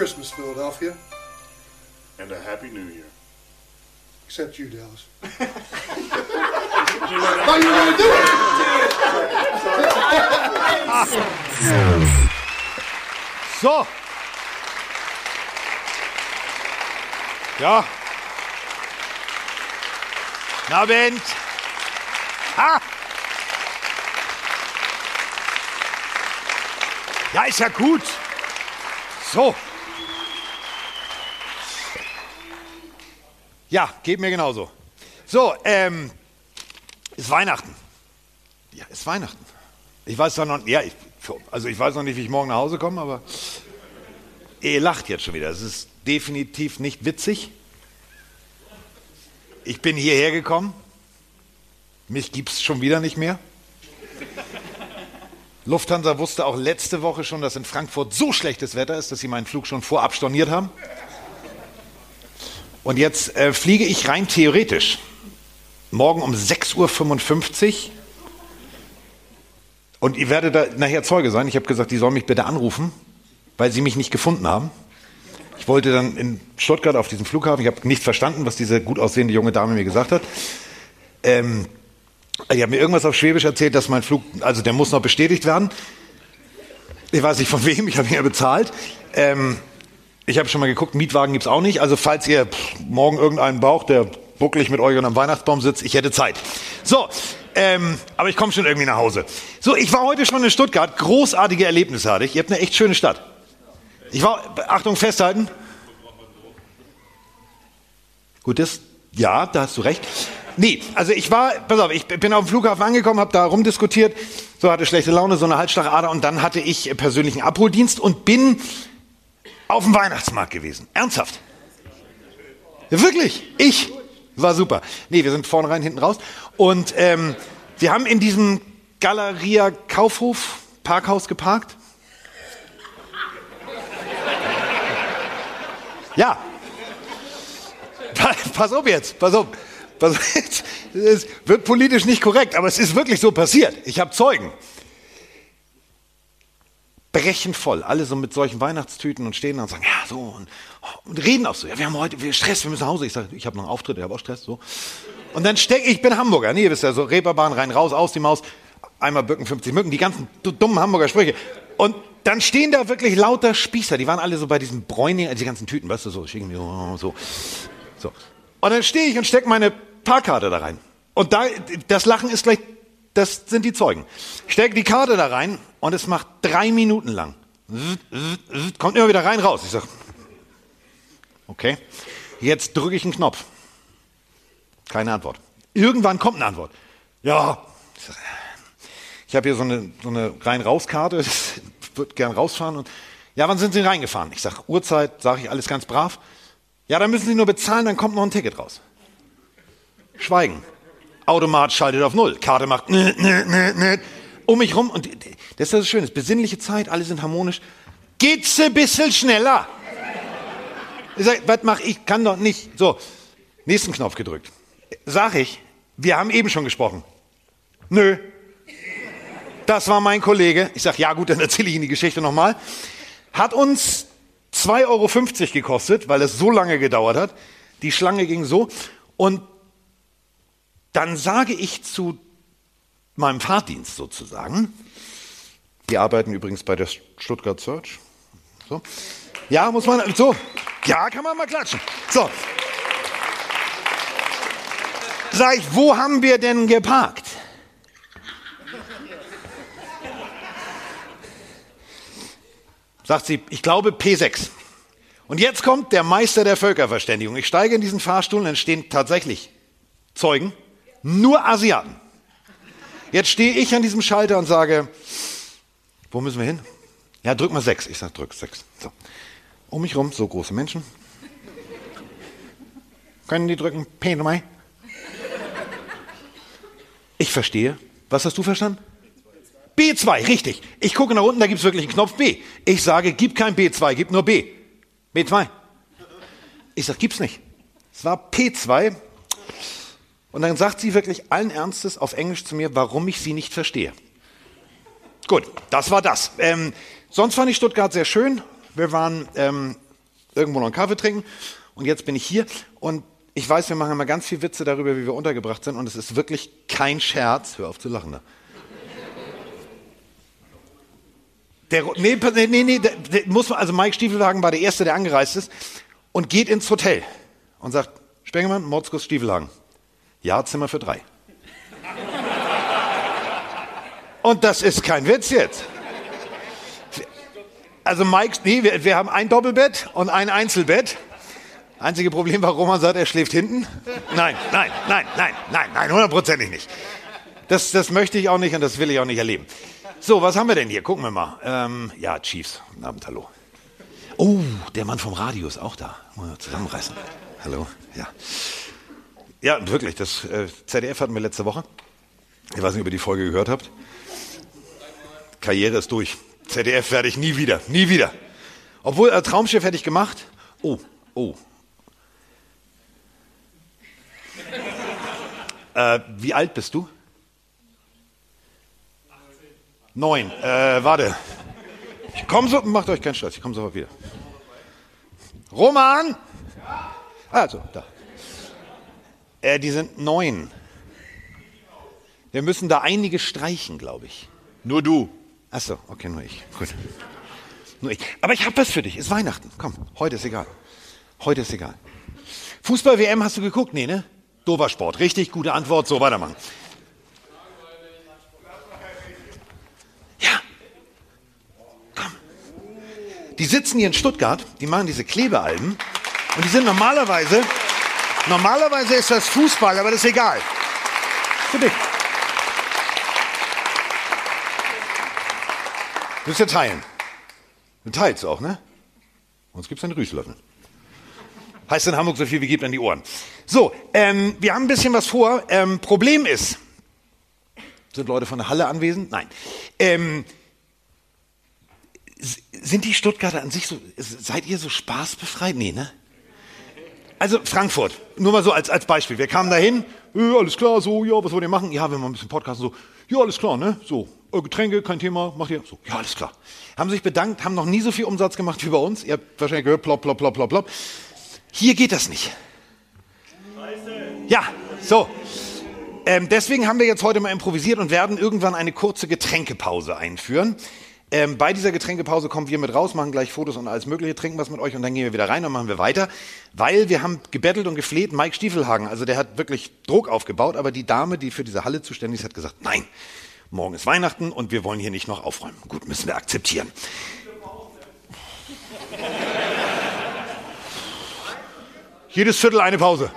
Christmas, Philadelphia. And a Happy New Year. Except you, Dallas. Thought you gonna do it. So. Ja. Na, Abend. Ha! Ja, ist ja gut. So. Ja, geht mir genauso. So, ähm, ist Weihnachten. Ja, ist Weihnachten. Ich weiß zwar noch, ja, ich, also ich weiß noch nicht, wie ich morgen nach Hause komme, aber ihr lacht jetzt schon wieder. Es ist definitiv nicht witzig. Ich bin hierher gekommen. Mich gibt es schon wieder nicht mehr. Lufthansa wusste auch letzte Woche schon, dass in Frankfurt so schlechtes Wetter ist, dass sie meinen Flug schon vorab storniert haben. Und jetzt äh, fliege ich rein theoretisch morgen um 6.55 Uhr. Und ihr werdet da nachher Zeuge sein. Ich habe gesagt, die sollen mich bitte anrufen, weil sie mich nicht gefunden haben. Ich wollte dann in Stuttgart auf diesem Flughafen, ich habe nicht verstanden, was diese gut aussehende junge Dame mir gesagt hat. Ähm, die hat mir irgendwas auf Schwäbisch erzählt, dass mein Flug, also der muss noch bestätigt werden. Ich weiß nicht von wem, ich habe ihn ja bezahlt. Ähm, ich habe schon mal geguckt, Mietwagen gibt's auch nicht. Also falls ihr morgen irgendeinen braucht, der bucklig mit euch unter dem Weihnachtsbaum sitzt, ich hätte Zeit. So, ähm, aber ich komme schon irgendwie nach Hause. So, ich war heute schon in Stuttgart. Großartige Erlebnisse hatte ich. Ihr habt eine echt schöne Stadt. Ich war, Achtung, festhalten. Gut, das, ja, da hast du recht. Nee, also ich war, pass auf, ich bin auf dem Flughafen angekommen, habe da rumdiskutiert, so hatte schlechte Laune, so eine Halsschlagader und dann hatte ich persönlichen Abholdienst und bin auf dem Weihnachtsmarkt gewesen. Ernsthaft. Wirklich, ich. War super. Nee, wir sind vorne rein, hinten raus. Und ähm, wir haben in diesem Galeria Kaufhof Parkhaus geparkt. Ja. Pass auf jetzt, pass auf. Pass auf. Es wird politisch nicht korrekt, aber es ist wirklich so passiert. Ich habe Zeugen. Brechen voll, alle so mit solchen Weihnachtstüten und stehen da und sagen, ja, so, und, und reden auch so, ja, wir haben heute wir Stress, wir müssen nach Hause. Ich sage, ich habe noch einen Auftritt, ich habe auch Stress, so. Und dann stecke ich, bin Hamburger, nee, ihr wisst ja, so Reeperbahn, rein, raus, aus die Maus, einmal Bücken, 50 Mücken, die ganzen dummen Hamburger Sprüche. Und dann stehen da wirklich lauter Spießer, die waren alle so bei diesen Bräuningen, also die ganzen Tüten, weißt du, so, schicken die so, so. So. Und dann stehe ich und stecke meine Parkkarte da rein. Und da, das Lachen ist gleich, das sind die Zeugen. Ich stecke die Karte da rein und es macht drei Minuten lang. Kommt immer wieder rein, raus. Ich sag, okay, jetzt drücke ich einen Knopf. Keine Antwort. Irgendwann kommt eine Antwort. Ja, ich, sag, ich habe hier so eine, so eine Rein-Raus-Karte, ich würde gern rausfahren. Und, ja, wann sind Sie reingefahren? Ich sage, Uhrzeit, sage ich alles ganz brav. Ja, dann müssen Sie nur bezahlen, dann kommt noch ein Ticket raus. Schweigen. Automat schaltet auf Null. Karte macht nö, nö, nö. Um mich rum. Und das ist das Schöne, besinnliche Zeit, alle sind harmonisch. Geht's ein bisschen schneller? Ich sag, was mache ich? Kann doch nicht. So, nächsten Knopf gedrückt. Sag ich, wir haben eben schon gesprochen. Nö. Das war mein Kollege. Ich sag, ja gut, dann erzähle ich Ihnen die Geschichte nochmal. Hat uns 2,50 Euro gekostet, weil es so lange gedauert hat. Die Schlange ging so. Und dann sage ich zu meinem Fahrdienst sozusagen, die arbeiten übrigens bei der Stuttgart Search. So. Ja, muss man, so. Ja, kann man mal klatschen. So. Sag ich, wo haben wir denn geparkt? Sagt sie, ich glaube P6. Und jetzt kommt der Meister der Völkerverständigung. Ich steige in diesen Fahrstuhl und dann stehen tatsächlich Zeugen, nur Asiaten. Jetzt stehe ich an diesem Schalter und sage, wo müssen wir hin? Ja, drück mal sechs. Ich sage, drück sechs. So. Um mich rum, so große Menschen. Können die drücken? P2? Ich verstehe. Was hast du verstanden? B2, richtig. Ich gucke nach unten, da gibt es wirklich einen Knopf B. Ich sage, gib kein B2, gib nur B. B2. Ich sage, gibt's nicht. Es war P2. Und dann sagt sie wirklich allen Ernstes auf Englisch zu mir, warum ich sie nicht verstehe. Gut, das war das. Ähm, sonst fand ich Stuttgart sehr schön. Wir waren ähm, irgendwo noch einen Kaffee trinken und jetzt bin ich hier und ich weiß, wir machen immer ganz viel Witze darüber, wie wir untergebracht sind und es ist wirklich kein Scherz. Hör auf zu lachen da. Der, nee, nee, nee, der, der muss man, also Mike Stiefelhagen war der Erste, der angereist ist und geht ins Hotel und sagt, Spengemann, Mordskuss Stiefelhagen. Ja, Zimmer für drei. Und das ist kein Witz jetzt. Also Mike, nee, wir, wir haben ein Doppelbett und ein Einzelbett. Einzige Problem war, Roman sagt, er schläft hinten. Nein, nein, nein, nein, nein, nein, hundertprozentig nicht. Das, das möchte ich auch nicht und das will ich auch nicht erleben. So, was haben wir denn hier? Gucken wir mal. Ähm, ja, Chiefs. Guten Abend, hallo. Oh, der Mann vom Radio ist auch da. Muss zusammenreißen. Hallo, ja. Ja, wirklich, das äh, ZDF hatten wir letzte Woche. Ich weiß nicht, ob ihr die Folge gehört habt. Karriere ist durch. ZDF werde ich nie wieder, nie wieder. Obwohl, äh, Traumschiff hätte ich gemacht. Oh, oh. Äh, wie alt bist du? Neun. Äh, warte. Ich komme so, macht euch keinen Stress, ich komme sofort wieder. Roman! Also, da. Äh, die sind neun. Wir müssen da einige streichen, glaube ich. Nur du. Achso, okay, nur ich. Gut. Nur ich. Aber ich habe was für dich. Ist Weihnachten. Komm, heute ist egal. Heute ist egal. Fußball-WM hast du geguckt? Nee, ne? Dover Sport. Richtig gute Antwort. So, weitermachen. Ja. Komm. Die sitzen hier in Stuttgart, die machen diese Klebealben und die sind normalerweise, normalerweise ist das Fußball, aber das ist egal. Für dich. Du willst ja teilen. Du teilst auch, ne? Uns gibt's einen Rüßlöffel. Heißt in Hamburg so viel wie gibt an die Ohren. So, ähm, wir haben ein bisschen was vor. Ähm, Problem ist, sind Leute von der Halle anwesend? Nein. Ähm, sind die Stuttgarter an sich so, seid ihr so spaßbefreit? Nee, ne? Also Frankfurt, nur mal so als, als Beispiel. Wir kamen dahin, äh, alles klar, so, ja, was wollt ihr machen? Ja, wir machen ein bisschen Podcast, so, ja, alles klar, ne? So, äh, Getränke, kein Thema, macht ihr? So, ja, alles klar. Haben sich bedankt, haben noch nie so viel Umsatz gemacht wie bei uns. Ihr habt wahrscheinlich gehört, plopp, plopp, plopp, plopp, plopp. Hier geht das nicht. Ja, so. Ähm, deswegen haben wir jetzt heute mal improvisiert und werden irgendwann eine kurze Getränkepause einführen. Ähm, bei dieser Getränkepause kommen wir mit raus, machen gleich Fotos und alles Mögliche, trinken was mit euch und dann gehen wir wieder rein und machen wir weiter. Weil wir haben gebettelt und gefleht, Mike Stiefelhagen, also der hat wirklich Druck aufgebaut, aber die Dame, die für diese Halle zuständig ist, hat gesagt, nein, morgen ist Weihnachten und wir wollen hier nicht noch aufräumen. Gut, müssen wir akzeptieren. Jedes Viertel eine Pause.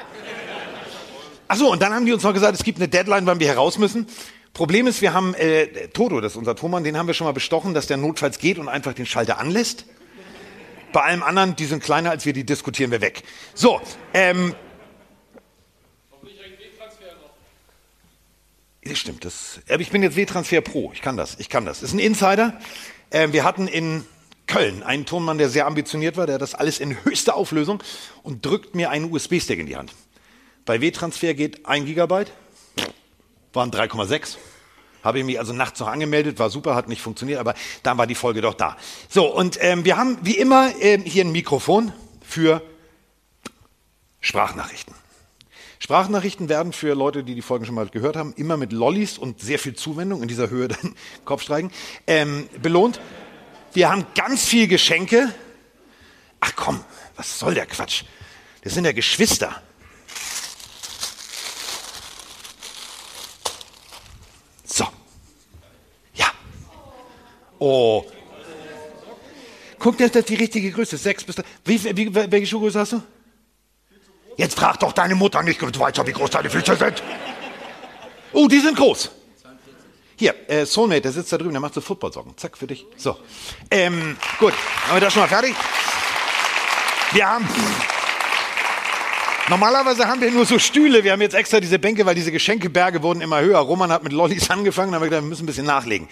Achso, und dann haben die uns noch gesagt, es gibt eine Deadline, wann wir heraus müssen. Problem ist, wir haben äh, Toto, das ist unser Thomann, den haben wir schon mal bestochen, dass der notfalls geht und einfach den Schalter anlässt. Bei allem anderen, die sind kleiner als wir, die diskutieren wir weg. So, ähm. Das stimmt, das, aber ich bin jetzt W-Transfer Pro, ich kann das, ich kann das. Das ist ein Insider. Ähm, wir hatten in Köln einen Tonmann, der sehr ambitioniert war, der hat das alles in höchster Auflösung und drückt mir einen USB-Stick in die Hand. Bei W-Transfer geht ein Gigabyte, waren 3,6. Habe ich mich also nachts noch angemeldet, war super, hat nicht funktioniert, aber dann war die Folge doch da. So, und ähm, wir haben wie immer ähm, hier ein Mikrofon für Sprachnachrichten. Sprachnachrichten werden für Leute, die die Folgen schon mal gehört haben, immer mit Lollis und sehr viel Zuwendung in dieser Höhe dann Kopfstreiken ähm, belohnt. Wir haben ganz viel Geschenke. Ach komm, was soll der Quatsch? Das sind ja Geschwister. So. Ja. Oh. Guck, das ist die richtige Größe. Sechs bis drei. Wie, wie, welche Schuhgröße hast du? Jetzt frag doch deine Mutter nicht, du weißt ja, wie groß deine Füße sind. Oh, die sind groß. Hier, äh, Soulmate, der sitzt da drüben, der macht so Footballsocken. Zack, für dich. So. Ähm, gut, haben wir das schon mal fertig? Wir haben. Normalerweise haben wir nur so Stühle. Wir haben jetzt extra diese Bänke, weil diese Geschenkeberge wurden immer höher. Roman hat mit Lollis angefangen, haben wir gedacht, wir müssen ein bisschen nachlegen.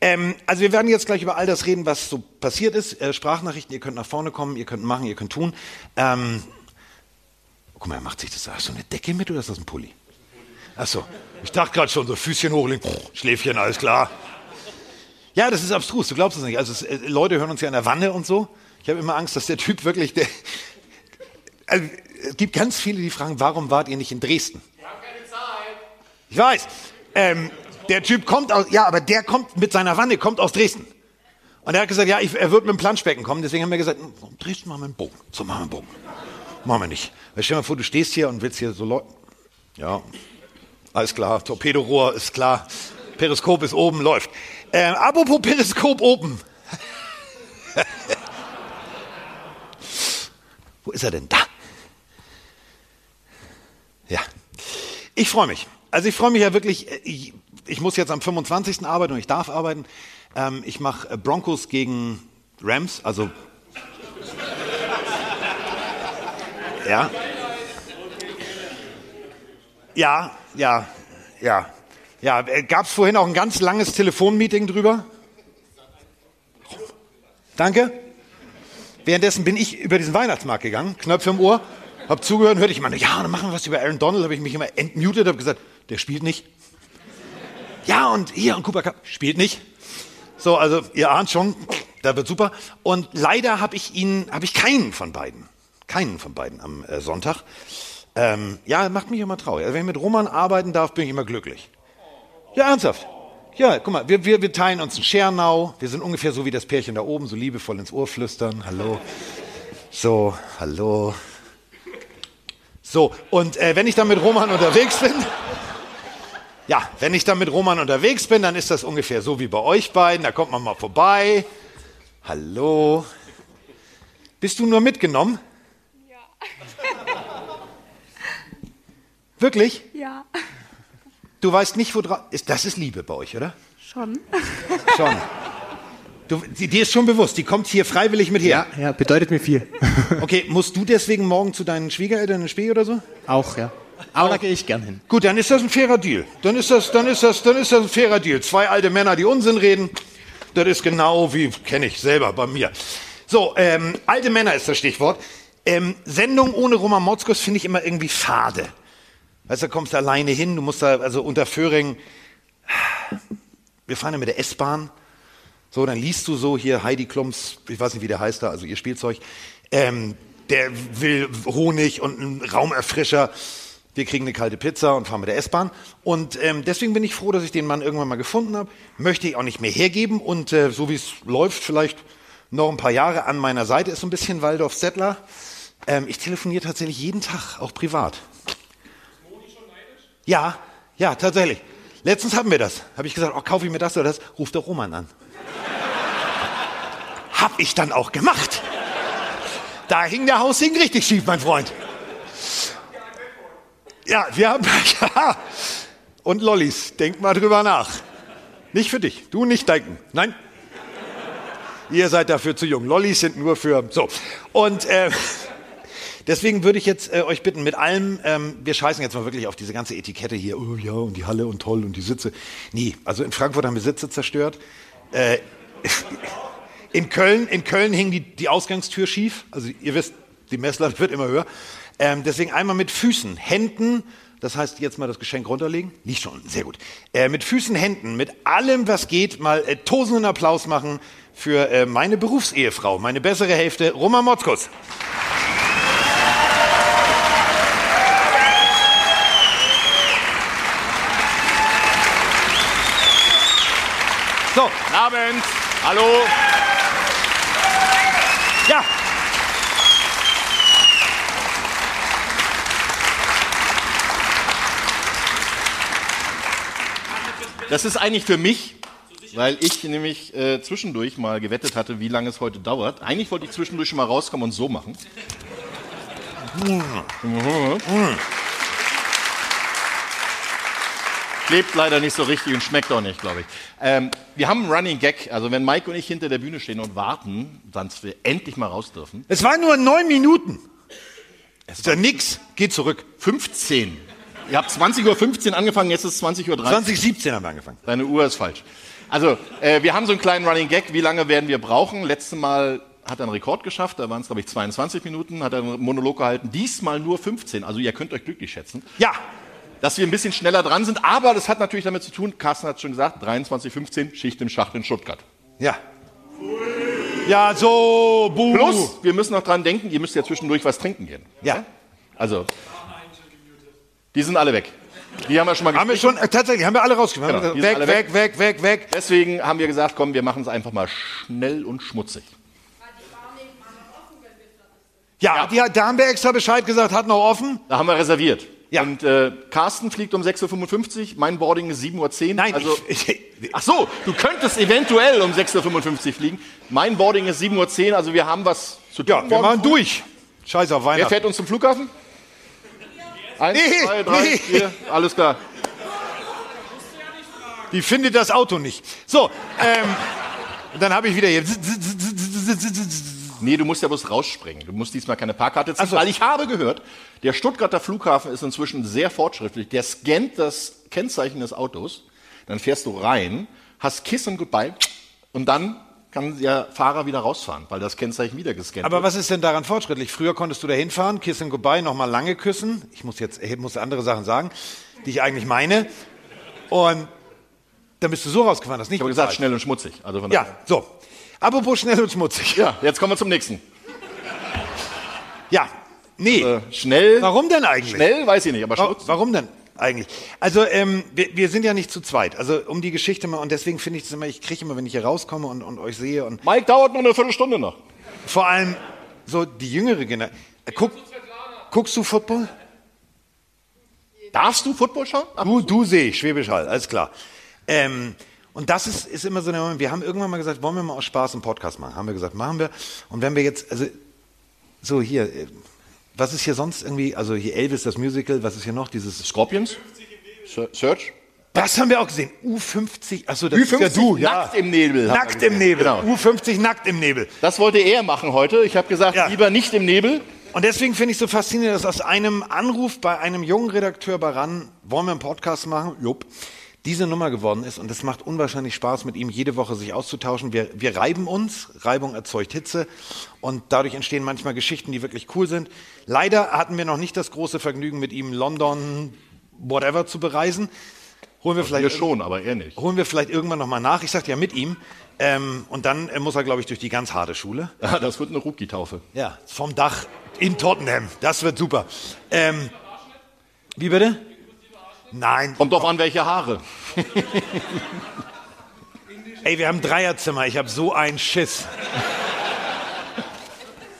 Ähm, also wir werden jetzt gleich über all das reden, was so passiert ist. Äh, Sprachnachrichten, ihr könnt nach vorne kommen, ihr könnt machen, ihr könnt tun. Ähm, guck mal, er macht sich das. Hast du eine Decke mit oder ist das ein Pulli? Ach so. Ich dachte gerade schon, so Füßchen hochlegen, Schläfchen, alles klar. Ja, das ist abstrus, du glaubst es nicht. Also es, äh, Leute hören uns ja in der Wanne und so. Ich habe immer Angst, dass der Typ wirklich, der, also, es gibt ganz viele, die fragen, warum wart ihr nicht in Dresden? Wir haben keine Zeit. Ich weiß. Ähm, der Typ kommt aus, ja, aber der kommt mit seiner Wanne, kommt aus Dresden. Und er hat gesagt, ja, ich, er wird mit dem Planschbecken kommen. Deswegen haben wir gesagt, Dresden machen wir einen Bogen. So machen wir einen Bogen. Machen wir nicht. Stell dir mal vor, du stehst hier und willst hier so Leute. Ja, alles klar. Torpedorohr ist klar. Periskop ist oben, läuft. Äh, apropos Periskop oben. Wo ist er denn da? Ja, ich freue mich. Also ich freue mich ja wirklich, ich, muss jetzt am 25. arbeiten und ich darf arbeiten. Ähm, ich mache Broncos gegen Rams, also ja. Ja, ja, ja. Ja, gab es vorhin auch ein ganz langes Telefonmeeting drüber? Danke. Währenddessen bin ich über diesen Weihnachtsmarkt gegangen, Knöpfe im Ohr, hab zugehört und hörte ich meine, ja, dann machen wir was über Aaron Donald, habe ich mich immer entmutet, habe gesagt, der spielt nicht. Ja, und hier und Cooper Cup spielt nicht. So, also ihr ahnt schon, da wird super. Und leider habe ich ihn, habe ich keinen von beiden, keinen von beiden am äh, Sonntag. Ähm, ja, macht mich immer traurig. Also wenn ich mit Roman arbeiten darf, bin ich immer glücklich. Ja, ernsthaft. Ja, guck mal, wir, wir, wir teilen uns ein Schernau. Wir sind ungefähr so wie das Pärchen da oben, so liebevoll ins Ohr flüstern. Hallo. So, hallo. So, und äh, wenn ich dann mit Roman unterwegs bin, ja, wenn ich dann mit Roman unterwegs bin, dann ist das ungefähr so wie bei euch beiden. Da kommt man mal vorbei. Hallo. Bist du nur mitgenommen? Ja. Wirklich? Ja, Du weißt nicht, wo drauf ist. Das ist Liebe bei euch, oder? schon. Schon. Du, die, dir ist schon bewusst, die kommt hier freiwillig mit her. Ja, bedeutet mir viel. Okay, musst du deswegen morgen zu deinen Schwiegereltern in Spee oder so? Auch, ja. Aber da gehe ich gern hin. Gut, dann ist das ein fairer Deal. Dann ist das, dann ist das, dann ist das ein fairer Deal. Zwei alte Männer, die Unsinn reden. Das ist genau wie, kenne ich selber bei mir. So, ähm, alte Männer ist das Stichwort. Ähm, Sendung ohne Roman Motzkos finde ich immer irgendwie fade. Weißt du, kommst du alleine hin, du musst da, also unter Föhring, wir fahren ja mit der S-Bahn. So, dann liest du so hier Heidi Klums, ich weiß nicht, wie der heißt da, also ihr Spielzeug. Ähm, der will Honig und einen Raumerfrischer. Wir kriegen eine kalte Pizza und fahren mit der S-Bahn. Und ähm, deswegen bin ich froh, dass ich den Mann irgendwann mal gefunden habe. Möchte ich auch nicht mehr hergeben. Und äh, so wie es läuft, vielleicht noch ein paar Jahre an meiner Seite ist so ein bisschen Waldorf Settler. Ähm, ich telefoniere tatsächlich jeden Tag, auch privat. Ja, ja, tatsächlich. Letztens hatten wir das. Habe ich gesagt, oh, kaufe ich mir das oder das? Ruft der Roman an. Hab ich dann auch gemacht. Da hing der Haussegen richtig schief, mein Freund. Ja, wir haben. Ja. Und Lollis, denk mal drüber nach. Nicht für dich. Du nicht denken. Nein. Ihr seid dafür zu jung. Lollis sind nur für. So. Und äh, deswegen würde ich jetzt äh, euch bitten, mit allem, ähm, wir scheißen jetzt mal wirklich auf diese ganze Etikette hier. Oh ja, und die Halle und toll und die Sitze. Nie. Also in Frankfurt haben wir Sitze zerstört. Äh, in Köln, in Köln hing die, die Ausgangstür schief. Also ihr wisst, die Messlatte wird immer höher. Ähm, deswegen einmal mit Füßen, Händen, das heißt jetzt mal das Geschenk runterlegen. Liegt schon, sehr gut. Äh, mit Füßen, Händen, mit allem, was geht, mal äh, tosenden Applaus machen für äh, meine Berufsehefrau, meine bessere Hälfte, Roma Motzkus. So, Abend. Hallo. ja. Das ist eigentlich für mich, weil ich nämlich äh, zwischendurch mal gewettet hatte, wie lange es heute dauert. Eigentlich wollte ich zwischendurch schon mal rauskommen und so machen. Klebt leider nicht so richtig und schmeckt auch nicht, glaube ich. Ähm, wir haben einen Running Gag. Also wenn Mike und ich hinter der Bühne stehen und warten, dass wir endlich mal raus dürfen. Es waren nur neun Minuten. Ist ja nix. Geht zurück. 15. Ihr habt 20.15 Uhr angefangen, jetzt ist es 20.30 Uhr. 2017 haben wir angefangen. Deine Uhr ist falsch. Also, äh, wir haben so einen kleinen Running Gag. Wie lange werden wir brauchen? Letztes Mal hat er einen Rekord geschafft. Da waren es, glaube ich, 22 Minuten. Hat er einen Monolog gehalten. Diesmal nur 15. Also, ihr könnt euch glücklich schätzen. Ja, Dass wir ein bisschen schneller dran sind. Aber das hat natürlich damit zu tun, Carsten hat schon gesagt, 23.15 Schicht im Schacht in Stuttgart. ja. Ja, so, buh. Plus, wir müssen noch dran denken, ihr müsst ja zwischendurch was trinken gehen. Ja. Also, die sind alle weg. Die haben wir schon mal Haben wir schon, äh, tatsächlich, haben wir alle rausgefunden. Genau, die sind weg, alle weg, weg, weg, weg. Deswegen haben wir gesagt, komm, wir machen es einfach mal schnell und schmutzig. Ja, Die, da haben wir extra Bescheid gesagt, hat noch offen. Da haben wir reserviert. Ja. Und äh, Carsten fliegt um 6.55 Uhr, mein Boarding ist 7.10 Uhr. Nein, also, ich, ich, ach so, du könntest eventuell um 6.55 Uhr fliegen. Mein Boarding ist 7.10 Uhr, also wir haben was zu tun. ja, wir machen durch. Scheiß auf Wer Weihnachten. fährt uns zum Flughafen? Eins, Nee, zwei, drei, nee. vier, alles klar. Die findet das Auto nicht. So, ähm, dann habe ich wieder hier. Nee, du musst ja bloß rausspringen. Du musst diesmal keine Parkkarte ziehen, so. weil ich habe gehört, der Stuttgarter Flughafen ist inzwischen sehr fortschrittlich. Der scannt das Kennzeichen des Autos, dann fährst du rein, hast Kiss und Goodbye und dann kann der Fahrer wieder rausfahren, weil das Kennzeichen wieder gescannt Aber wird. was ist denn daran fortschrittlich? Früher konntest du da hinfahren, Kiss and Goodbye, nochmal lange küssen. Ich muss jetzt ich muss andere Sachen sagen, die ich eigentlich meine. Und dann bist du so rausgefahren, das nicht Ich habe gesagt, schnell und schmutzig. Also von Ja, so. Apropos schnell und schmutzig. ja, jetzt kommen wir zum nächsten. Ja, nee. Äh, schnell, Warum denn eigentlich? schnell, weiß ich nicht, aber schmutzig. Warum denn eigentlich? Also ähm, wir, wir sind ja nicht zu zweit. Also um die Geschichte mal und deswegen finde ich es immer, ich kriege immer, wenn ich hier rauskomme und, und euch sehe und Mike dauert noch eine Viertelstunde noch. vor allem so die jüngere Generation. Guck, guckst du Football? Darfst du Football schauen? Du, du sehe ich, Schwäbisch Hall, alles klar. Ähm, und das ist, ist immer so der Moment, wir haben irgendwann mal gesagt, wollen wir mal aus Spaß einen Podcast machen? Haben wir gesagt, machen wir. Und wenn wir jetzt, also so hier, äh, was ist hier sonst irgendwie, also hier Elvis, das Musical, was ist hier noch, dieses Scorpions? Search? Das haben wir auch gesehen. U50, achso, das ist ja Ü50 du. Ja. nackt im Nebel. Nackt im. Nebel. Genau. U50 nackt im Nebel. Das wollte er machen heute. Ich habe gesagt, Ja. lieber nicht im Nebel. Und deswegen finde ich so faszinierend, dass aus einem Anruf bei einem jungen Redakteur bei RAN, wollen wir einen Podcast machen? Jupp. Diese Nummer geworden ist und es macht unwahrscheinlich Spaß, mit ihm jede Woche sich auszutauschen. Wir, wir reiben uns, Reibung erzeugt Hitze und dadurch entstehen manchmal Geschichten, die wirklich cool sind. Leider hatten wir noch nicht das große Vergnügen, mit ihm London, whatever zu bereisen. Holen wir vielleicht Wir schon, aber er nicht. holen wir vielleicht irgendwann noch mal nach. Ich sagte ja mit ihm. Ähm, und dann äh, muss er, glaube ich, durch die ganz harte Schule. Ja, das wird eine Rookie-Taufe. Ja, vom Dach in Tottenham. Das wird super. Ähm, Wie bitte? Nein. Kommt drauf an, welche Haare. Ey, wir haben ein Dreierzimmer. Ich habe so einen Schiss.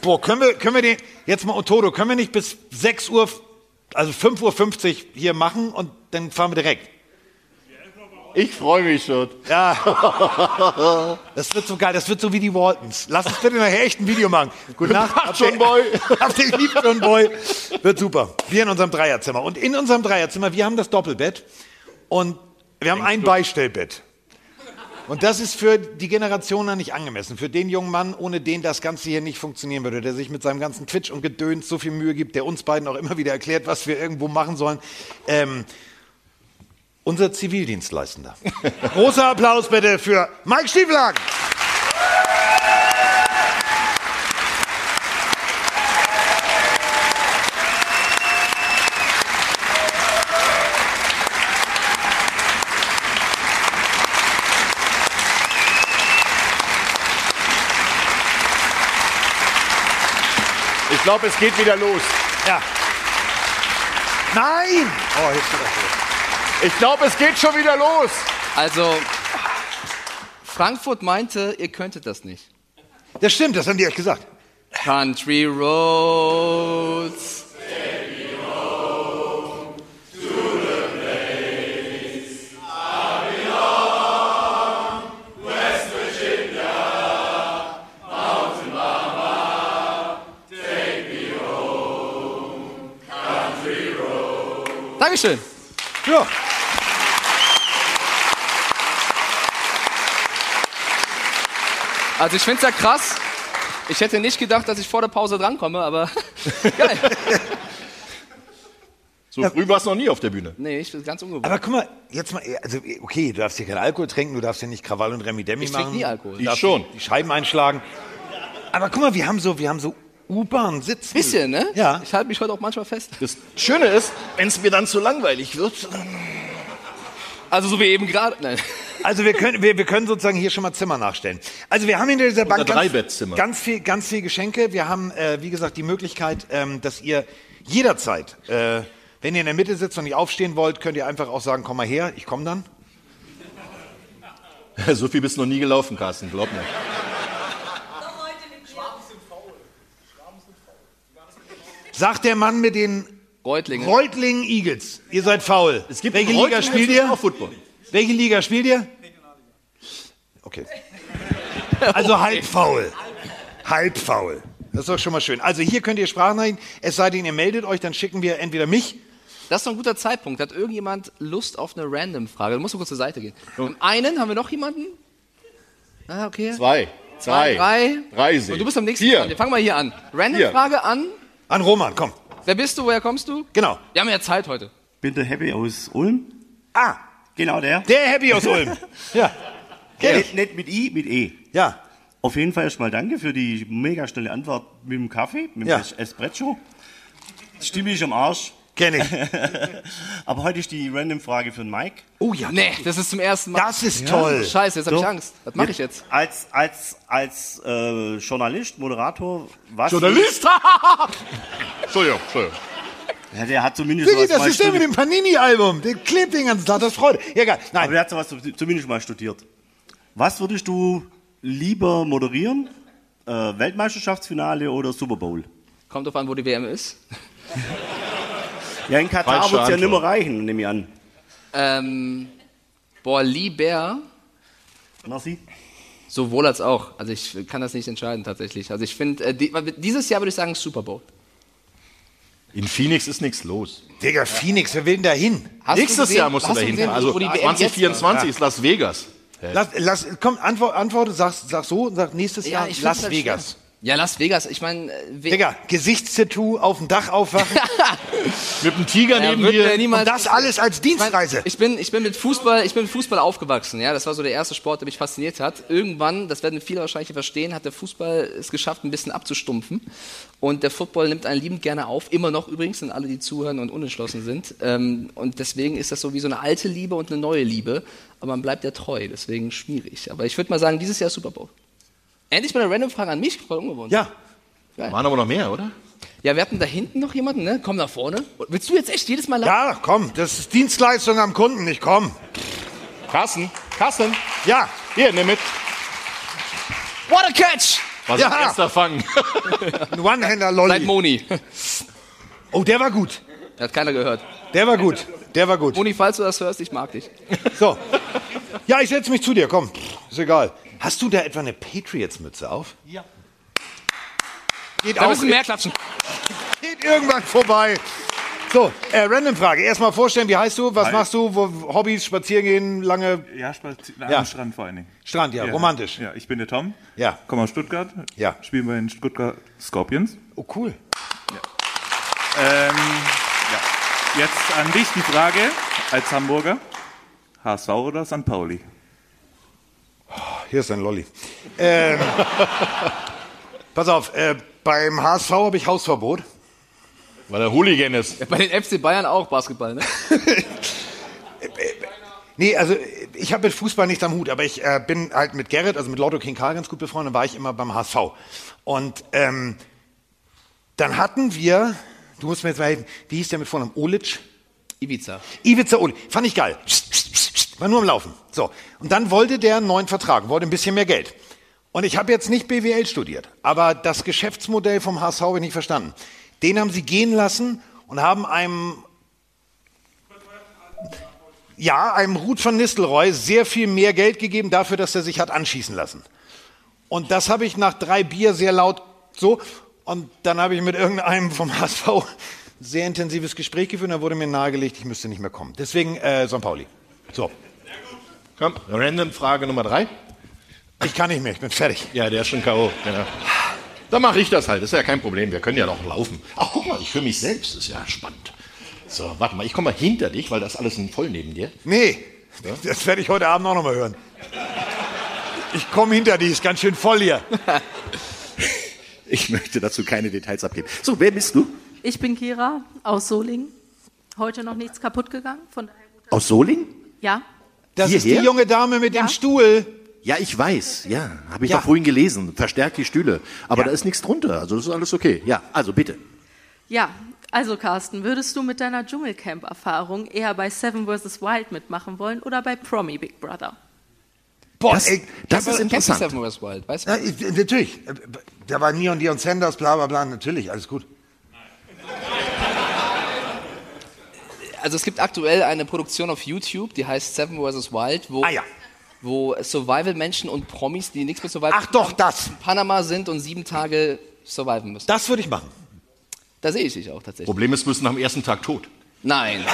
Boah, können wir, können wir den, jetzt mal Otodo, können wir nicht bis 6 Uhr, also 5.50 Uhr hier machen und dann fahren wir direkt? Ich freue mich schon. Ja. Das wird so geil, das wird so wie die Waltons. Lass uns bitte nachher echt ein Video machen. Gute Nacht. Nacht, John Boy. Habt ihr lieb, John Boy. Wird super. Wir in unserem Dreierzimmer. Und in unserem Dreierzimmer, wir haben das Doppelbett und wir haben ein Beistellbett. Und das ist für die Generation dann nicht angemessen. Für den jungen Mann, ohne den das Ganze hier nicht funktionieren würde, der sich mit seinem ganzen Twitch und Gedöns so viel Mühe gibt, der uns beiden auch immer wieder erklärt, was wir irgendwo machen sollen. Ähm, unser Zivildienstleistender. Großer Applaus bitte für Mike Stieflagen. Ich glaube, es geht wieder los. Ja. Nein! Oh, jetzt geht das Ich glaube, es geht schon wieder los. Also, Frankfurt meinte, ihr könntet das nicht. Das stimmt, das haben die euch gesagt. Country Roads. Dankeschön. Ja. Also ich finde es ja krass. Ich hätte nicht gedacht, dass ich vor der Pause drankomme, aber geil. So früh warst du noch nie auf der Bühne. Nee, ich bin ganz ungewohnt. Aber guck mal, jetzt mal, also okay, du darfst hier keinen Alkohol trinken, du darfst hier nicht Krawall und Remi Demi Ich machen. trinke nie Alkohol. Ich schon. Die Scheiben einschlagen. Aber guck mal, wir haben so, wir haben so U-Bahn-Sitze. Bisschen, ne? Ja. Ich halte mich heute auch manchmal fest. Das Schöne ist, wenn es mir dann zu langweilig wird, Also so wie eben gerade. Nein. Also wir können, wir, wir können sozusagen hier schon mal Zimmer nachstellen. Also wir haben hinter dieser Bank ganz, ganz viel, ganz viel Geschenke. Wir haben, äh, wie gesagt, die Möglichkeit, ähm, dass ihr jederzeit, äh, wenn ihr in der Mitte sitzt und nicht aufstehen wollt, könnt ihr einfach auch sagen, komm mal her, ich komme dann. so viel bist du noch nie gelaufen, Carsten, glaub mir. Sagt der Mann mit den Reutlinge. Reutlingen Eagles. Ihr seid faul. Es gibt Welche Liga Reutlingen spielt ihr? Auch Football. Welche Liga spielt ihr? Okay. Also halb faul. Halb faul. Das ist doch schon mal schön. Also hier könnt ihr Sprachnachrichten, es sei denn, ihr meldet euch, dann schicken wir entweder mich. Das ist doch ein guter Zeitpunkt. Hat irgendjemand Lust auf eine Random-Frage? Du musst mal kurz zur Seite gehen. Am einen haben wir noch jemanden? Ah, okay. Zwei. Zwei, Drei. drei. Drei Und du bist am nächsten Vier. Wir fangen mal hier an. Random-Frage an. An Roman, komm. Wer bist du? Woher kommst du? Genau. Wir haben ja Zeit heute. Bin der Happy aus Ulm. Ah, Genau der. der Happy aus Ulm. ja. Ich. Nicht, nicht mit I, mit E. Ja. Auf jeden Fall erstmal danke für die mega schnelle Antwort mit dem Kaffee, mit dem Ja. Es- Espresso. Stimme ich am Arsch. Kenn ich. Aber heute ist die Random-Frage für den Mike. Oh ja. Nee, das ist zum ersten Mal. Das ist toll. Scheiße, jetzt habe ich. Angst. Was mache ich jetzt? Als, als, als äh, Journalist, Moderator, was. Journalist? Entschuldigung, Entschuldigung. Ja, der hat zumindest was das mal ist der mit dem Panini-Album. Der klebt den ganzen Tag, das freut. Ja, egal. Aber Nein. der hat sowas zumindest mal studiert. Was würdest du lieber moderieren? Äh, Weltmeisterschaftsfinale oder Super Bowl? Kommt drauf an, wo die WM ist. Ja, in Katar wird es ja nicht mehr reichen, nehme ich an. Ähm, boah, lieber Merci. sowohl als auch. Also ich kann das nicht entscheiden tatsächlich. Also ich finde, äh, die, dieses Jahr würde ich sagen Super Bowl. In Phoenix ist nichts los. Digga, Phoenix, wer will denn da hin? Nächstes gesehen- Jahr musst du da hin. Also wo die WM 2024 ist Las Vegas. Lass, lass, komm, antwort, antworte, sag, sag so und sag nächstes Ja, Jahr ich Las halt Vegas. schwer. Ja, Las Vegas. Ich meine, äh, we- Digga, Gesichtstattoo auf dem Dach aufwachen Mit einem Tiger Ja, neben dir. und das alles als Ich, mein, Dienstreise. ich, bin, ich bin mit Fußball, ich bin mit Fußball aufgewachsen. Ja, das war so der erste Sport, der mich fasziniert hat. Irgendwann, das werden viele wahrscheinlich verstehen, hat der Fußball es geschafft, ein bisschen abzustumpfen. Und der Football nimmt einen liebend gerne auf, immer noch übrigens, sind alle, die zuhören und unentschlossen sind. Ähm, und deswegen ist das so wie so eine alte Liebe und eine neue Liebe. Aber man bleibt ja treu, deswegen schwierig. Aber ich würde mal sagen, dieses Jahr Super Bowl. Endlich mal eine Random-Frage an mich, voll ungewohnt. Ja, Waren aber noch mehr, oder? Ja, wir hatten da hinten noch jemanden, ne? Komm nach vorne. Willst du jetzt echt jedes Mal Ja, komm, das ist Dienstleistung am Kunden, ich komm. Carsten, Carsten, Ja, hier, nimm mit. What a catch! Was Ja. ist erster Fang? ein One-Hander Seit. Moni. Oh, der war gut. Hat keiner gehört. Der war gut. Der war gut. Moni, falls du das hörst, ich mag dich. So. Ja, ich setze mich zu dir, komm. Ist egal. Hast du da etwa eine Patriots-Mütze auf? Ja. Geht Da auch. müssen mehr klatschen. Geht irgendwann vorbei. So, äh, Random-Frage. Erstmal vorstellen, wie heißt du? Was Hi. machst du? Wo, Hobbys, spazieren gehen, lange Ja, spazi- Ja. am Strand vor allen Dingen. Strand, ja, romantisch. Ja, ich bin der Tom. Ja. Komme aus Stuttgart. Ja. Spielen bei den Stuttgart Scorpions. Oh, cool. Ähm, ja. Jetzt an dich die Frage als Hamburger. HSV oder St. Pauli? Hier ist ein Lolli. Ähm, pass auf, äh, beim HSV habe ich Hausverbot. Weil er Hooligan ist. Bei den FC Bayern auch Basketball, ne? Nee, also ich habe mit Fußball nichts am Hut, aber ich äh, bin halt mit Gerrit, also mit Lotto King Karl ganz gut befreundet, war ich immer beim HSV. Und ähm, dann hatten wir, du musst mir jetzt mal helfen, wie hieß der mit Vornamen? Olic? Ibiza. Ivica Oli. Fand ich geil. War nur am Laufen. So. Und dann wollte der einen neuen Vertrag, wollte ein bisschen mehr Geld. Und ich habe jetzt nicht BWL studiert, aber das Geschäftsmodell vom HSV habe ich nicht verstanden. Den haben sie gehen lassen und haben einem ja, einem Ruth van Nistelrooy sehr viel mehr Geld gegeben dafür, dass er sich hat anschießen lassen. Und das habe ich nach drei Bier sehr laut so. Und dann habe ich mit irgendeinem vom HSV sehr intensives Gespräch geführt. Da wurde mir nahegelegt, ich müsste nicht mehr kommen. Deswegen äh, St. Pauli. So, Komm, random Frage Nummer drei. ich kann nicht mehr, ich bin fertig. Ja, der ist schon K.O. Genau. Dann mache ich das halt, ist ja kein Problem. Wir können ja noch laufen. Ach, guck mal, ich höre mich selbst, ist ja spannend. So, warte mal, ich komme mal hinter dich, weil das alles ein voll neben dir. Nee, das werde ich heute Abend auch noch mal hören. Ich komme hinter die, ist ganz schön voll hier. Ich möchte dazu keine Details abgeben. So, wer bist du? Ich bin Kira aus Solingen. Heute noch nichts kaputt gegangen. Von daher. Aus Solingen? Ja, Das ist Hierher? die junge Dame mit Ja. dem Stuhl. Ja, ich weiß. Ja, habe ich Ja. doch vorhin gelesen. Verstärkt die Stühle. Aber Ja. da ist nichts drunter. Also das ist alles okay. Ja, also bitte. ja. Also Carsten, würdest du mit deiner Dschungelcamp-Erfahrung eher bei Seven vs. Wild mitmachen wollen oder bei Promi Big Brother? Boah, Das, ey, das war- ist interessant. Seven vs. Wild? Weißt du? Ja, ich, natürlich. Da war Neon Dion Sanders, bla bla bla, natürlich, alles gut. Also es gibt aktuell eine Produktion auf YouTube, die heißt Seven vs. Wild, wo, Ah ja. wo Survival-Menschen und Promis, die nichts mit Survival Ach doch, das. in Panama sind und sieben Tage surviven müssen. Das würde ich machen. Da sehe ich dich auch tatsächlich. Problem ist, wir müssen am ersten Tag tot. Nein.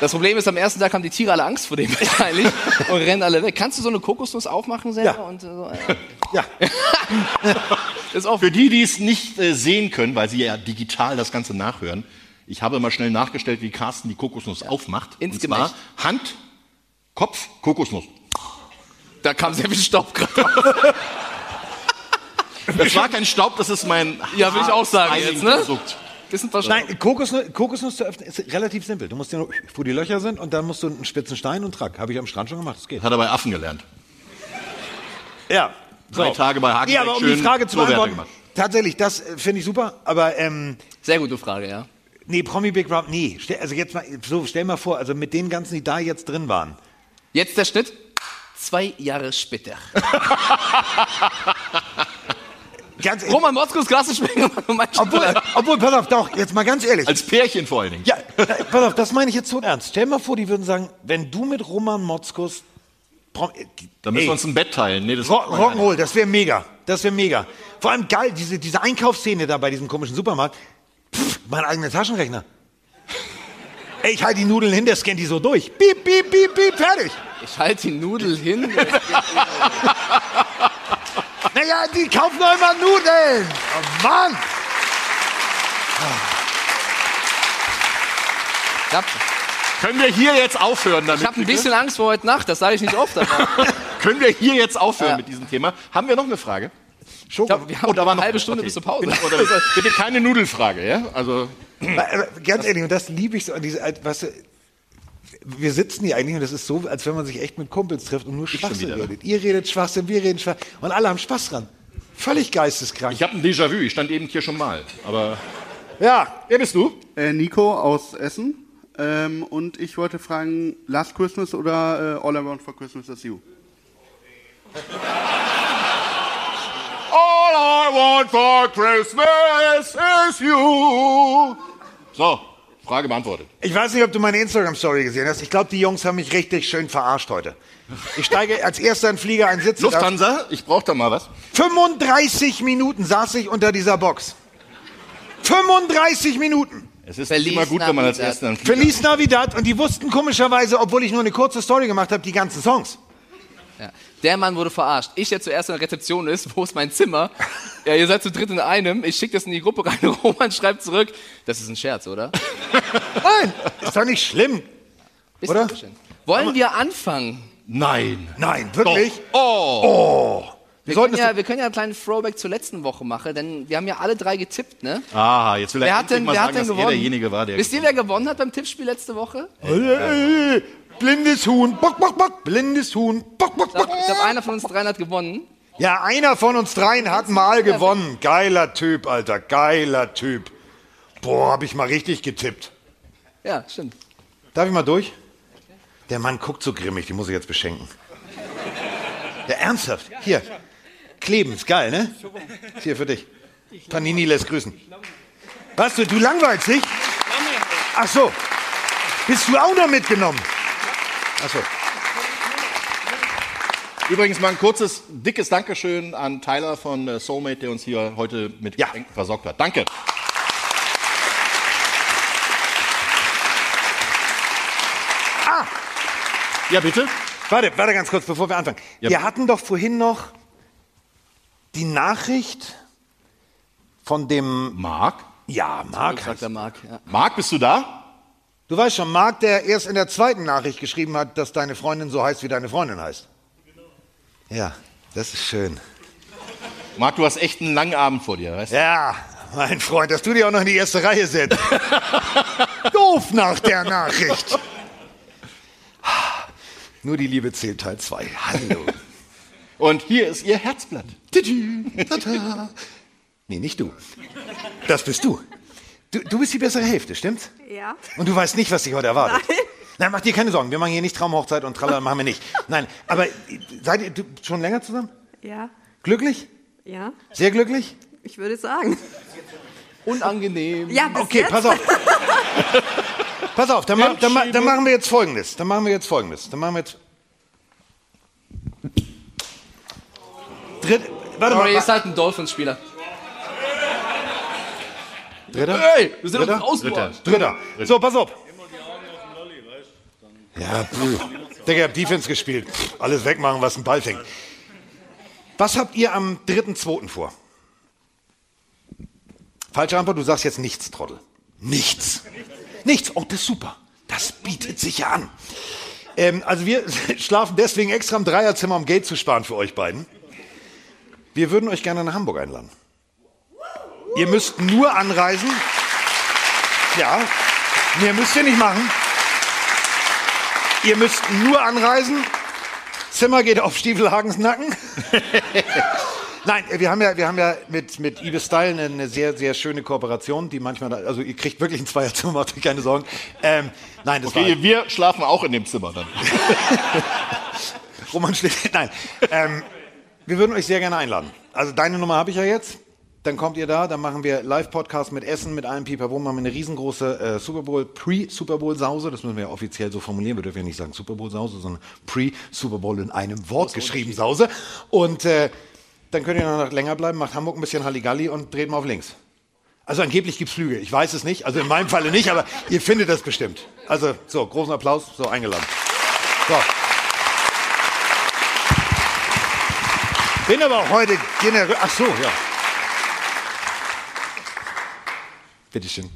Das Problem ist, am ersten Tag haben die Tiere alle Angst vor dem wahrscheinlich und rennen alle weg. Kannst du so eine Kokosnuss aufmachen selber? Ja. Und so, äh, Ja. ist auch Für die, die es nicht äh, sehen können, weil sie ja digital das Ganze nachhören, ich habe mal schnell nachgestellt, wie Carsten die Kokosnuss aufmacht. Ins Und zwar Gemächt. Hand, Kopf, Kokosnuss. Da kam sehr viel Staub gerade. Das war kein Staub, das ist mein Ja, will ich auch sagen jetzt, ne? Produkt. Nein, Kokosnuss, Kokosnuss zu öffnen ist relativ simpel. Du musst dir nur, wo die Löcher sind und dann musst du einen spitzen Stein und Track. Habe ich am Strand schon gemacht, das geht. Hat er bei Affen gelernt. Ja. Drei Tage bei Hagen. Ja, aber um die Frage zu beantworten, tatsächlich, das äh, finde ich super, aber ähm, Sehr gute Frage, ja. Nee, Promi Big Brother, nee. Stell, also jetzt mal, so, stell mal vor, also mit den ganzen, die da jetzt drin waren. Jetzt der Schnitt. Zwei Jahre später. Ganz ehrlich, Roman Motzkos Klassensprecher. obwohl, obwohl, pass auf, doch, jetzt mal ganz ehrlich. Als Pärchen vor allen Dingen. Ja, äh, pass auf, das meine ich jetzt so ernst. Stell mal vor, die würden sagen, wenn du mit Roman Motzkus. Prom- äh, Da müssen ey, wir uns ein Bett teilen. Nee, das Rock- Rock'n'Roll, das wäre mega. Das wäre mega. Vor allem geil, diese, diese Einkaufsszene da bei diesem komischen Supermarkt. Pff, mein eigener Taschenrechner. Ey, ich halte die Nudeln hin, der scannt die so durch. Piep, piep, piep, piep, fertig. Ich halte die Nudel hin. Naja, die kaufen doch immer Nudeln. Oh Mann. Ich habe Können wir hier jetzt aufhören damit? hab ein bitte? bisschen Angst vor heute Nacht, das sage ich nicht oft. Aber Können wir hier jetzt aufhören Ja. mit diesem Thema? Haben wir noch eine Frage? Ich glaub, wir haben Oh, da war noch eine halbe Stunde okay. bis zur Pause. Oder bitte keine Nudelfrage, ja? Also Ganz ehrlich, und das liebe ich so an diese, du, wir sitzen hier eigentlich und das ist so, als wenn man sich echt mit Kumpels trifft und nur Schwachsinn ne? redet. Ihr redet Schwachsinn, wir reden Schwachsinn und alle haben Spaß dran. Völlig geisteskrank. ich habe ein Déjà-vu. Ich stand eben hier schon mal, aber Ja, wer bist du? Äh, Nico aus Essen. Ähm, und ich wollte fragen, Last Christmas oder äh, All I Want for Christmas is You? All I want for Christmas is you. So, Frage beantwortet. Ich weiß nicht, ob du meine Instagram-Story gesehen hast. Ich glaube, die Jungs haben mich richtig schön verarscht heute. Ich steige als erster in Flieger ein Sitz. Lufthansa, ich brauche da mal was. 35 Minuten saß ich unter dieser Box. 35 Minuten. Es ist immer gut, wenn man als Erster dann Feliz Navidad und die wussten komischerweise, obwohl ich nur eine kurze Story gemacht habe, die ganzen Songs. Ja. Der Mann wurde verarscht. Ich, der zuerst in der Rezeption ist, wo ist mein Zimmer? Ja, ihr seid zu dritt in einem. Ich schicke das in die Gruppe rein. Roman schreibt zurück. Das ist ein Scherz, oder? Nein, ist doch nicht schlimm. Bisschen Oder? Wollen wir anfangen? Nein. Nein, wirklich? Oh. Oh. Wir können, ja, wir können ja einen kleinen Throwback zur letzten Woche machen, denn wir haben ja alle drei getippt, ne? Ah, jetzt will er Wer hat denn, mal wer sagen, hat denn dass gewonnen? derjenige war, der Wisst ihr, wer gewonnen hat beim Tippspiel letzte Woche? Äh, Blindes Huhn, bock, bock, bock, blindes Huhn, bock, bock, Ich glaube, bock. glaub, einer von uns dreien hat gewonnen. Ja, einer von uns dreien hat mal gewonnen. Geiler Typ, Alter, geiler Typ. Boah, hab ich mal richtig getippt. Ja, stimmt. Darf ich mal durch? Der Mann guckt so grimmig, den muss ich jetzt beschenken. Ja, ernsthaft. Hier. Kleben, ist geil, ne? Ist hier für dich. Panini lässt grüßen. Was, du, du langweilst dich? Ach so. Bist du auch noch mitgenommen? Ach so. Übrigens mal ein kurzes, dickes Dankeschön an Tyler von äh, Soulmate, der uns hier heute mit Geschenken versorgt hat. Danke. Ah! Ja, bitte? Warte, warte ganz kurz, bevor wir anfangen. Ja. Wir hatten doch vorhin noch die Nachricht von dem... Marc? Ja, Marc. Sagt der Marc. Ja. Marc, bist du da? Du weißt schon, Marc, der erst in der zweiten Nachricht geschrieben hat, dass deine Freundin so heißt, wie deine Freundin heißt. Ja, das ist schön. Marc, du hast echt einen langen Abend vor dir, weißt du? Ja, mein Freund, dass du dich auch noch in die erste Reihe setzt. Doof nach der Nachricht. Nur die Liebe zählt Teil 2. Hallo. Und hier ist ihr Herzblatt. Tata. Nee, nicht du. Das bist du. Du. Du bist die bessere Hälfte, stimmt's? Ja. Und du weißt nicht, was dich heute erwartet. Nein. Nein, mach dir keine Sorgen. Wir machen hier nicht Traumhochzeit und tralala machen wir nicht. Nein, aber seid ihr du, schon länger zusammen? Ja. Glücklich? Ja. Sehr glücklich? Ich würde sagen. Unangenehm. Ja, bis Okay, jetzt. pass auf. pass auf, dann, ma, dann, ma, dann machen wir jetzt Folgendes. Dann machen wir jetzt Folgendes. Dann machen wir jetzt... Dritt, warte Sorry, mal. ist halt ein Dolphins-Spieler. Dritter? Hey, wir sind Dritter? uns ausgerutscht. Dritter. So, pass auf. Ja, puh. Digga, ich hab Defense gespielt. Pff, alles wegmachen, was ein Ball fängt. Was habt ihr am 3.2. vor? Falsche Antwort, du sagst jetzt nichts, Trottel. Nichts. Nichts. Oh, das ist super. Das bietet sich ja an. Ähm, also wir schlafen deswegen extra im Dreierzimmer, um Geld zu sparen für euch beiden. Wir würden euch gerne nach Hamburg einladen. Ihr müsst nur anreisen. Ja, mehr müsst ihr nicht machen. Ihr müsst nur anreisen. Zimmer geht auf Stiefelhagens Nacken. Nein, wir haben ja, wir haben ja mit, mit Ibis Style eine, eine sehr, sehr schöne Kooperation, die manchmal, da- also ihr kriegt wirklich ein Zweierzimmer, macht euch keine Sorgen. Ähm, nein, das Okay, war, wir schlafen auch in dem Zimmer dann. Roman schläft, nein. Ähm, wir würden euch sehr gerne einladen. Also deine Nummer habe ich ja jetzt. Dann kommt ihr da, dann machen wir Live-Podcast mit Essen, mit allem Pipapo, machen wir eine riesengroße äh, Super Bowl, Pre-Super Bowl-Sause. Das müssen wir ja offiziell so formulieren. Wir dürfen ja nicht sagen Super Bowl-Sause, sondern Pre-Super Bowl in einem Wort geschrieben Sause. Und äh, dann könnt ihr noch länger bleiben, macht Hamburg ein bisschen Halligalli und dreht mal auf links. Also angeblich gibt's Flüge. Ich weiß es nicht. Also in meinem Falle nicht, aber ihr findet das bestimmt. Also so, großen Applaus, so eingeladen. So. Bin aber auch heute generell. Ach so, ja. Bitteschön.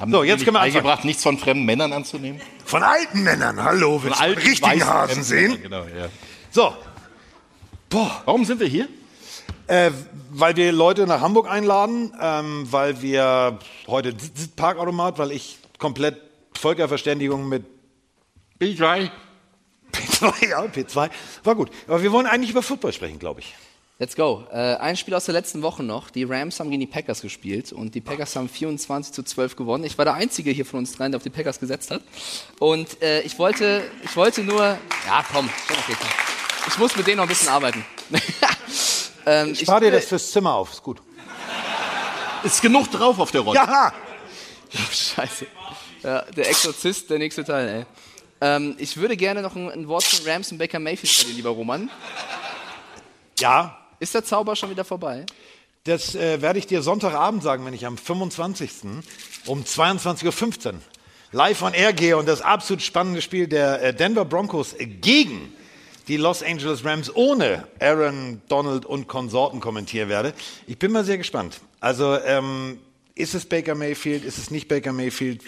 Haben So, Sie jetzt nicht können wir anfangen. beigebracht, nichts von fremden Männern anzunehmen? Von alten Männern, hallo, willst du einen alten, richtigen Hasen fremden sehen? Genau, ja. So. Boah. Warum sind wir hier? Äh, weil wir Leute nach Hamburg einladen, ähm, weil wir heute Parkautomat, weil ich komplett Völkerverständigung mit P3. P2, ja, P2, war gut. Aber wir wollen eigentlich über Football sprechen, glaube ich. Let's go. Äh, ein Spiel aus der letzten Woche noch. Die Rams haben gegen die Packers gespielt und die Packers haben 24 zu 12 gewonnen. Ich war der Einzige hier von uns dreien, der auf die Packers gesetzt hat. Und äh, ich, wollte, ich wollte nur. Ja, komm. Ich muss mit denen noch ein bisschen arbeiten. ähm, Ich spare dir das fürs Zimmer auf, ist gut. Ist genug drauf auf der Rolle. Ja! Oh, scheiße. Ja, der Exorzist, der nächste Teil, ey. Ähm, ich würde gerne noch ein, ein Wort von Rams und Baker Mayfield verlieren, lieber Roman. Ja. Ist der Zauber schon wieder vorbei? Das äh, werde ich dir Sonntagabend sagen, wenn ich am 25. um 22.15 Uhr live on air gehe und das absolut spannende Spiel der äh, Denver Broncos gegen die Los Angeles Rams ohne Aaron Donald und Konsorten kommentieren werde. Ich bin mal sehr gespannt. Also ähm, ist es Baker Mayfield, ist es nicht Baker Mayfield?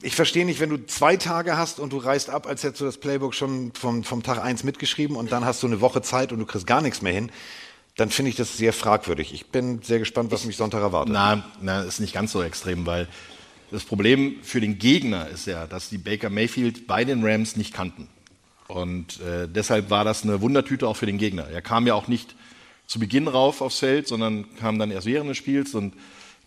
Ich verstehe nicht, wenn du zwei Tage hast und du reist ab, als hättest du das Playbook schon vom, vom Tag eins mitgeschrieben und dann hast du eine Woche Zeit und du kriegst gar nichts mehr hin, dann finde ich das sehr fragwürdig. Ich bin sehr gespannt, was mich Sonntag erwartet. Na, na, ist nicht ganz so extrem, weil das Problem für den Gegner ist ja, dass die Baker Mayfield bei den Rams nicht kannten. Und äh, deshalb war das eine Wundertüte auch für den Gegner. Er kam ja auch nicht zu Beginn rauf aufs Feld, sondern kam dann erst während des Spiels und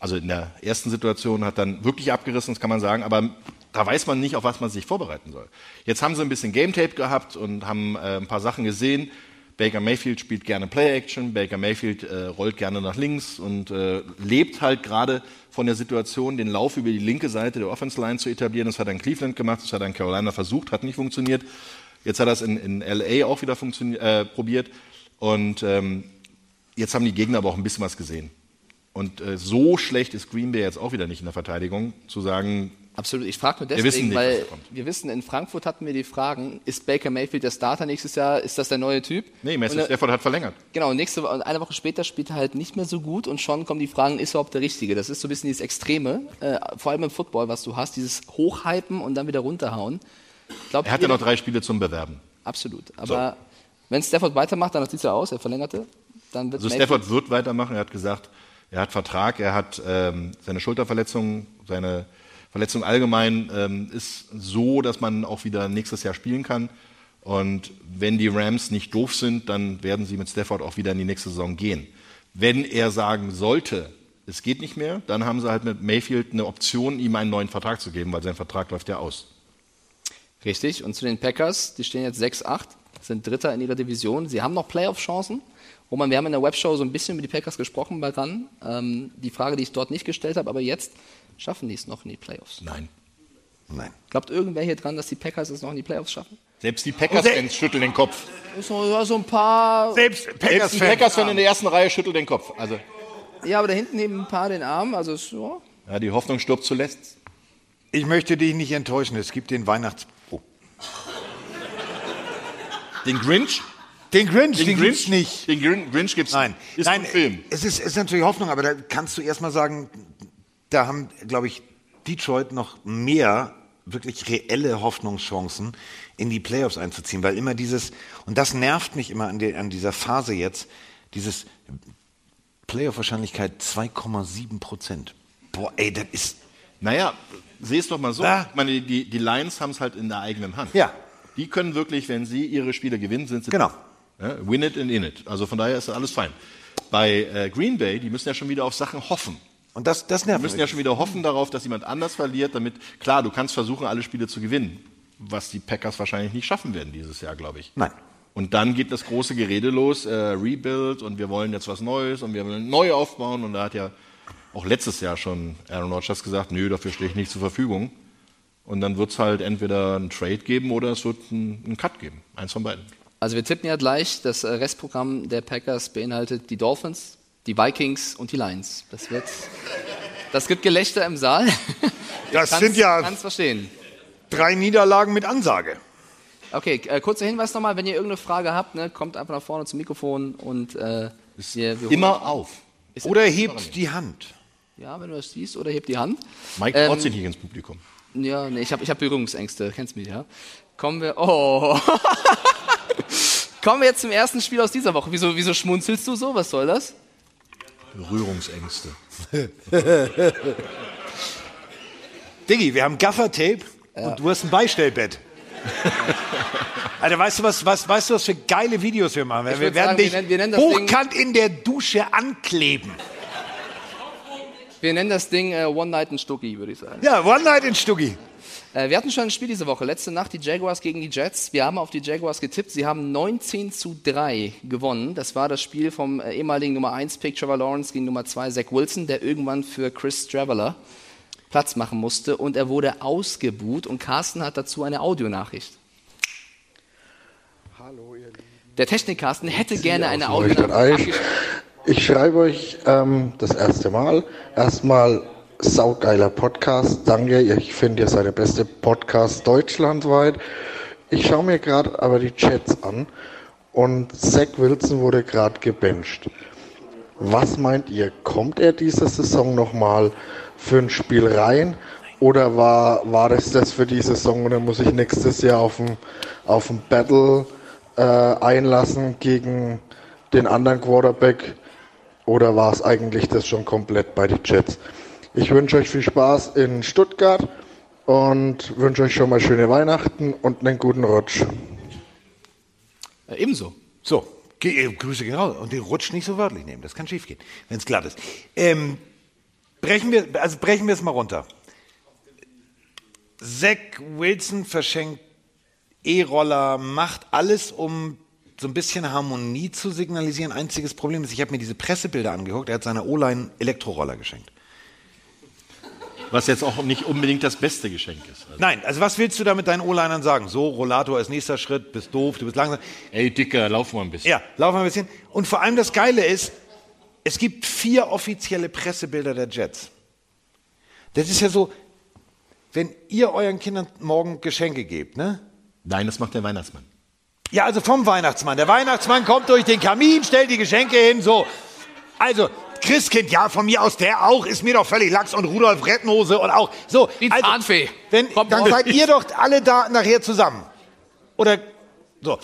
also in der ersten Situation hat dann wirklich abgerissen, das kann man sagen, aber da weiß man nicht, auf was man sich vorbereiten soll. Jetzt haben sie ein bisschen Game Tape gehabt und haben äh, ein paar Sachen gesehen. Baker Mayfield spielt gerne Play-Action, Baker Mayfield äh, rollt gerne nach links und äh, lebt halt gerade von der Situation, den Lauf über die linke Seite der Offense Line zu etablieren. Das hat in Cleveland gemacht, das hat in Carolina versucht, hat nicht funktioniert. Jetzt hat es in, in LA auch wieder äh, probiert und ähm, jetzt haben die Gegner aber auch ein bisschen was gesehen. Und äh, so schlecht ist Green Bay jetzt auch wieder nicht in der Verteidigung, zu sagen. Absolut. Ich frage nur deswegen, nicht, weil wir wissen, in Frankfurt hatten wir die Fragen, ist Baker Mayfield der Starter nächstes Jahr? Ist das der neue Typ? Nee, Matthew äh, Stafford hat verlängert. Genau, und nächste eine Woche später spielt er halt nicht mehr so gut und schon kommen die Fragen, ist er überhaupt der Richtige? Das ist so ein bisschen dieses Extreme, äh, vor allem im Football, was du hast, dieses Hochhypen und dann wieder runterhauen. Ich glaub, Er hat ja noch drei Spiele zum Bewerben. Absolut. Aber wenn Stafford weitermacht, dann sieht es ja aus, er verlängerte, dann wird Also Mayfield- Stafford wird weitermachen. Er hat gesagt, er hat Vertrag, er hat ähm, seine Schulterverletzung, seine Verletzung allgemein ähm, ist so, dass man auch wieder nächstes Jahr spielen kann. Und wenn die Rams nicht doof sind, dann werden sie mit Stafford auch wieder in die nächste Saison gehen. Wenn er sagen sollte, es geht nicht mehr, dann haben sie halt mit Mayfield eine Option, ihm einen neuen Vertrag zu geben, weil sein Vertrag läuft ja aus. Richtig. Und zu den Packers, die stehen jetzt 6-8, sind Dritter in ihrer Division. Sie haben noch Playoff-Chancen. Roman, wir haben in der Webshow so ein bisschen über die Packers gesprochen bei RAN. Ähm, die Frage, die ich dort nicht gestellt habe, aber jetzt schaffen die es noch in die Playoffs. Nein. Nein. Glaubt irgendwer hier dran, dass die Packers es noch in die Playoffs schaffen? Selbst die Packers-Fans schütteln den Kopf. So, so ein paar. Selbst Selbst die Packers-Fan in der ersten Reihe schüttelt den Kopf. Also, Ja, aber da hinten heben ein paar den Arm. Also, ja. ja, die Hoffnung stirbt zuletzt. Ich möchte dich nicht enttäuschen, es gibt den Weihnachts... Oh. Den Grinch? Den Grinch, den, Den gibt's Grinch? nicht. Den Grin Grinch gibt's Nein, Ist Nein ein Film. Es ist, ist natürlich Hoffnung, aber da kannst du erst mal sagen, da haben, glaube ich, Detroit noch mehr wirklich reelle Hoffnungschancen, in die Playoffs einzuziehen, weil immer dieses, und das nervt mich immer an, der, an dieser Phase jetzt, dieses Playoff-Wahrscheinlichkeit 2,7 Prozent. Boah, ey, das ist, Naja, seh es doch mal so. Ah. Ich meine, die, die Lions haben es halt in der eigenen Hand. Ja. Die können wirklich, wenn sie ihre Spiele gewinnen, sind sie. Genau. Ja, win it and in it. Also von daher ist alles fein. Bei äh, Green Bay, die müssen ja schon wieder auf Sachen hoffen. und das, das Die nervt müssen mich. ja schon wieder hoffen darauf, dass jemand anders verliert, damit, klar, du kannst versuchen, alle Spiele zu gewinnen. Was die Packers wahrscheinlich nicht schaffen werden dieses Jahr, glaube ich. Nein. Und dann geht das große Gerede los, äh, Rebuild und wir wollen jetzt was Neues und wir wollen neu aufbauen. Und da hat ja auch letztes Jahr schon Aaron Rodgers gesagt, nö, dafür stehe ich nicht zur Verfügung. Und dann wird es halt entweder einen Trade geben oder es wird einen, einen Cut geben. Eins von beiden. Also wir tippen ja gleich, das äh, Restprogramm der Packers beinhaltet die Dolphins, die Vikings und die Lions. Das wird, das gibt Gelächter im Saal. Das sind ja Kannst verstehen. drei Niederlagen mit Ansage. Okay, äh, kurzer Hinweis nochmal, wenn ihr irgendeine Frage habt, ne, kommt einfach nach vorne zum Mikrofon und äh, wir, wir Immer auf. Ist Oder hebt die Hand. Ja, wenn du das siehst, oder hebt die Hand. Mike Ähm, sich nicht ins Publikum. Ja, nee, ich habe ich hab Berührungsängste, kennst mich, ja. Kommen wir. Oh. Kommen wir jetzt zum ersten Spiel aus dieser Woche. Wieso, wieso schmunzelst du so? Was soll das? Berührungsängste. Diggi, wir haben Gaffer-Tape und du hast ein Beistellbett. Alter, weißt du was, was, weißt du, was für geile Videos wir machen? Ich wir werden sagen, dich wir nennen- wir nennen das Ding- hochkant in der Dusche ankleben. Wir nennen das Ding äh, One Night in Stucki, würde ich sagen. Ja, One Night in Stuggi. Äh, wir hatten schon ein Spiel diese Woche. Letzte Nacht die Jaguars gegen die Jets. Wir haben auf die Jaguars getippt. Sie haben 19 zu 3 gewonnen. Das war das Spiel vom äh, ehemaligen Nummer 1 Pick Trevor Lawrence gegen Nummer 2 Zach Wilson, der irgendwann für Chris Traveller Platz machen musste. Und er wurde ausgebuht. Und Carsten hat dazu eine Audionachricht. Hallo, ihr Lieben. Der Technik Carsten hätte gerne eine Audionachricht. Ich schreibe euch ähm, das erste Mal. Erstmal saugeiler Podcast. Danke. Ich finde, ihr seid der beste Podcast deutschlandweit. Ich schaue mir gerade aber die Chats an und Zach Wilson wurde gerade gebencht. Was meint ihr? Kommt er diese Saison nochmal für ein Spiel rein? Oder war, war das das für die Saison und dann muss ich nächstes Jahr auf ein, auf Battle äh, einlassen gegen den anderen Quarterback? Oder war es eigentlich das schon komplett bei den Jets? Ich wünsche euch viel Spaß in Stuttgart und wünsche euch schon mal schöne Weihnachten und einen guten Rutsch. Äh, ebenso. So, ge äh, Grüße genau. Und den Rutsch nicht so wörtlich nehmen. Das kann schief gehen, wenn es glatt ist. Ähm, brechen wir, also brechen wir es mal runter. Zach Wilson verschenkt E-Roller, macht alles, um so ein bisschen Harmonie zu signalisieren. Einziges Problem ist, ich habe mir diese Pressebilder angeguckt. Er hat seiner O-Line Elektroroller geschenkt. Was jetzt auch nicht unbedingt das beste Geschenk ist. Also, Nein, also was willst du da mit deinen O-Linern sagen? So, Rollator ist nächster Schritt, bist doof, du bist langsam. ey, Dicker, lauf mal ein bisschen. Ja, laufen wir ein bisschen. Und vor allem das Geile ist, es gibt vier offizielle Pressebilder der Jets. Das ist ja so, wenn ihr euren Kindern morgen Geschenke gebt, ne? Nein, das macht der Weihnachtsmann. Ja, also vom Weihnachtsmann. Der Weihnachtsmann kommt durch den Kamin, stellt die Geschenke hin, so. Also, Christkind, ja, von mir aus der auch, ist mir doch völlig Lachs und Rudolf Rettenhose und auch, so. Die also, Zahnfee. Wenn, Kommt dann seid ihr doch alle da nachher zusammen. Oder, so.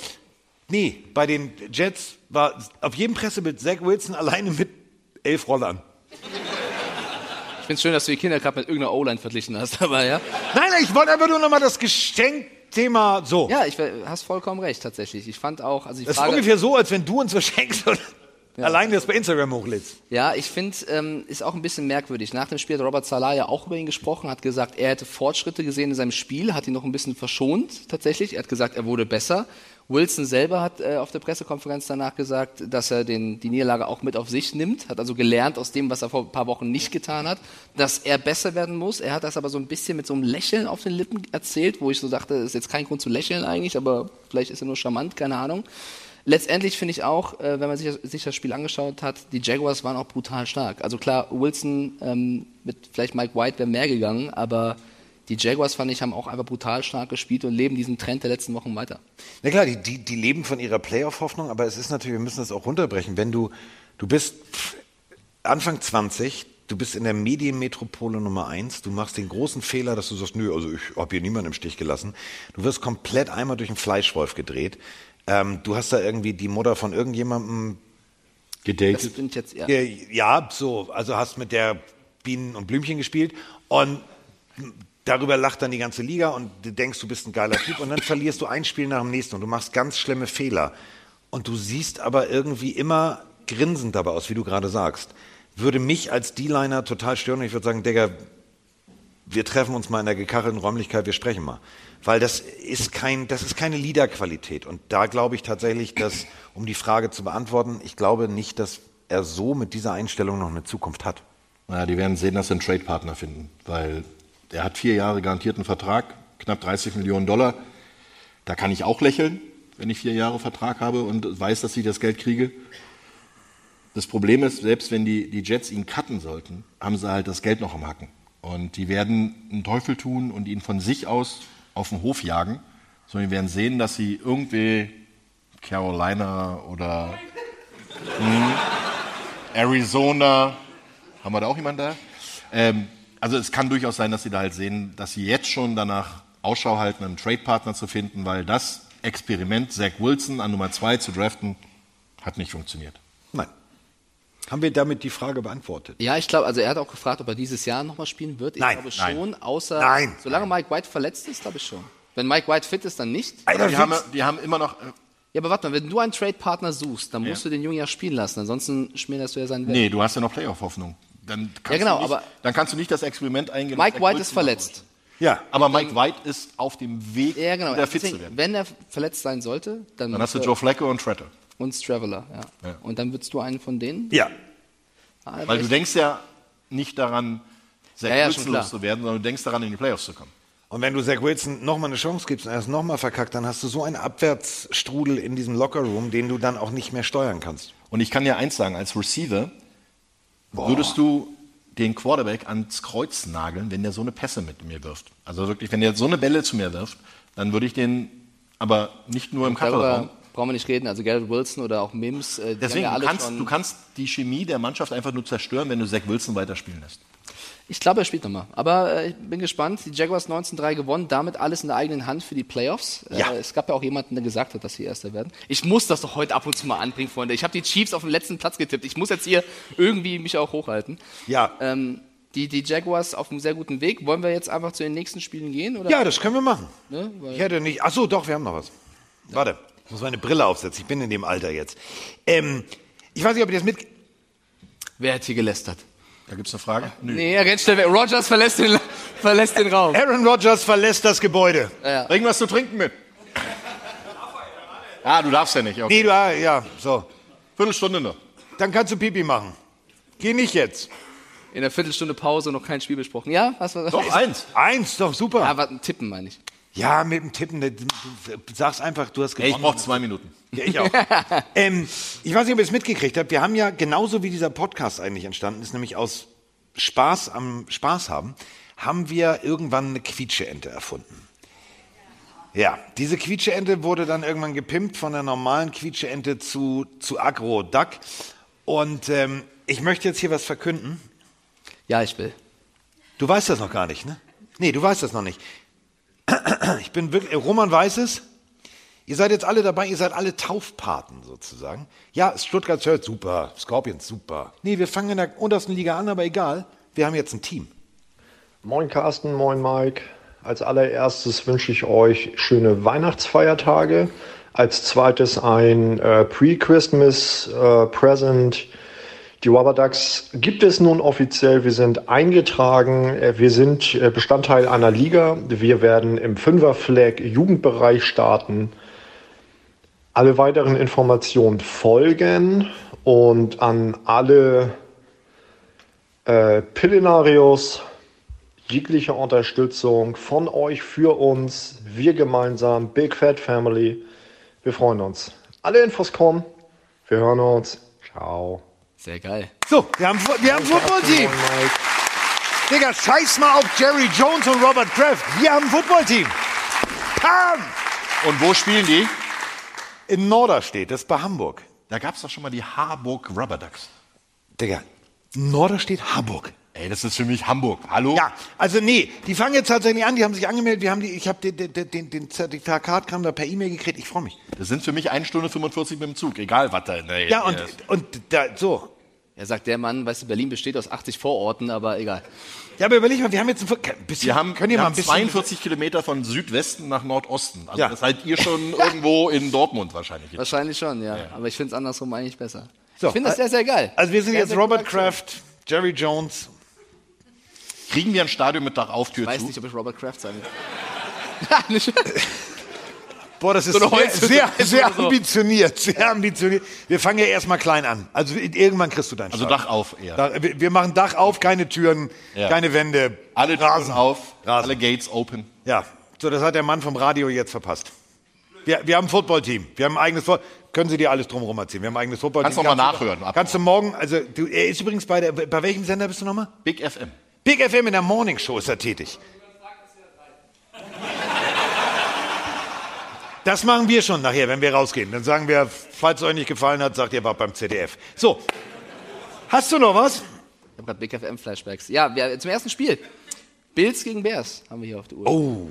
Nee, bei den Jets war auf jedem Pressebild Zach Wilson alleine mit elf Rollern. Ich finde es schön, dass du die Kinder gerade mit irgendeiner O-Line verglichen hast, aber ja. Nein, nein, ich wollte einfach nur nochmal das Geschenkthema so. Ja, ich hast vollkommen recht, tatsächlich. Ich fand auch, also die Das ist ungefähr so, als wenn du uns was und alleine das bei Instagram hochlädst. Ja, ich finde, ähm, ist auch ein bisschen merkwürdig. Nach dem Spiel hat Robert Salah ja auch über ihn gesprochen, hat gesagt, er hätte Fortschritte gesehen in seinem Spiel, hat ihn noch ein bisschen verschont tatsächlich. Er hat gesagt, er wurde besser. Wilson selber hat äh, auf der Pressekonferenz danach gesagt, dass er den, die Niederlage auch mit auf sich nimmt, hat also gelernt aus dem, was er vor ein paar Wochen nicht getan hat, dass er besser werden muss. Er hat das aber so ein bisschen mit so einem Lächeln auf den Lippen erzählt, wo ich so dachte, ist jetzt kein Grund zu lächeln eigentlich, aber vielleicht ist er nur charmant, keine Ahnung. Letztendlich finde ich auch, äh, wenn man sich, sich das Spiel angeschaut hat, die Jaguars waren auch brutal stark. Also klar, Wilson ähm, mit vielleicht Mike White wäre mehr gegangen, aber die Jaguars, fand ich, haben auch einfach brutal stark gespielt und leben diesen Trend der letzten Wochen weiter. Na klar, die, die, die leben von ihrer Playoff-Hoffnung, aber es ist natürlich, wir müssen das auch runterbrechen. Wenn du, du bist Anfang 20, du bist in der Medienmetropole Nummer 1, du machst den großen Fehler, dass du sagst, nö, also ich habe hier niemanden im Stich gelassen. Du wirst komplett einmal durch einen Fleischwolf gedreht. Ähm, du hast da irgendwie die Mutter von irgendjemandem gedatet. Das jetzt, ja. Ja, so, also hast mit der Bienen und Blümchen gespielt und darüber lacht dann die ganze Liga und du denkst, du bist ein geiler Typ und dann verlierst du ein Spiel nach dem nächsten und du machst ganz schlimme Fehler. Und du siehst aber irgendwie immer grinsend dabei aus, wie du gerade sagst. Würde mich als D-Liner total stören und ich würde sagen, Digga, wir treffen uns mal in der gekachelten Räumlichkeit, wir sprechen mal. Weil das ist kein, das ist keine Leaderqualität. Und da glaube ich tatsächlich, dass, um die Frage zu beantworten, ich glaube nicht, dass er so mit dieser Einstellung noch eine Zukunft hat. Naja, die werden sehen, dass sie einen Trade-Partner finden, weil er hat vier Jahre garantierten Vertrag, knapp 30 Millionen Dollar. Da kann ich auch lächeln, wenn ich vier Jahre Vertrag habe und weiß, dass ich das Geld kriege. Das Problem ist, selbst wenn die, die Jets ihn cutten sollten, haben sie halt das Geld noch am Hacken. Und die werden einen Teufel tun und ihn von sich aus auf den Hof jagen, sondern die werden sehen, dass sie irgendwie Carolina oder hm, Arizona, haben wir da auch jemanden da? Ähm, also es kann durchaus sein, dass sie da halt sehen, dass sie jetzt schon danach Ausschau halten, einen Trade-Partner zu finden, weil das Experiment, Zach Wilson an Nummer zwei zu draften, hat nicht funktioniert. Nein. Haben wir damit die Frage beantwortet? Ja, ich glaube, also er hat auch gefragt, ob er dieses Jahr nochmal spielen wird. Ich Nein, glaube nein. schon, außer Nein, solange Mike White verletzt ist, glaube ich schon. Wenn Mike White fit ist, dann nicht. Aber die, haben, die haben immer noch. äh, Ja, aber warte mal, wenn du einen Trade-Partner suchst, dann Ja. musst du den Jungen ja spielen lassen. Ansonsten schmälerst du ja seinen Wert. Nee, du hast ja noch Playoff-Hoffnung. Dann kannst Ja, genau, du nicht, aber- dann kannst du nicht das Experiment eingehen. Mike White ist verletzt. Ja, aber Mike White ist auf dem Weg, Ja, genau. wieder fit Deswegen, zu werden. wenn er verletzt sein sollte, dann, Dann hast du Joe Flacco und Tretter. Und Straveller, ja. Ja. Und dann würdest du einen von denen? Ja. Ah, Weil du denkst ja nicht daran, Zach Ja, ja, klar. loszuwerden, sondern du denkst daran, in die Playoffs zu kommen. Und wenn du Zach Wilson nochmal eine Chance gibst und er ist nochmal verkackt, dann hast du so einen Abwärtsstrudel in diesem Lockerroom, den du dann auch nicht mehr steuern kannst. Und ich kann dir eins sagen, als Receiver würdest du den Quarterback ans Kreuz nageln, wenn der so eine Pässe mit mir wirft. Also wirklich, wenn der so eine Bälle zu mir wirft, dann würde ich den aber nicht nur im Cutterraum. Brauchen wir nicht reden. Also Garrett Wilson oder auch Mims. Äh, Deswegen, ja du kannst, du kannst die Chemie der Mannschaft einfach nur zerstören, wenn du Zach Wilson weiterspielen lässt. Ich glaube, er spielt nochmal. Aber äh, ich bin gespannt. Die Jaguars 19-3 gewonnen, damit alles in der eigenen Hand für die Playoffs. Ja. Äh, es gab ja auch jemanden, der gesagt hat, dass sie Erster werden. Ich muss das doch heute ab und zu mal anbringen, Freunde. Ich habe die Chiefs auf den letzten Platz getippt. Ich muss jetzt hier irgendwie mich auch hochhalten. Ja. Ähm, die, die Jaguars auf einem sehr guten Weg. Wollen wir jetzt einfach zu den nächsten Spielen gehen? Oder? Ja, das können wir machen. Ne? Ich hätte nicht. Ach so, doch, wir haben noch was. Warte, ich muss meine Brille aufsetzen. Ich bin in dem Alter jetzt. Ähm, ich weiß nicht, ob ihr das mit. Wer hat hier gelästert? Da gibt es eine Frage? Nee, er rennt schnell weg. Rogers verlässt den, verlässt den Raum. Aaron Rodgers verlässt das Gebäude. Ja. Bring was zu trinken mit. Ah, du darfst ja nicht. Okay. Nee, du, ah, ja, so. Viertelstunde noch. Dann kannst du Pipi machen. Geh nicht jetzt. In der Viertelstunde Pause noch kein Spiel besprochen. Ja, was war Doch, eins. Eins, doch, super. Ja, warte, tippen meine ich. Ja, mit dem Tippen, du, du sagst einfach, du hast gewonnen. ich brauche zwei Minuten. Ja, ich auch. ähm, ich weiß nicht, ob ihr es mitgekriegt habt. Wir haben ja genauso wie dieser Podcast eigentlich entstanden ist, nämlich aus Spaß am Spaß haben, haben wir irgendwann eine Quietscheente erfunden. Ja, diese Quietscheente wurde dann irgendwann gepimpt von der normalen Quietscheente zu, zu Agro-Duck. Und ähm, ich möchte jetzt hier was verkünden. Ja, ich will. Du weißt das noch gar nicht, ne? Nee, du weißt das noch nicht. Ich bin wirklich, Roman weiß es. Ihr seid jetzt alle dabei, ihr seid alle Taufpaten sozusagen. Ja, Stuttgart hört super, Scorpions super. Nee, wir fangen in der untersten Liga an, aber egal. Wir haben jetzt ein Team. Moin Carsten, moin Mike. Als allererstes wünsche ich euch schöne Weihnachtsfeiertage. Als zweites ein äh, Pre-Christmas äh, Present. Die Rubber Ducks gibt es nun offiziell. Wir sind eingetragen. Äh, Wir sind äh, Bestandteil einer Liga. Wir werden im Fünfer-Flag Jugendbereich starten. Alle weiteren Informationen folgen und an alle äh, Pillenarios jegliche Unterstützung von euch für uns, wir gemeinsam, Big Fat Family. Wir freuen uns. Alle Infos kommen. Wir hören uns. Ciao. Sehr geil. So, wir haben, wir haben ein Footballteam. Digga, scheiß mal auf Jerry Jones und Robert Kraft. Wir haben ein Footballteam. Bam! Und wo spielen die? In Norderstedt, das ist bei Hamburg. Da gab es doch schon mal die Harburg Rubber Ducks. Digga, Norderstedt, Hamburg. Ey, das ist für mich Hamburg. Hallo? Ja, also nee, die fangen jetzt tatsächlich an, die haben sich angemeldet, wir haben die, ich habe den, den, den, den Zertifikatkram da per E-Mail gekriegt, ich freue mich. Das sind für mich 1 Stunde 45 mit dem Zug, egal was da in der Ja, und, ist. und da, so. Er sagt, der Mann, weißt du, Berlin besteht aus 80 Vororten, aber egal. Ja, aber überleg mal, wir haben jetzt ein, bisschen, Wir haben, könnt ihr wir mal haben ein bisschen, 42 Kilometer von Südwesten nach Nordosten. Also Ja. das seid ihr schon irgendwo in Dortmund wahrscheinlich. Wahrscheinlich schon, ja. Aber ich finde es andersrum eigentlich besser. So, ich finde das äh, sehr, sehr geil. Also wir sind Sehr, jetzt sehr Robert. Kraft, Jerry Jones. Kriegen wir ein Stadion mit Dachauf-Tür Ich weiß zu? nicht, ob ich Robert Kraft sein will. Boah, das ist So sehr, sehr, sehr ambitioniert, sehr ambitioniert. Wir fangen ja erstmal klein an. Also irgendwann kriegst du dein Also Stadion. Dach auf eher. Da, wir machen Dach auf, keine Türen, Ja. keine Wände. Alle Rasen auf, Rasen. alle Gates open. Ja, so das hat der Mann vom Radio jetzt verpasst. Wir, wir haben ein Footballteam. Wir haben ein eigenes Football. Können Sie dir alles drumherum erzählen? Wir haben ein eigenes Footballteam. Kannst du- nachhören, ab- Kannst du morgen, also du, er ist übrigens bei der, bei welchem Sender bist du nochmal? Big FM. Big FM in der Morning Show ist er tätig. Das machen wir schon nachher, wenn wir rausgehen. Dann sagen wir, falls es euch nicht gefallen hat, sagt ihr, war beim ZDF. So, hast du noch was? Ich habe gerade Big FM Flashbacks. Ja, wir, zum ersten Spiel. Bills gegen Bears haben wir hier auf der Uhr. Oh.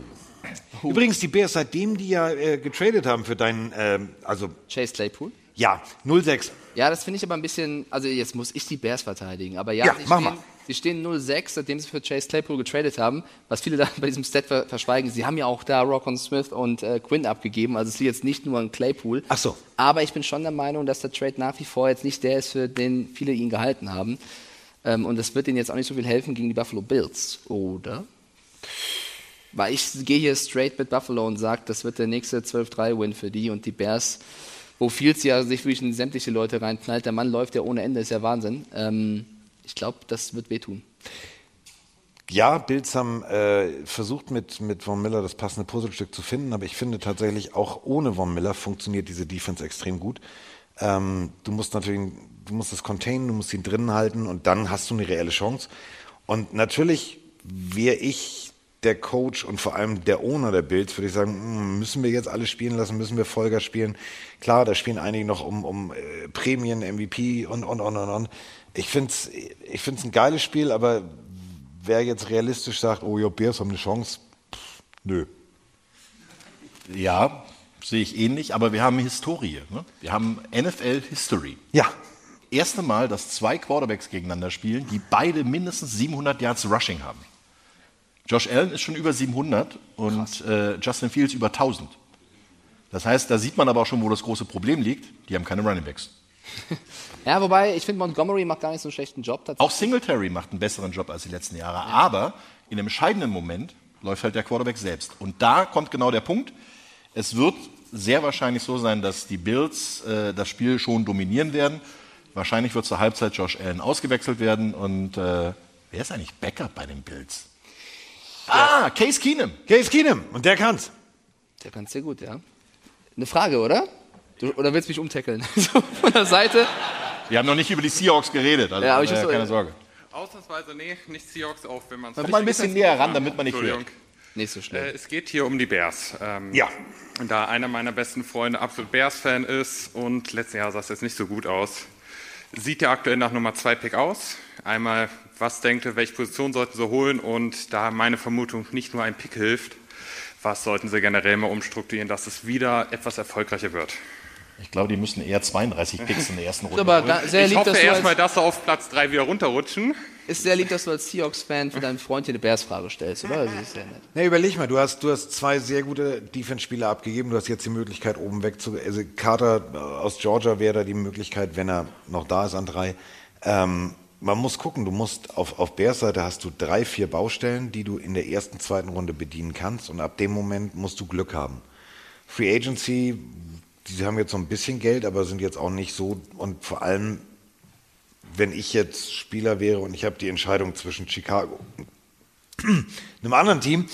Übrigens, die Bears, seitdem die ja äh, getradet haben für deinen, ähm, also Chase Claypool. ja, 06. Ja, das finde ich aber ein bisschen, also jetzt muss ich die Bears verteidigen, aber ja, Ja, mach stehen, mal. Sie stehen 0-6, seitdem sie für Chase Claypool getradet haben. Was viele da bei diesem Stat ver verschweigen, sie haben ja auch da Rockon Smith und äh, Quinn abgegeben. Also es liegt jetzt nicht nur an Claypool. Ach so. Aber ich bin schon der Meinung, dass der Trade nach wie vor jetzt nicht der ist, für den viele ihn gehalten haben. Ähm, und das wird ihnen jetzt auch nicht so viel helfen gegen die Buffalo Bills, oder? Weil ich gehe hier straight mit Buffalo und sage, das wird der nächste 12-3-Win für die und die Bears, wo Fields ja sich wirklich in sämtliche Leute reinknallt. Der Mann läuft ja ohne Ende, ist ja Wahnsinn. Ähm, ich glaube, das wird wehtun. Ja, Bills haben äh, versucht mit, mit Von Miller das passende Puzzlestück zu finden, aber ich finde tatsächlich auch ohne Von Miller funktioniert diese Defense extrem gut. Ähm, du musst natürlich, du musst das containen, du musst ihn drinnen halten und dann hast du eine reelle Chance. Und natürlich wäre ich der Coach und vor allem der Owner der Bills, würde ich sagen, hm, müssen wir jetzt alle spielen lassen, müssen wir Vollgas spielen. Klar, da spielen einige noch um, um äh, Prämien, MVP und, und, und, und, und. Ich finde es ich find's ein geiles Spiel, aber wer jetzt realistisch sagt, oh ja, Bears haben eine Chance, pff, nö. Ja, sehe ich ähnlich, aber wir haben Historie. Ne? Wir haben NFL-History. Ja. Erste Mal, dass zwei Quarterbacks gegeneinander spielen, die beide mindestens 700 Yards Rushing haben. Josh Allen ist schon über 700 und äh, Justin Fields über 1000. Das heißt, da sieht man aber auch schon, wo das große Problem liegt. Die haben keine Running Backs. Ja, wobei ich finde, Montgomery macht gar nicht so einen schlechten Job. Auch Singletary macht einen besseren Job als die letzten Jahre. Aber in einem entscheidenden Moment läuft halt der Quarterback selbst. Und da kommt genau der Punkt. Es wird sehr wahrscheinlich so sein, dass die Bills äh, das Spiel schon dominieren werden. Wahrscheinlich wird zur Halbzeit Josh Allen ausgewechselt werden. Und äh, wer ist eigentlich Backup bei den Bills? Ah, Case Keenum. Case Keenum. Und der kann's. Der kann's sehr gut, ja. Eine Frage, oder? Du, oder willst du mich umtackeln? so von der Seite. Wir haben noch nicht über die Seahawks geredet, also Ja, aber ich äh, keine Sorge. Ausnahmsweise, nee, nicht Seahawks, auch wenn man Komm mal ein bisschen näher ran, damit man nicht Entschuldigung. hört. Nicht so schnell. Äh, es geht hier um die Bears. Ähm, Ja. Und da einer meiner besten Freunde absolut Bears-Fan ist und letztes Jahr sah es jetzt nicht so gut aus, sieht der aktuell nach Nummer 2 Pick aus. Einmal, was denkt ihr, welche Position sollten sie holen? Und da meine Vermutung nicht nur ein Pick hilft, was sollten sie generell mal umstrukturieren, dass es wieder etwas erfolgreicher wird? Ich glaube, die müssen eher 32 Picks in der ersten Runde. Aber ga- sehr ich lieb, hoffe dass du erstmal, als, dass sie auf Platz 3 wieder runterrutschen. ist sehr lieb, dass du als Seahawks-Fan für deinen Freund hier eine Bears-Frage stellst, oder? Das ist sehr nett. Na, überleg mal, du hast, du hast zwei sehr gute Defense-Spieler abgegeben. Du hast jetzt die Möglichkeit, oben weg zu. Also Carter äh, aus Georgia wäre da die Möglichkeit, wenn er noch da ist an drei. Ähm, man muss gucken, du musst auf, auf Bears Seite hast du drei, vier Baustellen, die du in der ersten, zweiten Runde bedienen kannst. Und ab dem Moment musst du Glück haben. Free Agency, die haben jetzt so ein bisschen Geld, aber sind jetzt auch nicht so. Und vor allem, wenn ich jetzt Spieler wäre und ich habe die Entscheidung zwischen Chicago einem anderen Team,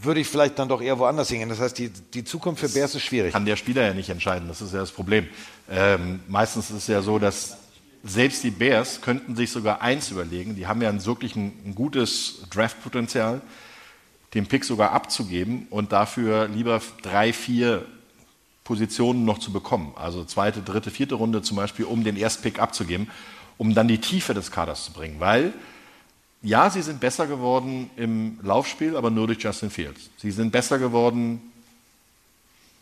würde ich vielleicht dann doch eher woanders hingehen. Das heißt, die, die Zukunft für Bears ist schwierig. Kann der Spieler ja nicht entscheiden, das ist ja das Problem. Ähm, meistens ist es ja so, dass selbst die Bears könnten sich sogar eins überlegen, die haben ja ein, wirklich ein, ein gutes Draftpotenzial, den Pick sogar abzugeben und dafür lieber drei, vier Positionen noch zu bekommen. Also zweite, dritte, vierte Runde zum Beispiel, um den ersten Pick abzugeben, um dann die Tiefe des Kaders zu bringen. Weil, ja, sie sind besser geworden im Laufspiel, aber nur durch Justin Fields. Sie sind besser geworden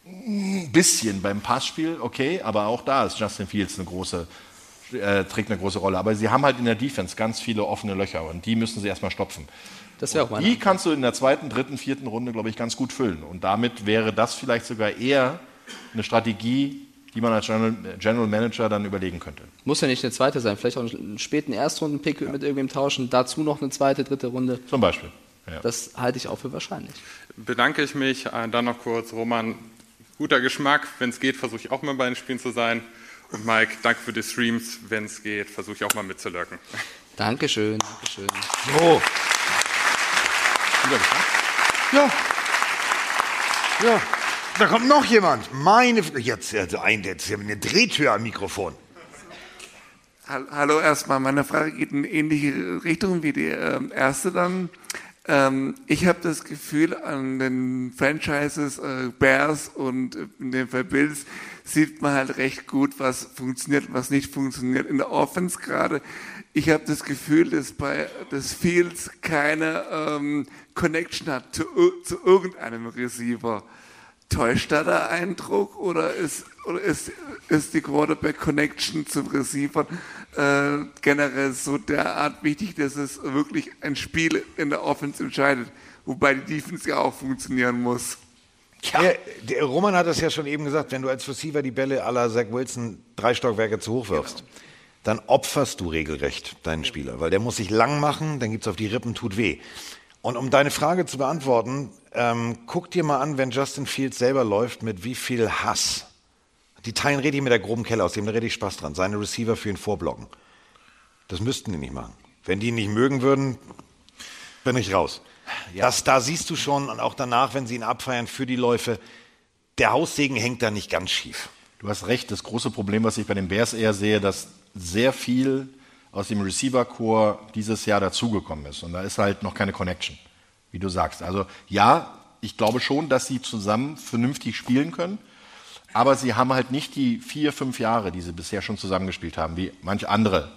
ein bisschen beim Passspiel, okay, aber auch da ist Justin Fields eine große, äh, trägt eine große Rolle. Aber sie haben halt in der Defense ganz viele offene Löcher und die müssen sie erstmal stopfen. Das wäre auch meine Die kannst du in der zweiten, dritten, vierten Runde, glaube ich, ganz gut füllen. Und damit wäre das vielleicht sogar eher eine Strategie, die man als General, General Manager dann überlegen könnte. Muss ja nicht eine zweite sein, vielleicht auch einen späten Erstrunden-Pick mit irgendwem tauschen, dazu noch eine zweite, dritte Runde. Zum Beispiel. Ja. Das halte ich auch für wahrscheinlich. bedanke ich mich. Äh, Dann noch kurz, Roman, guter Geschmack. Wenn es geht, versuche ich auch mal bei den Spielen zu sein. Und Mike, danke für die Streams. Wenn es geht, versuche ich auch mal mitzulirken. Dankeschön, Dankeschön. So. Ja. Ja. Da kommt noch jemand. Meine, jetzt, also ein, jetzt haben eine Drehtür am Mikrofon. Hall- Hallo erstmal, meine Frage geht in ähnliche Richtung wie die ähm, erste dann. Ähm, ich habe das Gefühl, an den Franchises äh, Bears und äh, in dem Fall Bills sieht man halt recht gut, was funktioniert, was nicht funktioniert. In der Offense gerade, ich habe das Gefühl, dass bei des Fields keine ähm, Connection hat zu, zu irgendeinem Receiver. Täuscht da der Eindruck oder ist, oder ist, ist die Quarterback-Connection zum Receiver äh, generell so derart wichtig, dass es wirklich ein Spiel in der Offense entscheidet, wobei die Defense ja auch funktionieren muss? Der, der Roman hat das ja schon eben gesagt, wenn du als Receiver die Bälle la Zach Wilson drei Stockwerke zu hoch wirfst, dann opferst du regelrecht deinen Spieler, weil der muss sich lang machen, dann gibt's auf die Rippen, tut weh. Und um deine Frage zu beantworten, ähm, guck dir mal an, wenn Justin Fields selber läuft, mit wie viel Hass. Die teilen richtig mit der groben Kelle aus, die haben da richtig Spaß dran. Seine Receiver für ihn vorblocken. Das müssten die nicht machen. Wenn die ihn nicht mögen würden, bin ich raus. Das, da siehst du schon, und auch danach, wenn sie ihn abfeiern für die Läufe, der Haussegen hängt da nicht ganz schief. Du hast recht, das große Problem, was ich bei den Bears eher sehe, dass sehr viel aus dem Receiver-Core dieses Jahr dazugekommen ist. Und da ist halt noch keine Connection, wie du sagst. Also ja, ich glaube schon, dass sie zusammen vernünftig spielen können. Aber sie haben halt nicht die vier, fünf Jahre, die sie bisher schon zusammengespielt haben, wie manche andere.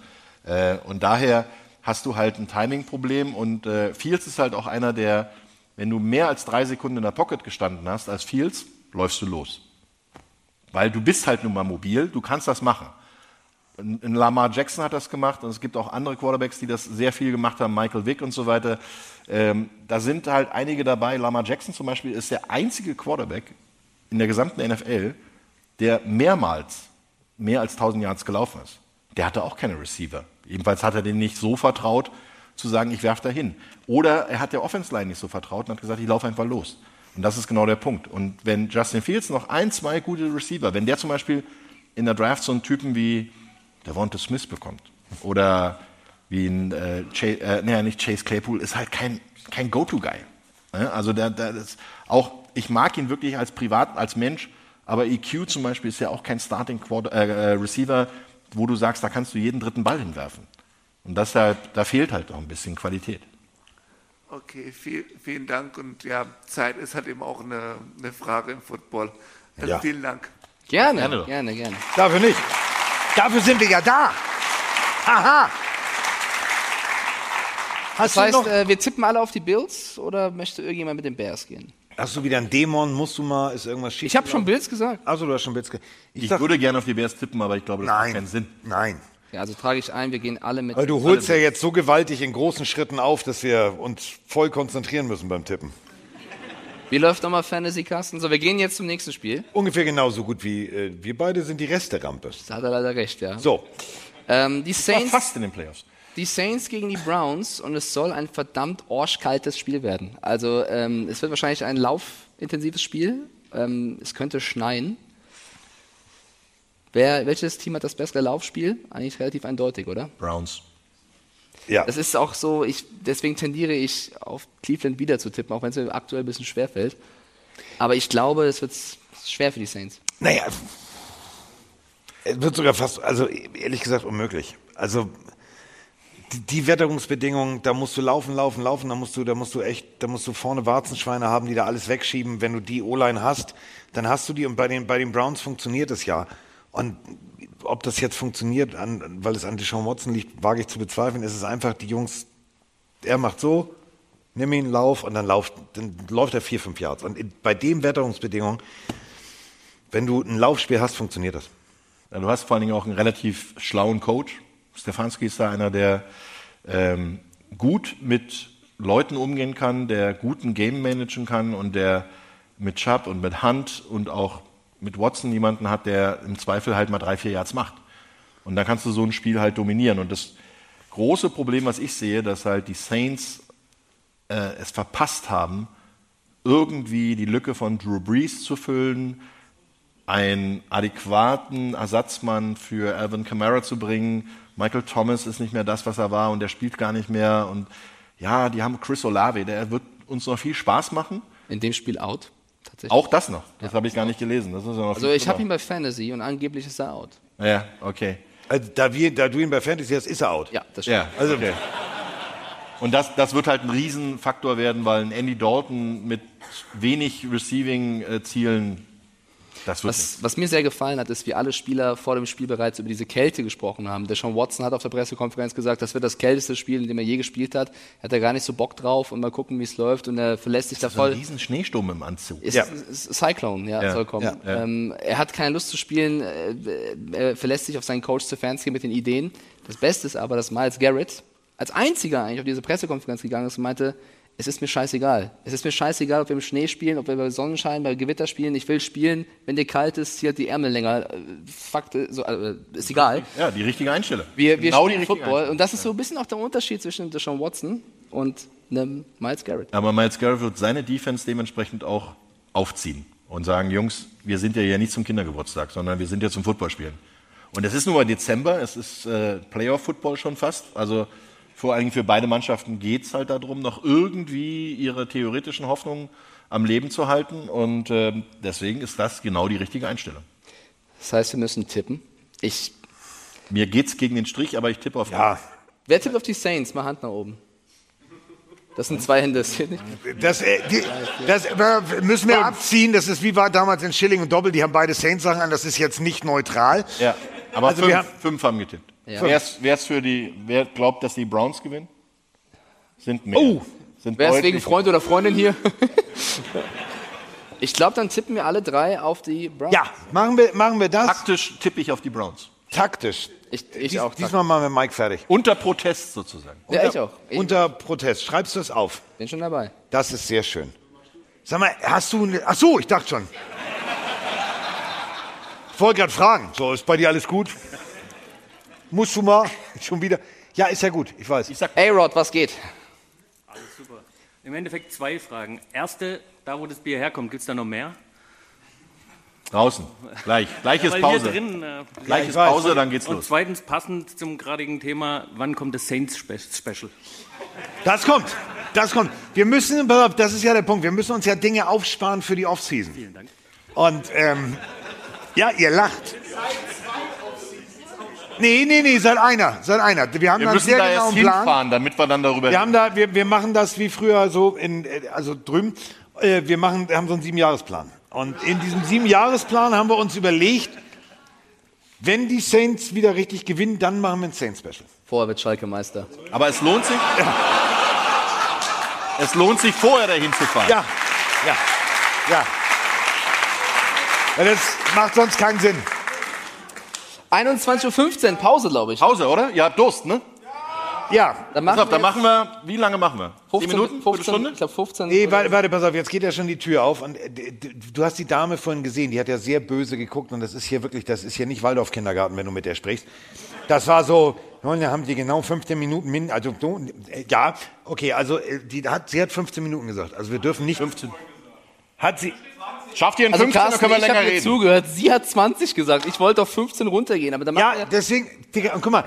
Äh, und daher hast du halt ein Timing-Problem. Und äh, Fields ist halt auch einer, der, wenn du mehr als drei Sekunden in der Pocket gestanden hast als Fields, läufst du los. Weil du bist halt nun mal mobil, du kannst das machen. Ein Lamar Jackson hat das gemacht und es gibt auch andere Quarterbacks, die das sehr viel gemacht haben, Michael Vick und so weiter. Ähm, da sind halt einige dabei. Lamar Jackson zum Beispiel ist der einzige Quarterback in der gesamten NFL, der mehrmals mehr als 1000 Yards gelaufen ist. Der hatte auch keine Receiver. Jedenfalls hat er den nicht so vertraut, zu sagen, ich werfe da hin. Oder er hat der Offense Line nicht so vertraut und hat gesagt, ich laufe einfach los. Und das ist genau der Punkt. Und wenn Justin Fields noch ein, zwei gute Receiver, wenn der zum Beispiel in der Draft so einen Typen wie Devonta Smith bekommt oder wie ein, äh, Chase, äh, nee, nicht Chase Claypool, ist halt kein, kein Go-To-Guy. Ne? Also der, der ist auch, ich mag ihn wirklich als Privat, als Mensch, aber EQ zum Beispiel ist ja auch kein Starting Quarter, äh, äh, Receiver, wo du sagst, da kannst du jeden dritten Ball hinwerfen. Und das da, da fehlt halt auch ein bisschen Qualität. Okay, viel, vielen Dank. Und ja, Zeit ist halt eben auch eine, eine Frage im Football. Also Ja. Vielen Dank. Gerne, Gerne gerne, gerne. Dafür nicht. Dafür sind wir ja da. Haha. Hast das du heißt, noch- äh, wir tippen alle auf die Bills oder möchte irgendjemand mit den Bears gehen? Hast du wieder einen Dämon? Musst du mal, ist irgendwas schief? Ich habe schon Bills gesagt. Also du hast schon Bills gesagt. Ich, würde gerne auf die Bears tippen, aber ich glaube, das macht keinen Sinn. Nein. Ja, also trage ich ein, wir gehen alle mit. Aber du holst ja jetzt so gewaltig in großen Schritten auf, dass wir uns voll konzentrieren müssen beim Tippen. Wie läuft nochmal Fantasy, Carsten? So, wir gehen jetzt zum nächsten Spiel. Ungefähr genauso gut wie äh, wir beide sind die Resterampe. Da hat er leider recht, ja. So. Ähm, die war Saints. fast in den Playoffs. Die Saints gegen die Browns und es soll ein verdammt arschkaltes Spiel werden. Also ähm, es wird wahrscheinlich ein laufintensives Spiel. Ähm, es könnte schneien. Wer, welches Team hat das bessere Laufspiel? Eigentlich relativ eindeutig, oder? Browns. Ja. Das ist auch so, ich, deswegen tendiere ich auf Cleveland wieder zu tippen, auch wenn es mir aktuell ein bisschen schwer fällt. Aber ich glaube, es wird schwer für die Saints. Naja, es wird sogar fast, also ehrlich gesagt unmöglich. Also die, die Wetterungsbedingungen, da musst du laufen, laufen, laufen, da musst du, da musst du echt, da musst du vorne Warzenschweine haben, die da alles wegschieben. Wenn du die O-Line hast, dann hast du die und bei den, bei den Browns funktioniert es ja. Und ob das jetzt funktioniert, an, weil es an Deshaun Watson liegt, wage ich zu bezweifeln. Es ist einfach, die Jungs, er macht so, nimm ihn, lauf und dann, lauft, dann läuft er vier, fünf Yards. Und in, bei den Wetterungsbedingungen, wenn du ein Laufspiel hast, funktioniert das. Ja, du hast vor allen Dingen auch einen relativ schlauen Coach. Stefanski ist da einer, der ähm, gut mit Leuten umgehen kann, der guten Game managen kann und der mit Chubb und mit Hunt und auch mit Watson jemanden hat, der im Zweifel halt mal drei, vier Yards macht. Und dann kannst du so ein Spiel halt dominieren. Und das große Problem, was ich sehe, dass halt die Saints äh, es verpasst haben, irgendwie die Lücke von Drew Brees zu füllen, einen adäquaten Ersatzmann für Alvin Kamara zu bringen. Michael Thomas ist nicht mehr das, was er war und der spielt gar nicht mehr. Und ja, die haben Chris Olave, der wird uns noch viel Spaß machen. In dem Spiel out, tatsächlich. Auch das noch. Das habe ich gar nicht gelesen. Das ist ja noch Also ich habe ihn bei Fantasy und angeblich ist er out. Ja, okay. Also, da, wir, da du ihn bei Fantasy hast, ist er out. Ja, das stimmt. Ja, also okay. Und das, das wird halt ein Riesenfaktor werden, weil ein Andy Dalton mit wenig Receiving-Zielen wird was, was mir sehr gefallen hat, ist, wie alle Spieler vor dem Spiel bereits über diese Kälte gesprochen haben. Der Sean Watson hat auf der Pressekonferenz gesagt, das wird das kälteste Spiel, in dem er je gespielt hat. Er hat da gar nicht so Bock drauf und mal gucken, wie es läuft. Und er verlässt sich da So voll. ein riesen Schneesturm im Anzug. Ist, ist Cyclone, ja, Ja, soll kommen. ja, ja. Ähm, er hat keine Lust zu spielen, äh, er verlässt sich auf seinen Coach Stefanski mit den Ideen. Das Beste ist aber, dass Miles Garrett als einziger eigentlich auf diese Pressekonferenz gegangen ist und meinte, es ist mir scheißegal. Es ist mir scheißegal, ob wir im Schnee spielen, ob wir bei Sonnenschein, bei Gewitter spielen. Ich will spielen. Wenn dir kalt ist, zieh halt die Ärmel länger. Äh, Fakt, äh, so, äh, ist egal. Ja, die richtige Einstellung. Wir, wir genau spielen Football. Und das ist so ein bisschen auch der Unterschied zwischen Deshaun Watson und einem Miles Garrett. Aber Miles Garrett wird seine Defense dementsprechend auch aufziehen und sagen, Jungs, wir sind ja hier nicht zum Kindergeburtstag, sondern wir sind ja zum Footballspielen. Und es ist nun mal Dezember, es ist äh, Playoff-Football schon fast. Also vor allen Dingen für beide Mannschaften geht es halt darum, noch irgendwie ihre theoretischen Hoffnungen am Leben zu halten. Und ähm, deswegen ist das genau die richtige Einstellung. Das heißt, wir müssen tippen. Ich, Mir geht's gegen den Strich, aber ich tippe auf Ja. wer tippt auf die Saints? Mal Hand nach oben. Das sind zwei Hände. das. Das, äh, die, das äh, müssen wir abziehen. Das ist wie war damals in Schilling und Doppel. Die haben beide Saints-Sachen an. Das ist jetzt nicht neutral. Ja, aber Also fünf, wir haben- fünf haben getippt. Ja. Wer, ist, wer ist für die, wer glaubt, dass die Browns gewinnen? Sind mehr. Oh, Sind wer ist wegen Freund oder Freundin hier? ich glaube, dann tippen wir alle drei auf die Browns. Ja, machen wir, machen wir das. Taktisch tippe ich auf die Browns. Taktisch. Ich, ich Dies, auch. diesmal machen wir Mike fertig. Unter Protest sozusagen. Ja, unter, ich auch. Ich Unter Protest. Schreibst du es auf? bin schon dabei. Das ist sehr schön. Sag mal, hast du. Ach so, ich dachte schon. Ich wollte gerade fragen. So, ist bei dir alles gut? Musst du mal? Schon wieder? Ja, ist ja gut, ich weiß. A-Rod, was geht? Alles super. Im Endeffekt zwei Fragen. Erste, da wo das Bier herkommt, gibt es da noch mehr? Draußen. Gleich. Gleich Ja, Pause. Drin, äh, Gleich ist Ja, ich Pause, weiß. dann geht's Und los. zweitens, passend zum gradigen Thema, wann kommt das Saints Spe Special? Das kommt. Das kommt. Wir müssen, das ist ja der Punkt, wir müssen uns ja Dinge aufsparen für die Offseason. Vielen Dank. Und, ähm, ja, ihr lacht. Nee, nee, nee, seit einer, seit einer. Wir haben Wir da einen sehr da erst genauen Plan. hinfahren, damit wir dann darüber Wir haben da, wir, wir machen das wie früher so in, äh, also drüben. Äh, wir machen, wir haben so einen Siebenjahresplan. Und in diesem Siebenjahresplan haben wir uns überlegt, wenn die Saints wieder richtig gewinnen, dann machen wir ein Saints-Special. Vorher wird Schalke Meister. Aber es lohnt sich. Es lohnt sich vorher dahin zu fahren. Ja, ja, ja. Weil das macht sonst keinen Sinn. 21.15 Uhr, Pause, glaube ich. Pause, oder? Ihr habt Durst, ne? Ja. Dann Pass machen auf, dann machen wir, wie lange machen wir? 15, Zehn Minuten? 15, Viertelstunde? ich glaube 15. Nee, warte, warte, pass auf, jetzt geht ja schon die Tür auf. Und äh, du hast die Dame vorhin gesehen, die hat ja sehr böse geguckt. Und das ist hier wirklich, das ist hier nicht Waldorf-Kindergarten, wenn du mit der sprichst. Das war so, nun, da haben die genau 15 Minuten, min, also so, äh, ja, okay, also äh, die hat, sie hat 15 Minuten gesagt. Also wir dürfen nicht. 15. Hat sie. Schafft ihr in Also 15, dann Carsten, können wir ich länger reden. zugehört. Sie hat 20 gesagt. Ich wollte auf 15 runtergehen, aber dann machen Ja, deswegen, Digga, und guck mal.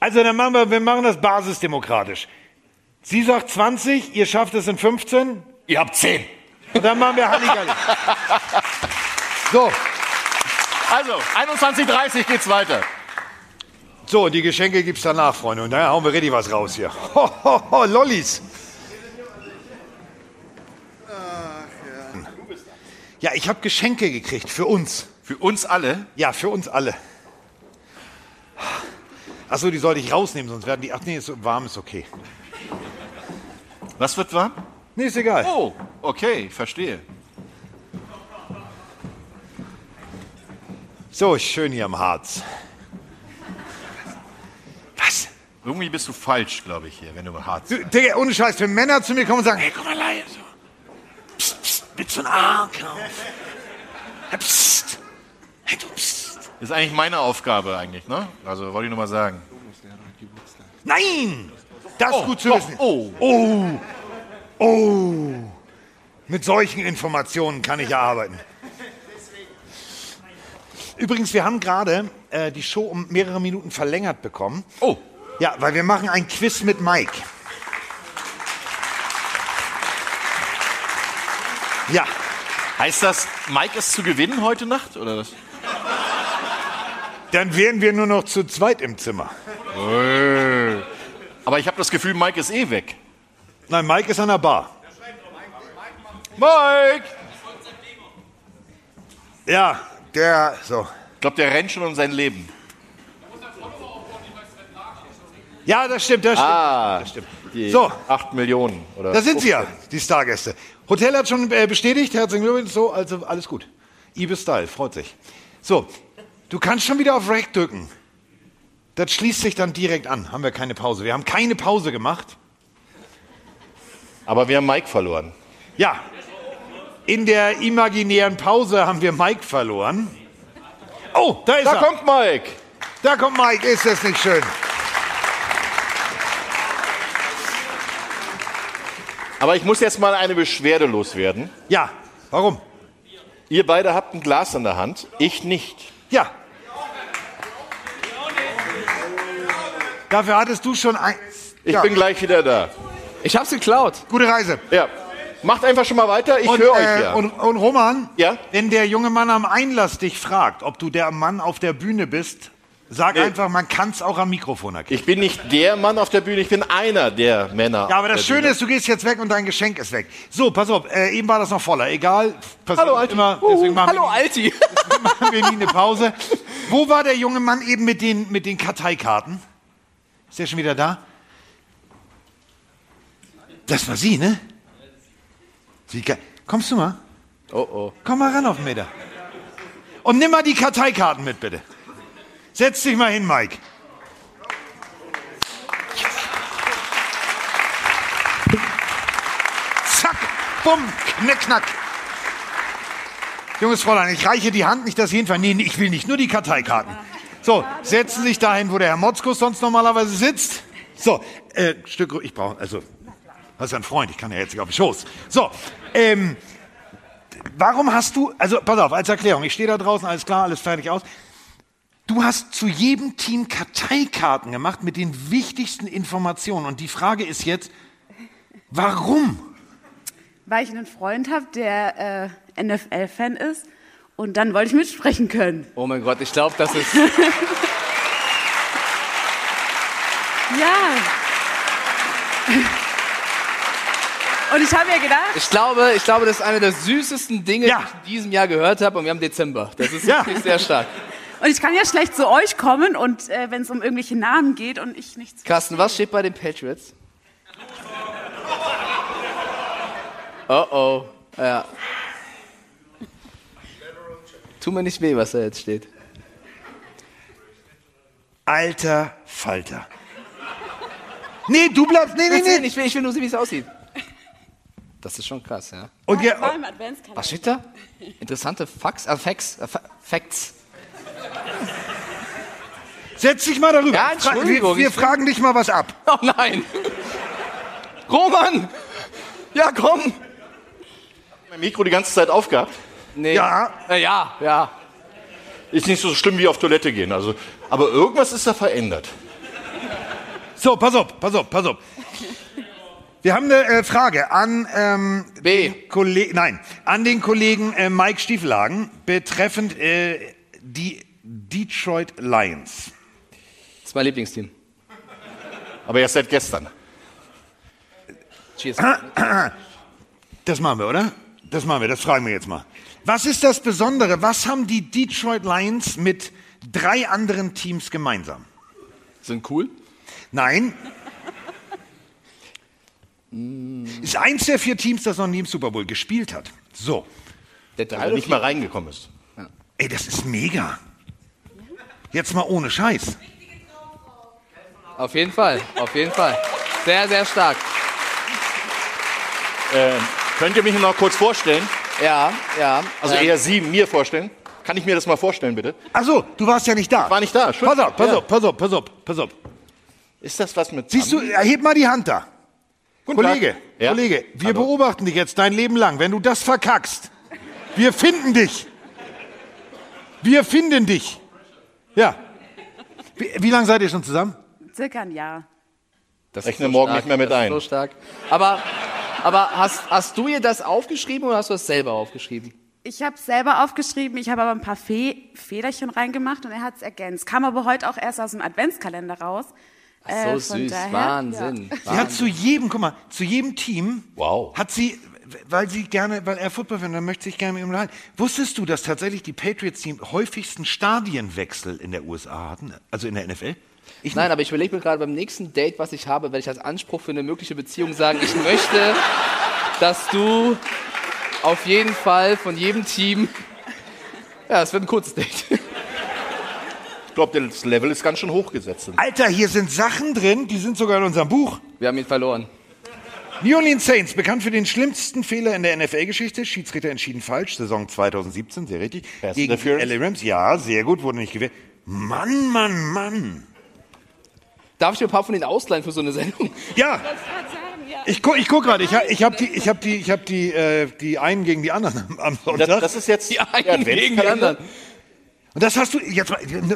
Also dann machen wir, wir machen das basisdemokratisch. Sie sagt 20, ihr schafft es in 15. Ihr habt 10. Und dann machen wir Halligalli. so, Also, 21.30 geht's weiter. so, die Geschenke gibt's danach, Freunde. Und da hauen wir richtig was raus hier. Ho, ho, ho, Lollis. Ja, ich habe Geschenke gekriegt für uns. Für uns alle? Ja, für uns alle. Achso, die sollte ich rausnehmen, sonst werden die. Ach nee, ist so warm ist okay. Was wird warm? Nee, ist egal. Oh, okay, verstehe. So, schön hier am Harz. Was? Irgendwie bist du falsch, glaube ich, hier, wenn du hart Du, Digga, ohne Scheiß, wenn Männer zu mir kommen und sagen, hey, komm mal leise. Willst du einen Ankauf? Ja, psst. Hey, du, psst. Ist eigentlich meine Aufgabe eigentlich, ne? Also wollte ich nur mal sagen. Nein! Das ist Oh, gut zu doch, wissen. oh. Oh. Oh. Mit solchen Informationen kann ich arbeiten. Übrigens, wir haben gerade äh, die Show um mehrere Minuten verlängert bekommen. Oh. Ja, weil wir machen ein Quiz mit Mike. Ja. Heißt das, Mike ist zu gewinnen heute Nacht, oder was? Dann wären wir nur noch zu zweit im Zimmer. Äh. Aber ich habe das Gefühl, Mike ist eh weg. Nein, Mike ist an der Bar. Mike! Ja, der, so. Ich glaube, der rennt schon um sein Leben. Ja, das stimmt, das stimmt. Ah, das stimmt. So. 8 Millionen. Oder Da sind sie ja, 15. die Stargäste. Hotel hat schon äh, bestätigt, herzlichen Glückwunsch, so, also alles gut. Ibis Style, freut sich. So, du kannst schon wieder auf Rec drücken. Das schließt sich dann direkt an. Haben wir keine Pause. Wir haben keine Pause gemacht. Aber wir haben Mike verloren. Ja, in der imaginären Pause haben wir Mike verloren. Oh, da ist Da er. kommt Mike. Da kommt Mike, ist das nicht schön? Aber ich muss jetzt mal eine Beschwerde loswerden. Ja, warum? Ihr beide habt ein Glas in der Hand, ich nicht. Ja. Dafür hattest du schon ein. Ich Ja. bin gleich wieder da. Ich hab's geklaut. Gute Reise. Ja. Macht einfach schon mal weiter, ich höre euch äh, ja. Und, und Roman, Ja? wenn der junge Mann am Einlass dich fragt, ob du der Mann auf der Bühne bist, sag Nee. einfach, man kann es auch am Mikrofon erkennen. ich bin nicht der Mann auf der Bühne, ich bin einer der Männer. Ja, aber das Schöne Bühne. ist, du gehst jetzt weg und dein Geschenk ist weg. So, pass auf, äh, eben war das noch voller. Egal. passiert Hallo, Alti. Immer, deswegen machen, Hallo wir, Alti. nie- machen wir nie eine Pause. Wo war der junge Mann eben mit den, mit den Karteikarten? Ist der schon wieder da? Das war sie, ne? Sie, kommst du mal? Oh oh. Komm mal ran auf den Meter. Und nimm mal die Karteikarten mit, bitte. Setz dich mal hin, Mike. Zack, bumm, knick, knack. Junges Fräulein, ich reiche die Hand nicht, dass Sie hinfallen. Nee, ich will nicht, nur die Karteikarten. So, setzen Sie sich dahin, wo der Herr Motzkus sonst normalerweise sitzt. So, äh, Stück, ich brauche, also, das ist ein Freund, ich kann ja jetzt nicht auf den Schoß. So, ähm, warum hast du, also pass auf, als Erklärung, ich stehe da draußen, alles klar, alles fertig aus. Du hast zu jedem Team Karteikarten gemacht mit den wichtigsten Informationen. Und die Frage ist jetzt, warum? Weil ich einen Freund habe, der äh, NFL-Fan ist. Und dann wollte ich mitsprechen können. Oh mein Gott, ich glaube, das ist. Ja. Und ich habe mir gedacht, Ich glaube, ich glaube, das ist eine der süßesten Dinge, Ja. die ich in diesem Jahr gehört habe. Und wir haben Dezember. Das ist Ja. wirklich sehr stark. Und ich kann ja schlecht zu euch kommen und äh, wenn es um irgendwelche Namen geht und ich nichts. Carsten, was steht bei den Patriots? Oh oh. Ja. Tu mir nicht weh, was da jetzt steht. Alter Falter. Nee, du bleibst, nee, nee, Ich will, nee. ich will, ich will nur sehen, wie es aussieht. Das ist schon krass, ja. Und ja, im Adventskalender. Was steht da? Interessante Facts, äh, Facts, äh, Fa- Facts. Setz dich mal darüber. Ja, Entschuldigung, wir, wir fragen dich mal was ab. Oh nein! Roman! Ja, komm! Mein Mikro die ganze Zeit aufgehabt. Nee. Ja. Äh, ja, ja. Ist nicht so schlimm wie auf Toilette gehen. Also, aber irgendwas ist da verändert. So, pass auf, pass auf, pass auf. Wir haben eine äh, Frage an ähm, B. den Kolle nein, an den Kollegen äh, Mike Stiefelhagen betreffend äh, die Detroit Lions. Das ist mein Lieblingsteam. Aber erst seit gestern. Cheers. Das machen wir, oder? Das machen wir, das fragen wir jetzt mal. Was ist das Besondere? Was haben die Detroit Lions mit drei anderen Teams gemeinsam? Sind cool? Nein. Ist eins der vier Teams, das noch nie im Super Bowl gespielt hat. So. Der drei Also nicht mal reingekommen ist. Ey, das ist mega. Jetzt mal ohne Scheiß. Auf jeden Fall, auf jeden Fall. Sehr, sehr stark. Ähm, könnt ihr mich noch kurz vorstellen? Ja, ja. Also ähm, eher Sie mir vorstellen? Kann ich mir das mal vorstellen, bitte? Achso, du warst ja nicht da. War nicht da. Pass auf, pass Ja. auf, pass auf, pass auf, pass auf. Ist das was mit Siehst du, erheb mal die Hand da. Guten Kollege, Tag. Ja. Kollege, wir Hallo. beobachten dich jetzt dein Leben lang. Wenn du das verkackst, wir finden dich. Wir finden dich. Ja. Wie, wie lange seid ihr schon zusammen? Circa ein Jahr. Das Rechne morgen nicht mehr mit das ein. Ist so stark. Aber, aber hast, hast du ihr das aufgeschrieben oder hast du das selber aufgeschrieben? Ich habe selber aufgeschrieben, ich habe aber ein paar Fe Federchen reingemacht und er hat es ergänzt. Kam aber heute auch erst aus dem Adventskalender raus. Ach so Äh, süß, daher, Wahnsinn. Sie hat zu jedem, guck mal, zu jedem Team Wow. hat sie, weil sie gerne, weil er Football-Fan, dann möchte sich gerne mit ihm unterhalten. Wusstest du, dass tatsächlich die Patriots die häufigsten Stadienwechsel in der USA hatten, also in der NFL? Ich Nein, aber ich überlege mir gerade beim nächsten Date, was ich habe, werde ich als Anspruch für eine mögliche Beziehung sagen, ich möchte, dass du auf jeden Fall von jedem Team. Ja, es wird ein kurzes Date. Ich glaube, das Level ist ganz schön hochgesetzt. Alter, hier sind Sachen drin, die sind sogar in unserem Buch. Wir haben ihn verloren. New Orleans Saints, bekannt für den schlimmsten Fehler in der NFL-Geschichte. Schiedsrichter entschieden falsch, Saison 2017, sehr richtig. Pass Gegen die. LA Rams, ja, sehr gut, wurde nicht gewählt. Mann, Mann, Mann. Darf ich mir ein paar von den ausleihen für so eine Sendung? Ja. Ich guck, ich guck gerade, ich, ich habe die, ich hab die, ich hab die, äh, die einen gegen die anderen am- Sonntag. Das, das ist jetzt Die einen gegen die anderen. Und das hast du, jetzt,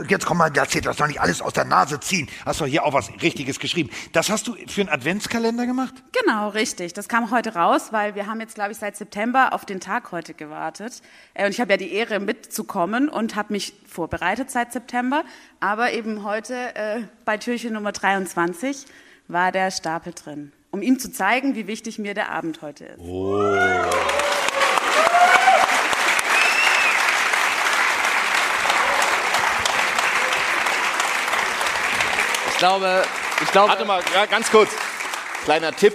jetzt komm mal, erzähl das doch nicht alles aus der Nase ziehen. Hast doch hier auch was Richtiges geschrieben. Das hast du für einen Adventskalender gemacht? Genau, richtig. Das kam heute raus, weil wir haben jetzt, glaube ich, seit September auf den Tag heute gewartet. Äh, Und ich habe ja die Ehre, mitzukommen und habe mich vorbereitet seit September. Aber eben heute äh, bei Türchen Nummer 23 war der Stapel drin, um ihm zu zeigen, wie wichtig mir der Abend heute ist. Ich glaube, ich glaube. Warte mal, ja, ganz kurz. Kleiner Tipp.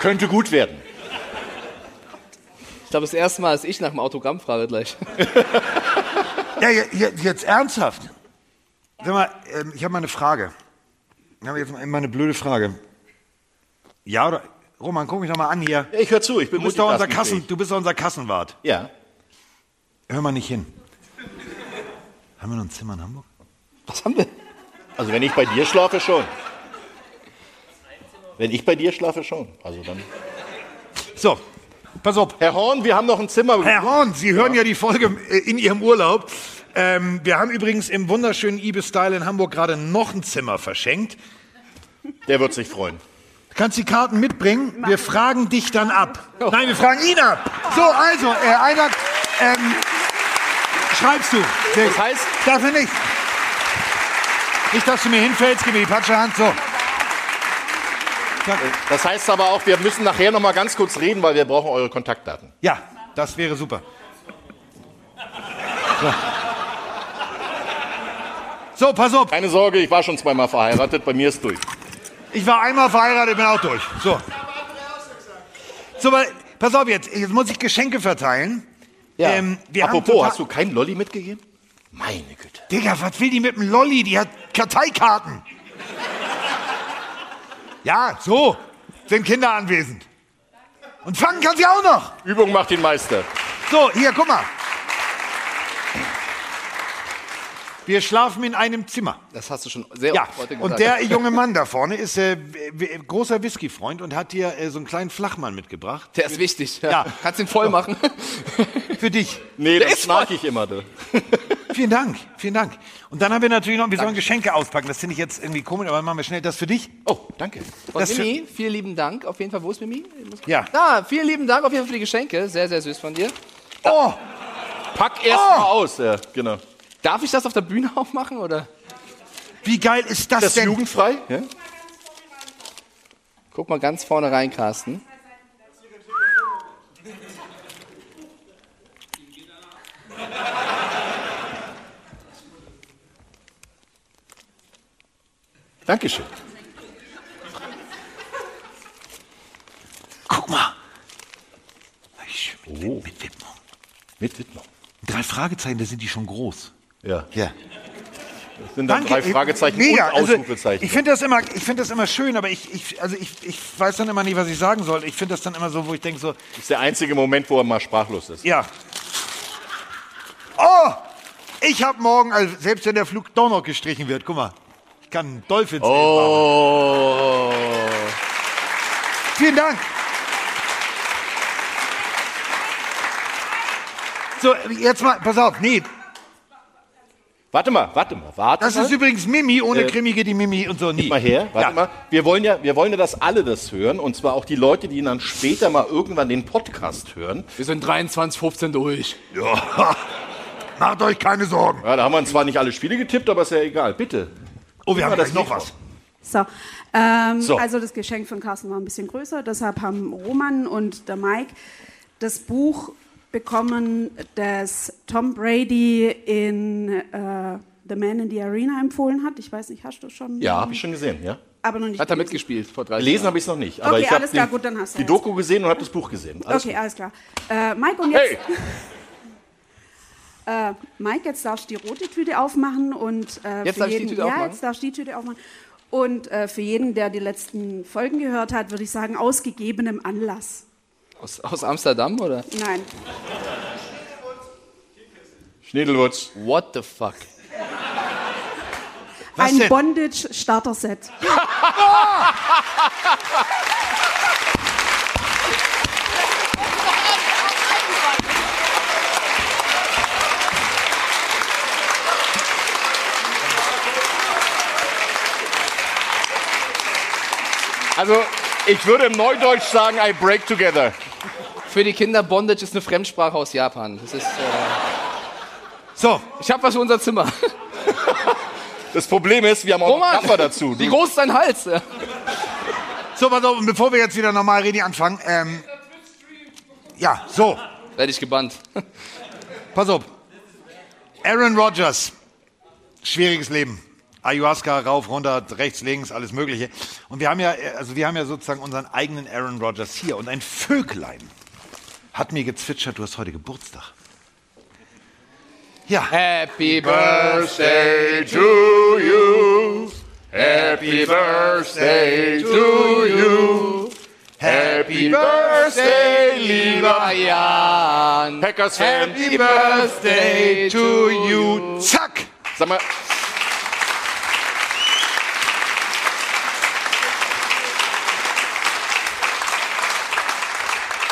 Könnte gut werden. Ich glaube, das erste Mal, dass ich nach dem Autogramm frage gleich. Ja, je- je- jetzt ernsthaft. Sag mal, ähm, ich habe mal eine Frage. Ich habe jetzt mal eine blöde Frage. Ja oder? Roman, guck mich doch mal an hier. Ich höre zu, ich bin Du bist doch unser. Kassen, du bist doch unser Kassenwart. Ja. Hör mal nicht hin. Haben wir noch ein Zimmer in Hamburg? Was haben wir? Also wenn ich bei dir schlafe, schon. Wenn ich bei dir schlafe, schon. Also dann. So, pass auf. Herr Horn, wir haben noch ein Zimmer. Herr Horn, Sie hören ja die Folge äh, in Ihrem Urlaub. Ähm, wir haben übrigens im wunderschönen Ibis Style in Hamburg gerade noch ein Zimmer verschenkt. Der wird sich freuen. Du kannst die Karten mitbringen. Wir fragen dich dann ab. Nein, wir fragen ihn ab. So, also, äh, einer, ähm, schreibst du. Das heißt, Dafür nicht. Nicht, dass du mir hinfällst, gib mir die Patschehand. So. Das heißt aber auch, wir müssen nachher noch mal ganz kurz reden, weil wir brauchen eure Kontaktdaten. Ja, das wäre super. So. so, pass auf. Keine Sorge, ich war schon zweimal verheiratet, bei mir ist durch. Ich war einmal verheiratet, bin auch durch. So. So, pass auf jetzt. Jetzt muss ich Geschenke verteilen. Ja. Ähm, wir haben Apropos, total- hast du keinen Lolli mitgegeben? Meine Güte. Digga, was will die mit dem Lolli? Die hat Karteikarten. Ja, so sind Kinder anwesend. Und fangen kann sie auch noch. Übung macht den Meister. So, hier, guck mal. Wir schlafen in einem Zimmer. Das hast du schon sehr Ja, oft heute gesagt. und der junge Mann da vorne ist äh, großer Whisky-Freund und hat dir äh, so einen kleinen Flachmann mitgebracht. Der ist wichtig. Ja. Ja. Kannst ihn voll machen. Für dich. Nee, Der das mag voll. ich immer. Du. Vielen Dank, vielen Dank. Und dann haben wir natürlich noch, wir sollen Geschenke auspacken. Das finde ich jetzt irgendwie komisch, aber machen wir schnell das für dich. Oh, danke. Von Das für- Mimi, vielen lieben Dank. Auf jeden Fall, wo ist Mimi? Ja. Da, vielen lieben Dank auf jeden Fall für die Geschenke. Sehr, sehr süß von dir. Oh, Pack erst Oh! mal aus. Ja, genau. Darf ich das auf der Bühne aufmachen, oder? wie geil ist das, Das ist denn? jugendfrei? Ja? Guck mal ganz vorne rein, Carsten. Dankeschön. Guck mal. Oh. Mit Widmung. Mit Widmung. Drei Fragezeichen, da sind die schon groß. Ja. Ja. Das sind dann drei ey, Fragezeichen mega. und Also, Ausrufezeichen. ich finde das immer, ich finde das immer schön, aber ich, ich, also ich, ich weiß dann immer nicht, was ich sagen soll. Ich finde das dann immer so, wo ich denke so, das ist der einzige Moment, wo er mal sprachlos ist. ja. Oh, ich habe morgen, also selbst wenn der Flug doch noch gestrichen wird, guck mal, ich kann einen Dolphins. Oh. Vielen Dank. So, jetzt mal, pass auf, nee, Warte mal, warte mal, warte das mal. ist übrigens Mimi, ohne Äh, Krimi geht die Mimi und so nie. Gib mal her, warte Ja. mal. Wir wollen, ja, wir wollen ja, dass alle das hören. Und zwar auch die Leute, die dann später mal irgendwann den Podcast hören. Wir sind 23, 15 durch. Ja, macht euch keine Sorgen. Ja, da haben wir zwar nicht alle Spiele getippt, aber ist ja egal. Bitte. Oh, wir haben gleich noch was. So. Ähm, So. Also das Geschenk von Carsten war ein bisschen größer, deshalb haben Roman und der Mike das Buch bekommen, das Tom Brady in äh, The Man in the Arena empfohlen hat. Ich weiß nicht, hast du schon? Ja, habe ich schon gesehen, ja. Aber noch nicht Hat er gelesen. mitgespielt vor 30 Gelesen Jahren. habe ich es noch nicht. Aber Okay, ich alles klar, den- gut, dann hast du die jetzt. Doku gesehen und habe das Buch gesehen. Alles okay, gut. alles klar. Äh, Mike, und jetzt... Hey! Äh, Mike, jetzt darfst du die rote Tüte aufmachen und äh, Jetzt für darf ich die Tüte ja, aufmachen? jetzt darfst du die Tüte aufmachen. Und äh, für jeden, der die letzten Folgen gehört hat, würde ich sagen, aus gegebenem Anlass. Aus, aus Amsterdam oder? Nein. Schniedelwutz. What the fuck? ein denn? Bondage-Starter-Set. Also, ich würde im Neudeutsch sagen, I break together. Für die Kinder, Bondage ist eine Fremdsprache aus Japan. Das ist. Äh so. Ich habe was für unser Zimmer. Das Problem ist, wir haben auch Roman, Kaffer dazu. Wie groß ist dein Hals? Ja. So, pass auf, und bevor wir jetzt wieder normal reden anfangen, ähm, ja, so. Werde ich gebannt. Pass auf. Aaron Rodgers. Schwieriges Leben. Ayahuasca rauf, runter, rechts, links, alles Mögliche. Und wir haben ja, äh, also wir haben ja sozusagen unseren eigenen Aaron Rodgers hier. Und ein Vöglein hat mir gezwitschert, du hast heute Geburtstag. Ja. Happy Birthday to you. Happy birthday to you. Happy birthday, lieber Jan. Packers Fan. Happy Birthday to you. Zack. Sag mal,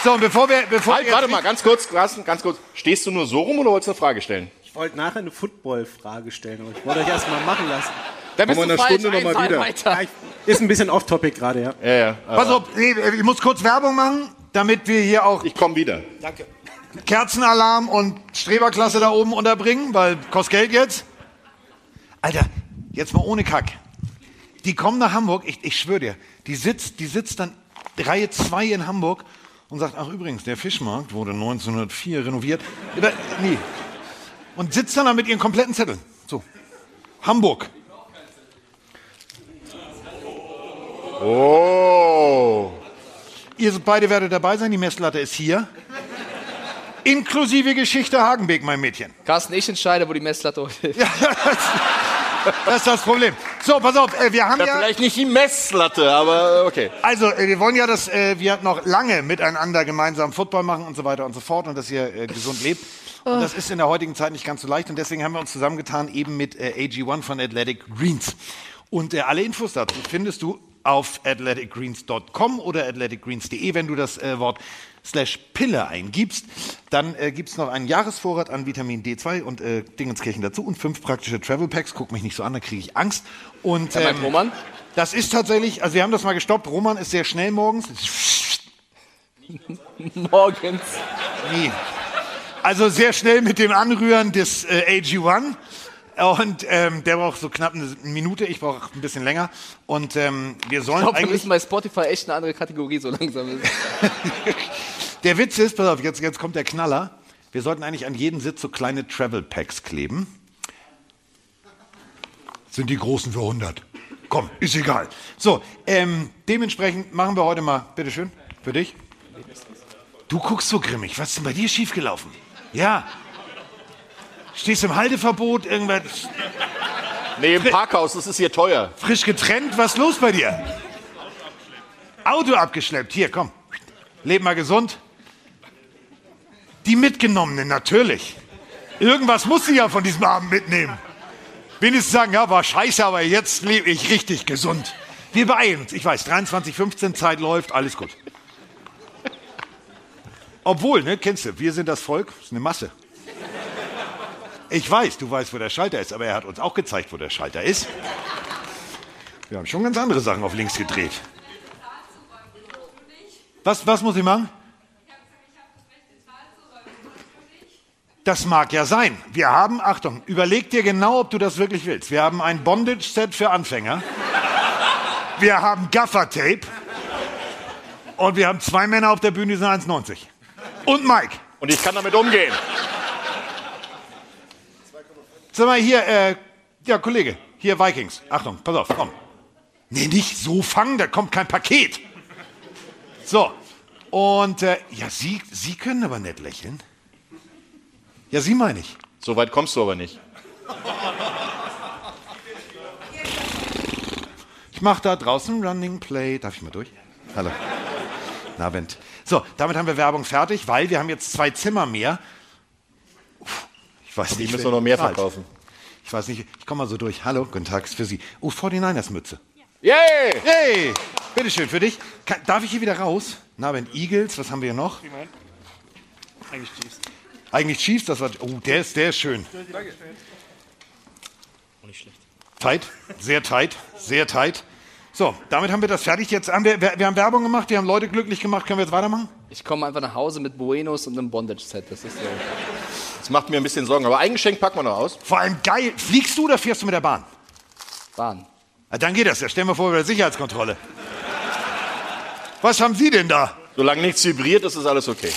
So, und bevor wir, bevor halt, wir warte mal, ganz kurz, Carsten, ganz kurz. Stehst du nur so rum oder wolltest du eine Frage stellen? Ich wollte nachher eine Football-Frage stellen, aber ich wollte euch erst mal machen lassen. Da bist Kommen du wir in einer falsch, Stunde noch mal ein Fall wieder. weiter. Ja, ich- Ist ein bisschen off-topic gerade, ja. Ja, ja. Pass auf, ich muss kurz Werbung machen, damit wir hier auch Ich komme wieder. Danke. Kerzenalarm und Streberklasse da oben unterbringen, weil kostet Geld jetzt. Alter, jetzt mal ohne Kack. Die kommen nach Hamburg, ich, ich schwöre dir, die sitzt, die sitzt dann Reihe 2 in Hamburg und sagt, ach übrigens, der Fischmarkt wurde 1904 renoviert. Oder, nee. Und sitzt dann da mit ihren kompletten Zetteln. So. Hamburg. Oh. Ihr beide werdet dabei sein, die Messlatte ist hier. Inklusive Geschichte Hagenbeek, mein Mädchen. Carsten, ich entscheide, wo die Messlatte ist. Das ist das Problem. So, pass auf, äh, wir haben Ja, ja... vielleicht nicht die Messlatte, aber okay. Also, äh, wir wollen ja, dass äh, wir noch lange miteinander gemeinsam Football machen und so weiter und so fort und dass ihr äh, gesund lebt. Und das ist in der heutigen Zeit nicht ganz so leicht und deswegen haben wir uns zusammengetan eben mit äh, AG1 von Athletic Greens. Und äh, alle Infos dazu findest du auf athleticgreens.com oder athleticgreens.de, wenn du das äh, Wort slash Pille eingibst. Dann äh, gibt es noch einen Jahresvorrat an Vitamin D2 und äh, Dingenskirchen dazu und fünf praktische Travel Packs. Guck mich nicht so an, da kriege ich Angst. Und Ja, mein Roman? das ist tatsächlich, also wir haben das mal gestoppt. Roman ist sehr schnell morgens. Morgens. Nie. Also sehr schnell mit dem Anrühren des äh, AG1. Und ähm, der braucht so knapp eine Minute, ich brauche ein bisschen länger. Und ähm, wir Ich sollen glaube, wir eigentlich. müssen bei Spotify echt eine andere Kategorie so langsam. Der Witz ist, pass auf, jetzt, jetzt kommt der Knaller. Wir sollten eigentlich an jeden Sitz so kleine Travel Packs kleben. Sind die großen für 100. Komm, ist egal. So, ähm, dementsprechend machen wir heute mal, bitteschön, für dich. Du guckst so grimmig. Was ist denn bei dir schiefgelaufen? Ja. Stehst im Halteverbot, irgendwas. Nee, im Parkhaus, das ist hier teuer. Frisch getrennt, was ist los bei dir? Auto abgeschleppt, hier, komm. Leb mal gesund. Die mitgenommenen, natürlich. Irgendwas muss sie ja von diesem Abend mitnehmen. Wenigstens sagen, ja, war scheiße, aber jetzt lebe ich richtig gesund. Wir beeilen uns. Ich weiß, 23.15 Zeit läuft, alles gut. Obwohl, ne, kennst du, wir sind das Volk, ist eine Masse. Ich weiß, du weißt, wo der Schalter ist, aber er hat uns auch gezeigt, wo der Schalter ist. Wir haben schon ganz andere Sachen auf links gedreht. Was, was muss ich machen? Das mag ja sein. Wir haben, Achtung, überleg dir genau, ob du das wirklich willst. Wir haben ein Bondage-Set für Anfänger. wir haben Gaffertape und wir haben zwei Männer auf der Bühne, die sind 1,90. Und Mike. Und ich kann damit umgehen. Sag mal hier, äh, ja, Kollege, hier Vikings. Achtung, pass auf, komm. Nee, nicht so fangen, da kommt kein Paket. So, und äh, ja, Sie, Sie können aber nicht lächeln. Ja, Sie meine ich. So weit kommst du aber nicht. Ich mache da draußen Running Play. Darf ich mal durch? Hallo. Na, Wendt. So, damit haben wir Werbung fertig, weil wir haben jetzt zwei Zimmer mehr. Uff, Ich weiß Die nicht, müssen wer wir noch mehr zahlt. verkaufen. Ich weiß nicht, ich komme mal so durch. Hallo, guten Tag, ist für Sie. Oh, 49ers Mütze. Yay! Hey! Bitteschön, für dich. Kann, darf ich hier wieder raus? Na, wenn Eagles, was haben wir hier noch? Eigentlich Chiefs. Eigentlich Chiefs, das war. Oh, der ist, der ist schön. Danke. Auch nicht schlecht. Tight, sehr tight, sehr tight. So, damit haben wir das fertig. Jetzt haben wir, wir, haben Werbung gemacht, wir haben Leute glücklich gemacht. Können wir jetzt weitermachen? Ich komme einfach nach Hause mit Buenos und einem Bondage-Set. Das ist so. Das macht mir ein bisschen Sorgen, aber ein Geschenk packen wir noch aus. Vor allem geil. Fliegst du oder fährst du mit der Bahn? Bahn. Ah, dann geht das ja. Stellen wir vor, bei der Sicherheitskontrolle. Was haben Sie denn da? Solange nichts vibriert, ist das alles okay.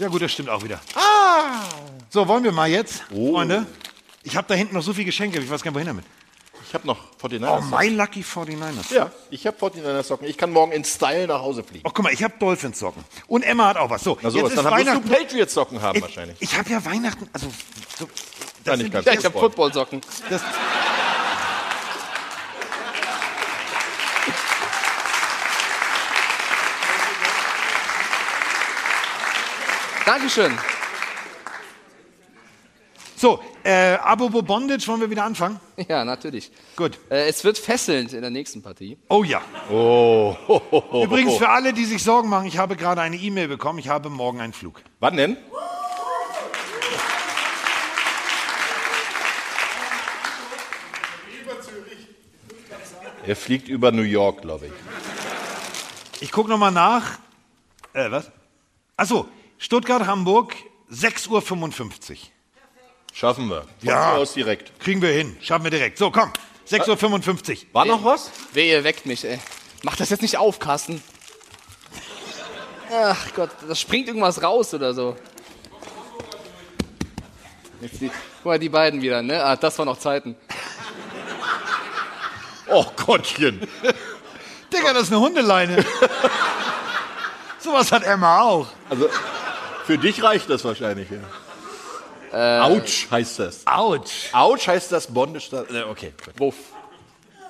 Ja gut, das stimmt auch wieder. Ah! So, wollen wir mal jetzt, Freunde? Ich habe da hinten noch so viele Geschenke, ich weiß gar nicht, wohin damit. Ich habe noch 49ers. Oh, my lucky 49ers. Ja, ich habe 49ers Socken. Ich kann morgen in Style nach Hause fliegen. Oh, guck mal, ich habe Dolphins Socken. Und Emma hat auch was. So, Na sowas, jetzt dann ist wirst du. Patriots Socken haben Ich- wahrscheinlich. Ich habe ja Weihnachten, also so, ganz. die Ja, ich habe Football. Footballsocken. Das, Dankeschön. so, äh, apropos Bondage, wollen wir wieder anfangen? Ja, natürlich. Gut. Äh, es wird fesselnd in der nächsten Partie. Oh ja. Oh. Übrigens für alle, die sich Sorgen machen, ich habe gerade eine E-Mail bekommen, ich habe morgen einen Flug. Wann denn? Er fliegt über New York, glaube ich. Ich gucke nochmal nach. Äh, was? Achso, Stuttgart, Hamburg, 6.55 Uhr. Schaffen wir. Von Ja. aus direkt. Kriegen wir hin. Schaffen wir direkt. So, komm. 6.55 Uhr. War noch was? Wehe, ihr weckt mich, ey. Mach das jetzt nicht auf, Carsten. Ach Gott, da springt irgendwas raus oder so. Jetzt die, guck mal, die beiden wieder, ne? Ah, das waren noch Zeiten. Oh Gottchen. Digga, das ist eine Hundeleine. Sowas hat Emma auch. Also, für dich reicht das wahrscheinlich, ja. Autsch heißt das. Autsch. Autsch heißt das Bondage. Äh, okay. Wuff.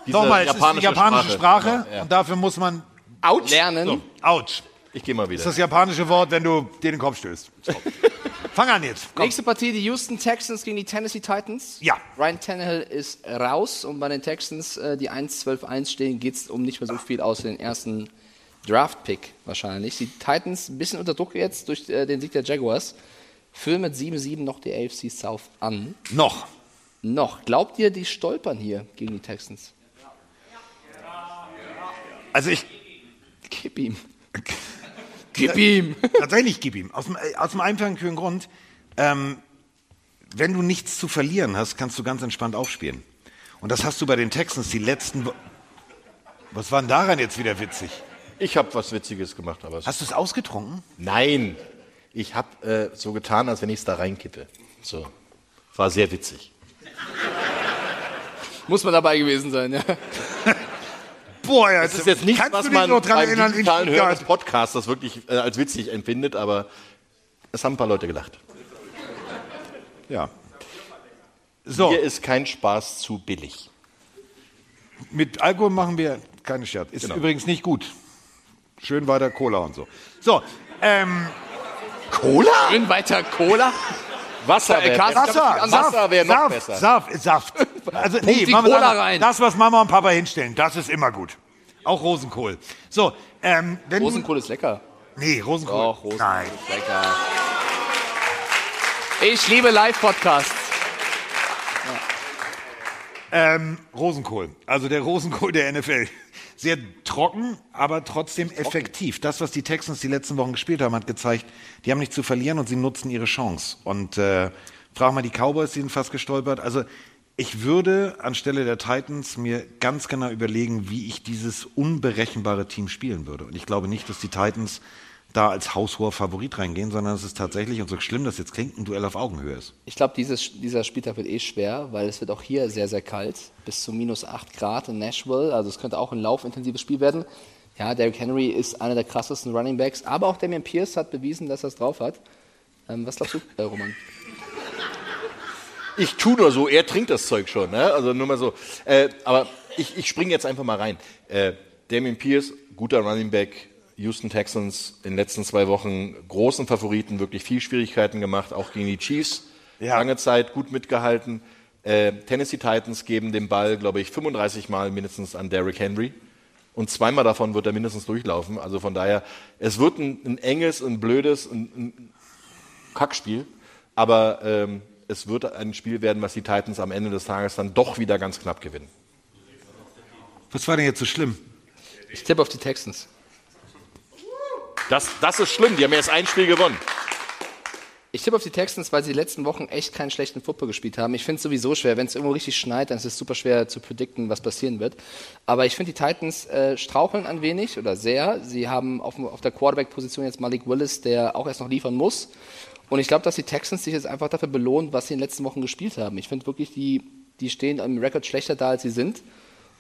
Nochmal, es ist die japanische Sprache, Ja, ja. und dafür muss man Autsch. Lernen. So, Autsch. Ich gehe mal Das ist wieder. das japanische Wort, wenn du dir den Kopf stößt. Fang an jetzt. Komm. Nächste Partie, die Houston Texans gegen die Tennessee Titans. Ja. Ryan Tannehill ist raus und bei den Texans, äh, die 1-12-1 stehen, geht es um nicht mehr so viel aus den ersten Draft-Pick wahrscheinlich. Die Titans ein bisschen unter Druck jetzt durch äh, den Sieg der Jaguars. Führen mit 7-7 noch die AFC South an. Noch. Noch. Glaubt ihr, die stolpern hier gegen die Texans? Also ich. Gib ihm. Gib ihm. Tatsächlich gib ihm. Aus dem, äh, aus dem einfachen Grund, ähm, wenn du nichts zu verlieren hast, kannst du ganz entspannt aufspielen. Und das hast du bei den Texans die letzten. Wo Was war denn daran jetzt wieder witzig? Ich habe was Witziges gemacht, aber es Hast du es ausgetrunken? Nein. Ich habe äh, so getan, als wenn ich es da reinkippe. So. War sehr witzig. Muss man dabei gewesen sein, ja. Boah, ja, Das ist jetzt nichts, kannst was du dich man noch dran beim erinnern in digitalen Hören des? Podcasts das wirklich äh, als witzig empfindet, aber es haben ein paar Leute gelacht. Ja. So, Hier ist kein Spaß zu billig. mit Alkohol machen wir keine Scherz. Ist Genau. übrigens nicht gut. Schön weiter Cola und so. So, ähm, Cola? Schön weiter Cola. Wasser Äh, ich hab Wasser, Saft, wäre noch Saft, besser. Saft, Saft. Also, die machen wir Cola das- rein. Das, was Mama und Papa hinstellen, das ist immer gut. Auch Rosenkohl. So, ähm, wenn Rosenkohl ist lecker. Nee, Rosenkohl. Doch, Rosenkohl Nein. ist lecker. Ich liebe Live-Podcasts. Ähm, Rosenkohl. Also der Rosenkohl der NFL. Sehr trocken, aber trotzdem effektiv. Das, was die Texans die letzten Wochen gespielt haben, hat gezeigt, die haben nichts zu verlieren und sie nutzen ihre Chance. Und äh, frag mal die Cowboys, die sind fast gestolpert. Also Ich würde anstelle der Titans mir ganz genau überlegen, wie ich dieses unberechenbare Team spielen würde. Und ich glaube nicht, dass die Titans da als haushoher Favorit reingehen, sondern es ist tatsächlich, und so schlimm das jetzt klingt, ein Duell auf Augenhöhe ist. Ich glaube, dieser Spieltag wird eh schwer, weil es wird auch hier sehr, sehr kalt. Bis zu minus 8 Grad in Nashville. Also es könnte auch ein laufintensives Spiel werden. Ja, Derrick Henry ist einer der krassesten Running Backs, aber auch Damian Pierce hat bewiesen, dass er es drauf hat. Ähm, was glaubst du, äh, Roman? Ich tue nur so, er trinkt das Zeug schon, ne? also nur mal so. Äh, aber ich, ich springe jetzt einfach mal rein. Äh, Damien Pierce, guter Running Back, Houston Texans in den letzten zwei Wochen großen Favoriten, wirklich viel Schwierigkeiten gemacht, auch gegen die Chiefs. Ja. Lange Zeit gut mitgehalten. Äh, Tennessee Titans geben den Ball, glaube ich, 35 Mal mindestens an Derrick Henry. Und zweimal davon wird er mindestens durchlaufen. Also von daher, es wird ein, ein enges, ein blödes, ein, ein Kackspiel. Aber ähm, es wird ein Spiel werden, was die Titans am Ende des Tages dann doch wieder ganz knapp gewinnen. Was war denn jetzt so schlimm? Ich tippe auf die Texans. Das, das ist schlimm, die haben erst ein Spiel gewonnen. Ich tippe auf die Texans, weil sie die letzten Wochen echt keinen schlechten Football gespielt haben. Ich finde es sowieso schwer. Wenn es irgendwo richtig schneit, dann ist es super schwer zu predikten, was passieren wird. Aber ich finde, die Titans äh, straucheln ein wenig oder sehr. Sie haben auf, auf der Quarterback-Position jetzt Malik Willis, der auch erst noch liefern muss. Und ich glaube, dass die Texans sich jetzt einfach dafür belohnen, was sie in den letzten Wochen gespielt haben. Ich finde wirklich, die, die stehen im Rekord schlechter da, als sie sind.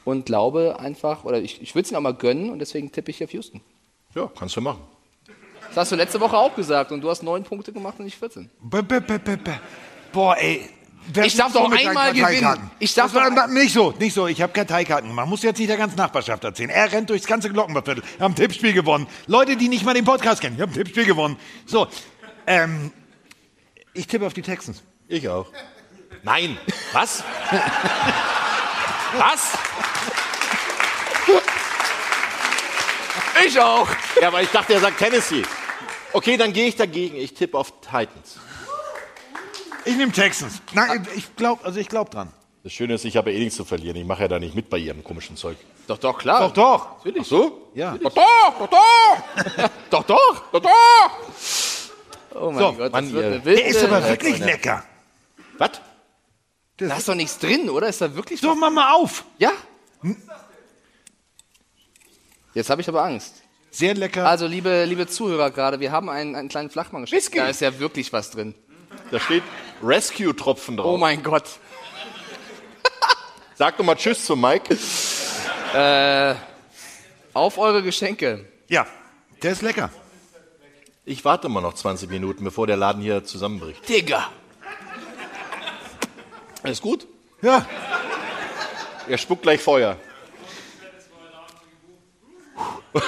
Und glaube einfach, oder ich, ich würde es ihnen auch mal gönnen und deswegen tippe ich auf Houston. Ja, kannst du machen. Das hast du letzte Woche auch gesagt und du hast neun Punkte gemacht und nicht 14. B -b -b Boah, ey. Wer Ich darf doch einmal gewinnen. Ich darf das doch war, nicht so, nicht so. Ich habe Karteikarten gemacht. Muss jetzt nicht der ganzen Nachbarschaft erzählen. Er rennt durchs ganze Glockenbachviertel. Wir haben ein Tippspiel gewonnen. Leute, die nicht mal den Podcast kennen, wir haben ein Tippspiel gewonnen. So, ähm, ich tippe auf die Texans. Ich auch. Nein. Was? Was? Ich auch. Ja, aber ich dachte, er sagt Tennessee. Okay, dann gehe ich dagegen. Ich tippe auf Titans. Ich nehme Texans. Nein, ich glaube also ich glaub dran. Das Schöne ist, ich habe eh nichts zu verlieren. Ich mache ja da nicht mit bei ihrem komischen Zeug. Doch, doch, klar. Doch, doch. Natürlich. Ach so? Ja. Doch, doch, doch, doch. doch, doch, doch, doch. Oh mein So, Gott, Mann, das wird ihr- eine wilde... Der ist aber wirklich lecker. Was? Da ist doch nichts drin, oder? Ist da wirklich So, mach mal auf. Ja. Jetzt habe ich aber Angst. Sehr lecker. Also, liebe, liebe Zuhörer gerade, wir haben einen, einen kleinen Flachmann geschickt. Whisky. Da ist ja wirklich was drin. Da steht Rescue-Tropfen drauf. Oh mein Gott. Sag doch mal Tschüss zu Mike. Äh, auf eure Geschenke. Ja, der ist lecker. Ich warte mal noch 20 Minuten, bevor der Laden hier zusammenbricht. Digga. Alles gut? Ja. Er spuckt gleich Feuer.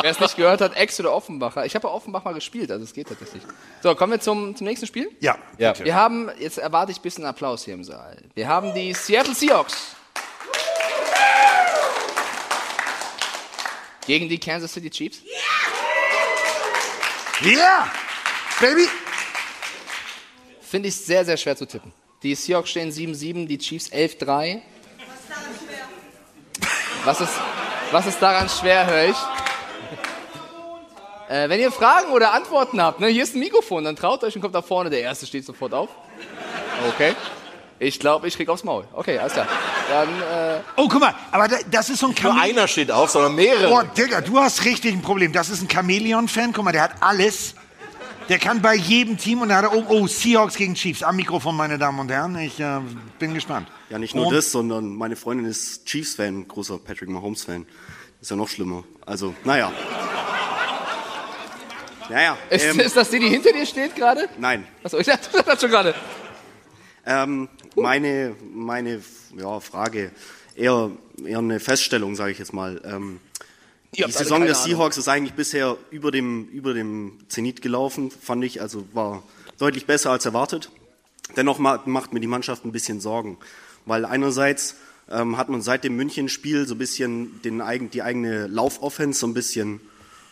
Wer es nicht gehört hat, Ex oder Offenbacher. Ich habe Offenbach mal gespielt, also es geht tatsächlich. So, kommen wir zum, zum nächsten Spiel? Ja. Ja. Wir haben, jetzt erwarte ich ein bisschen Applaus hier im Saal. Wir haben die Seattle Seahawks. Gegen die Kansas City Chiefs. Ja, Baby. Finde ich sehr, sehr schwer zu tippen. Die Seahawks stehen 7-7, die Chiefs 11-3. Was ist, was ist daran schwer, höre ich? Äh, wenn ihr Fragen oder Antworten habt, ne, hier ist ein Mikrofon, dann traut euch und kommt da vorne. Der Erste steht sofort auf. Okay. Ich glaube, ich krieg aufs Maul. Okay, alles klar. Dann, äh, Oh, guck mal, aber da- das ist so ein Nur Chamäleon. einer steht auf, sondern mehrere. Oh, Digga, du hast richtig ein Problem. Das ist ein Chamäleon-Fan. Guck mal, der hat alles. Der kann bei jedem Team und da hat er oben, oh, Seahawks gegen Chiefs. Am Mikrofon, meine Damen und Herren. Ich äh, bin gespannt. Ja, nicht nur Und- das, sondern meine Freundin ist Chiefs-Fan, großer Patrick Mahomes-Fan. Ist ja noch schlimmer. Also, naja. Naja. ist, ähm, ist das die, die hinter dir steht gerade? nein. Achso, ich dachte, das schon gerade. Ähm, meine meine ja, Frage, eher, eher eine Feststellung, sage ich jetzt mal. Ähm, die Saison der. Seahawks ist eigentlich bisher über dem, über dem Zenit gelaufen, fand ich. Also war deutlich besser als erwartet. Dennoch ma- macht mir die Mannschaft ein bisschen Sorgen, weil einerseits ähm, hat man seit dem München-Spiel so ein bisschen den, die eigene Laufoffense so ein bisschen,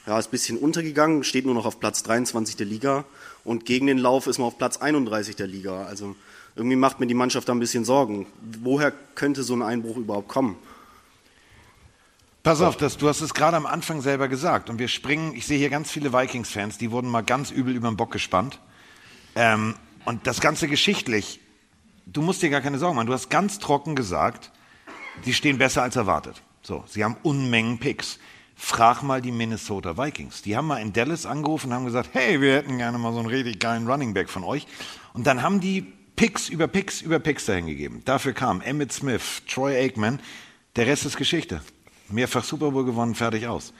ja, ist ein bisschen untergegangen, steht nur noch auf Platz 23 der Liga und gegen den Lauf ist man auf Platz 31 der Liga. Also irgendwie macht mir die Mannschaft da ein bisschen Sorgen. Woher könnte so ein Einbruch überhaupt kommen? Pass auf, das, du hast es gerade am Anfang selber gesagt. Und wir springen, ich sehe hier ganz viele Vikings-Fans, die wurden mal ganz übel über den Bock gespannt. Ähm, und das Ganze geschichtlich, du musst dir gar keine Sorgen machen. Du hast ganz trocken gesagt, die stehen besser als erwartet. So, sie haben Unmengen Picks. Frag mal die Minnesota Vikings. Die haben mal in Dallas angerufen und haben gesagt, hey, wir hätten gerne mal so einen richtig geilen Running Back von euch. Und dann haben die Picks über Picks über Picks dahin gegeben. Dafür kam Emmett Smith, Troy Aikman. Der Rest ist Geschichte. Mehrfach Super Bowl gewonnen, fertig aus.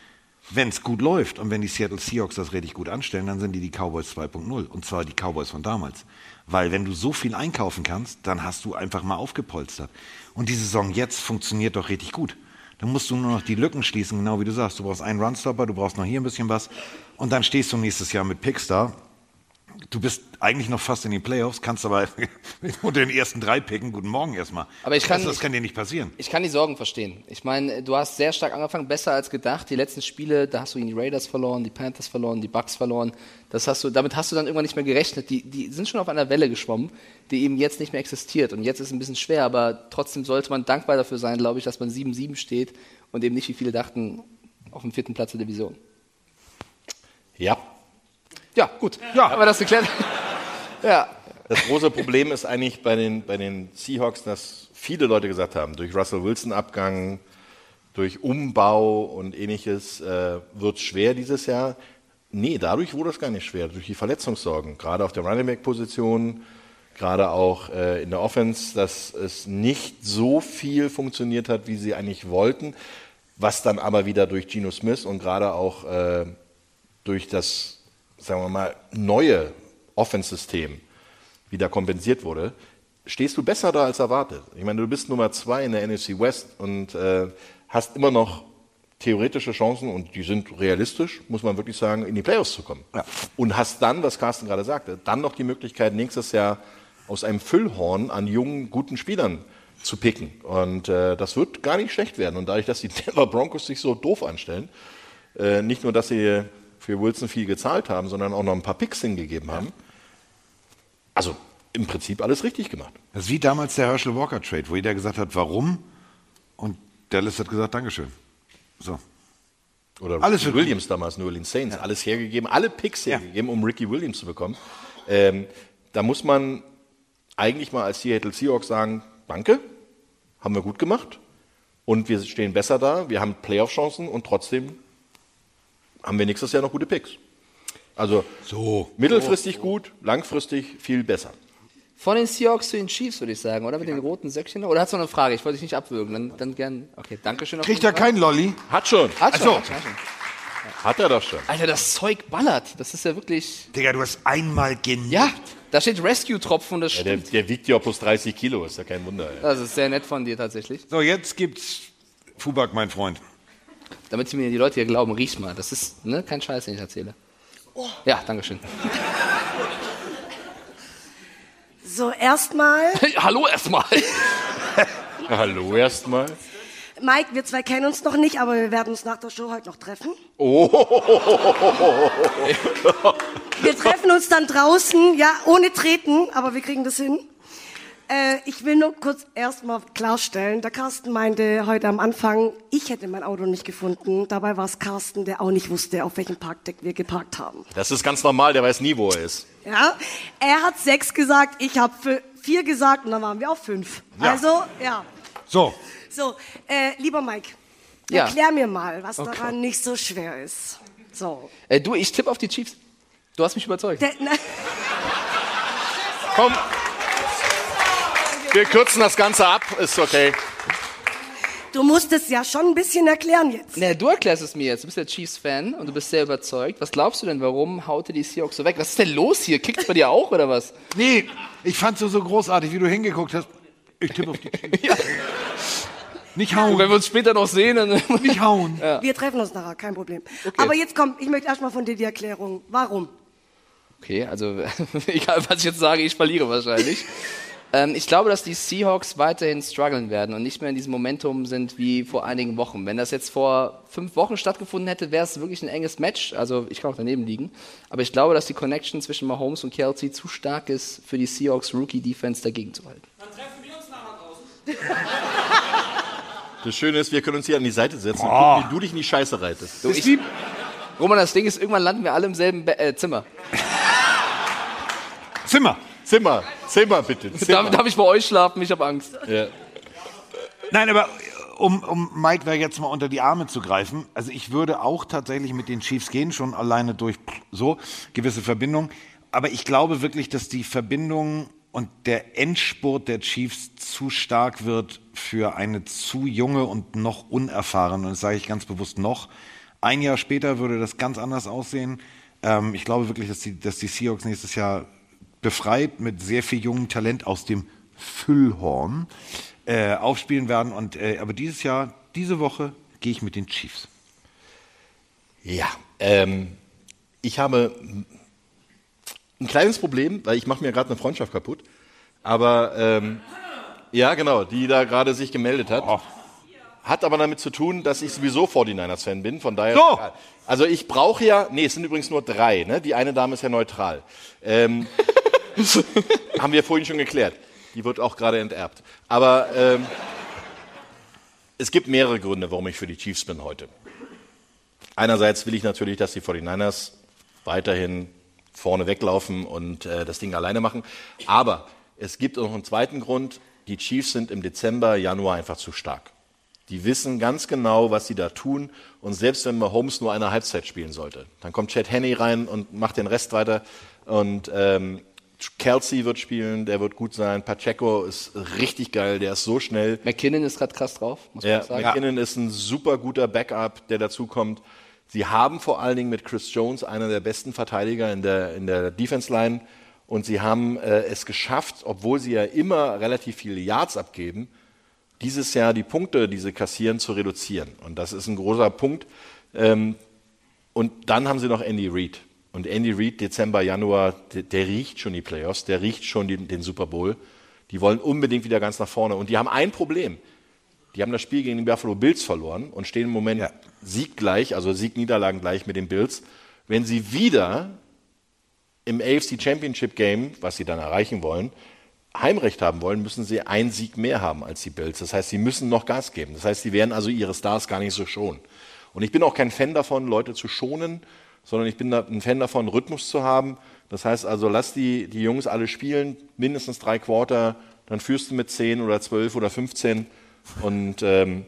Wenn es gut läuft und wenn die Seattle Seahawks das richtig gut anstellen, dann sind die die Cowboys 2.0 und zwar die Cowboys von damals. Weil wenn du so viel einkaufen kannst, dann hast du einfach mal aufgepolstert. Und die Saison jetzt funktioniert doch richtig gut. Dann musst du nur noch die Lücken schließen, genau wie du sagst. Du brauchst einen Runstopper, du brauchst noch hier ein bisschen was und dann stehst du nächstes Jahr mit Picks da. Du bist eigentlich noch fast in den Playoffs, kannst aber unter den ersten drei picken. Guten Morgen erstmal. Aber ich kann, das, das kann dir nicht passieren. Ich kann die Sorgen verstehen. Ich meine, du hast sehr stark angefangen, besser als gedacht. Die letzten Spiele, da hast du gegen die Raiders verloren, die Panthers verloren, die Bucks verloren. Das hast du, damit hast du dann irgendwann nicht mehr gerechnet. Die, die sind schon auf einer Welle geschwommen, die eben jetzt nicht mehr existiert. Und jetzt ist es ein bisschen schwer, aber trotzdem sollte man dankbar dafür sein, glaube ich, dass man 7-7 steht und eben nicht, wie viele dachten, auf dem vierten Platz der Division. Ja. Ja, gut. Ja. Haben wir das geklärt? ja. Das große Problem ist eigentlich bei den, bei den Seahawks, dass viele Leute gesagt haben, durch Russell Wilson-Abgang, durch Umbau und ähnliches äh, wird es schwer dieses Jahr. Nee, dadurch wurde es gar nicht schwer, durch die Verletzungssorgen, gerade auf der Running Back-Position, gerade auch äh, in der Offense, dass es nicht so viel funktioniert hat, wie sie eigentlich wollten, was dann aber wieder durch Geno Smith und gerade auch äh, durch das, sagen wir mal, neue Offense-System wieder kompensiert wurde, stehst du besser da als erwartet. Ich meine, du bist Nummer zwei in der NFC West und äh, hast immer noch theoretische Chancen und die sind realistisch, muss man wirklich sagen, in die Playoffs zu kommen. Ja. Und hast dann, was Carsten gerade sagte, dann noch die Möglichkeit, nächstes Jahr aus einem Füllhorn an jungen, guten Spielern zu picken. Und äh, das wird gar nicht schlecht werden. Und dadurch, dass die Denver Broncos sich so doof anstellen, äh, nicht nur, dass sie für Wilson viel gezahlt haben, sondern auch noch ein paar Picks hingegeben haben. Also im Prinzip alles richtig gemacht. Das ist wie damals der Herschel Walker Trade, wo jeder gesagt hat, warum? Und Dallas hat gesagt, Dankeschön. So. Oder alles Ricky Williams damals, New Orleans Saints, ja. alles hergegeben, alle Picks hergegeben, um Ricky Williams zu bekommen. Ähm, da muss man eigentlich mal als Seattle Seahawks sagen, danke, haben wir gut gemacht und wir stehen besser da, wir haben Playoff-Chancen und trotzdem haben wir nächstes Jahr noch gute Picks. Also so. mittelfristig gut, langfristig viel besser. Von den Seahawks zu den Chiefs, würde ich sagen, oder? Mit den roten Söckchen. Oder hast du noch eine Frage? Ich wollte dich nicht abwürgen. Dann, dann gern. Okay, danke schön. Kriegt er keinen Lolli? Hat schon. Hat schon. Ach so. Hat schon. Hat er doch schon. Alter, das Zeug ballert. Das ist ja wirklich. Digga, du hast einmal genickt. Ja, da steht Rescue-Tropfen und das Ja, der, stimmt. der wiegt ja plus 30 Kilo, ist ja kein Wunder. ey. Das ist sehr nett von dir tatsächlich. So, jetzt gibt's Fubak, mein Freund. Damit sie mir die Leute hier glauben, riech mal. Das ist ne, kein Scheiß, den ich erzähle. Ja, danke schön. So, erstmal, Hallo erstmal. Hallo erstmal. Mike, wir zwei kennen uns noch nicht, aber wir werden uns nach der Show heute noch treffen. Oh. Wir treffen uns dann draußen, ja, ohne Treten, aber wir kriegen das hin. Äh, ich will nur kurz erstmal klarstellen, der Carsten meinte heute am Anfang, ich hätte mein Auto nicht gefunden. Dabei war es Carsten, der auch nicht wusste, auf welchem Parkdeck wir geparkt haben. Das ist ganz normal, der weiß nie, wo er ist. Ja, er hat sechs gesagt, ich habe vier gesagt und dann waren wir auf fünf. Ja. Also, ja. So, So, äh, lieber Mike, Ja. erklär mir mal, was Okay. daran nicht so schwer ist. So. Äh, du, ich tippe auf die Chiefs. Du hast mich überzeugt. Der, na, Komm. Wir kürzen das Ganze ab, ist okay. du musst es ja schon ein bisschen erklären jetzt. Ne, du erklärst es mir jetzt. Du bist ja Chiefs-Fan und du bist sehr überzeugt. Was glaubst du denn, warum haut ihr die Seahawks so weg? Was ist denn los hier? Kickt's bei dir auch oder was? nee, ich fand's so, so großartig, wie du hingeguckt hast. Ich tippe auf die Chiefs. Nicht Und hauen, wenn wir uns später noch sehen, dann. nicht hauen. Wir treffen uns nachher, kein Problem. Aber jetzt komm, ich möchte erstmal von dir die Erklärung. Warum? Okay, also egal was ich jetzt sage, ich verliere wahrscheinlich. Ähm, ich glaube, dass die Seahawks weiterhin strugglen werden und nicht mehr in diesem Momentum sind wie vor einigen Wochen. Wenn das jetzt vor fünf Wochen stattgefunden hätte, wäre es wirklich ein enges Match. Also ich kann auch daneben liegen. Aber ich glaube, dass die Connection zwischen Mahomes und Kelsey zu stark ist, für die Seahawks Rookie Defense dagegen zu halten. Das Schöne ist, wir können uns hier an die Seite setzen und Oh. gucken, wie du dich in die Scheiße reitest. Du, ich, Roman, das Ding ist, irgendwann landen wir alle im selben Be äh, Zimmer. Zimmer. Zimmer, Zimmer bitte. Darf, darf ich bei euch schlafen? Ich habe Angst. Ja. Nein, aber um, um Mike da jetzt mal unter die Arme zu greifen, also ich würde auch tatsächlich mit den Chiefs gehen, schon alleine durch so gewisse Verbindungen. Aber ich glaube wirklich, dass die Verbindung und der Endspurt der Chiefs zu stark wird für eine zu junge und noch unerfahrene, und das sage ich ganz bewusst noch. Ein Jahr später würde das ganz anders aussehen. Ähm, ich glaube wirklich, dass die, dass die Seahawks nächstes Jahr befreit mit sehr viel jungem Talent aus dem Füllhorn äh, aufspielen werden. Und, äh, aber dieses Jahr, diese Woche, gehe ich mit den Chiefs. Ja, ähm, ich habe ein kleines Problem, weil ich mache mir gerade eine Freundschaft kaputt. Aber ähm, ja, genau, die da gerade sich gemeldet hat. Hat aber damit zu tun, dass ich sowieso 49ers-Fan bin. Von daher. So. Also ich brauche ja, nee, es sind übrigens nur drei. Ne? Die eine Dame ist ja neutral. Ähm, haben wir vorhin schon geklärt. Die wird auch gerade enterbt. Aber ähm, es gibt mehrere Gründe, warum ich für die Chiefs bin heute. Einerseits will ich natürlich, dass die 49ers weiterhin vorne weglaufen und äh, das Ding alleine machen. Aber es gibt noch einen zweiten Grund. Die Chiefs sind im Dezember, Januar einfach zu stark. Die wissen ganz genau, was sie da tun. Und selbst wenn Mahomes nur eine Halbzeit spielen sollte, dann kommt Chad Henney rein und macht den Rest weiter. Und ähm, Kelsey wird spielen, der wird gut sein. Pacheco ist richtig geil, der ist so schnell. McKinnon ist gerade krass drauf, muss man Ja, sagen. McKinnon ist ein super guter Backup, der dazukommt. Sie haben vor allen Dingen mit Chris Jones einer der besten Verteidiger in der, in der Defense Line. Und sie haben äh, es geschafft, obwohl sie ja immer relativ viele Yards abgeben, dieses Jahr die Punkte, die sie kassieren, zu reduzieren. Und das ist ein großer Punkt. Ähm, und dann haben sie noch Andy Reid. Und Andy Reid, Dezember, Januar, der, der riecht schon die Playoffs, der riecht schon den, den Super Bowl. Die wollen unbedingt wieder ganz nach vorne. Und die haben ein Problem. Die haben das Spiel gegen die Buffalo Bills verloren und stehen im Moment sieggleich, also Sieg-Niederlagen gleich mit den Bills. Wenn sie wieder im AFC Championship Game, was sie dann erreichen wollen, Heimrecht haben wollen, müssen sie einen Sieg mehr haben als die Bills. Das heißt, sie müssen noch Gas geben. Das heißt, sie werden also ihre Stars gar nicht so schonen. Und ich bin auch kein Fan davon, Leute zu schonen, sondern ich bin da ein Fan davon, Rhythmus zu haben. Das heißt also, lass die, die Jungs alle spielen, mindestens drei Quarter, dann führst du mit 10 oder 12 oder 15. Und ähm,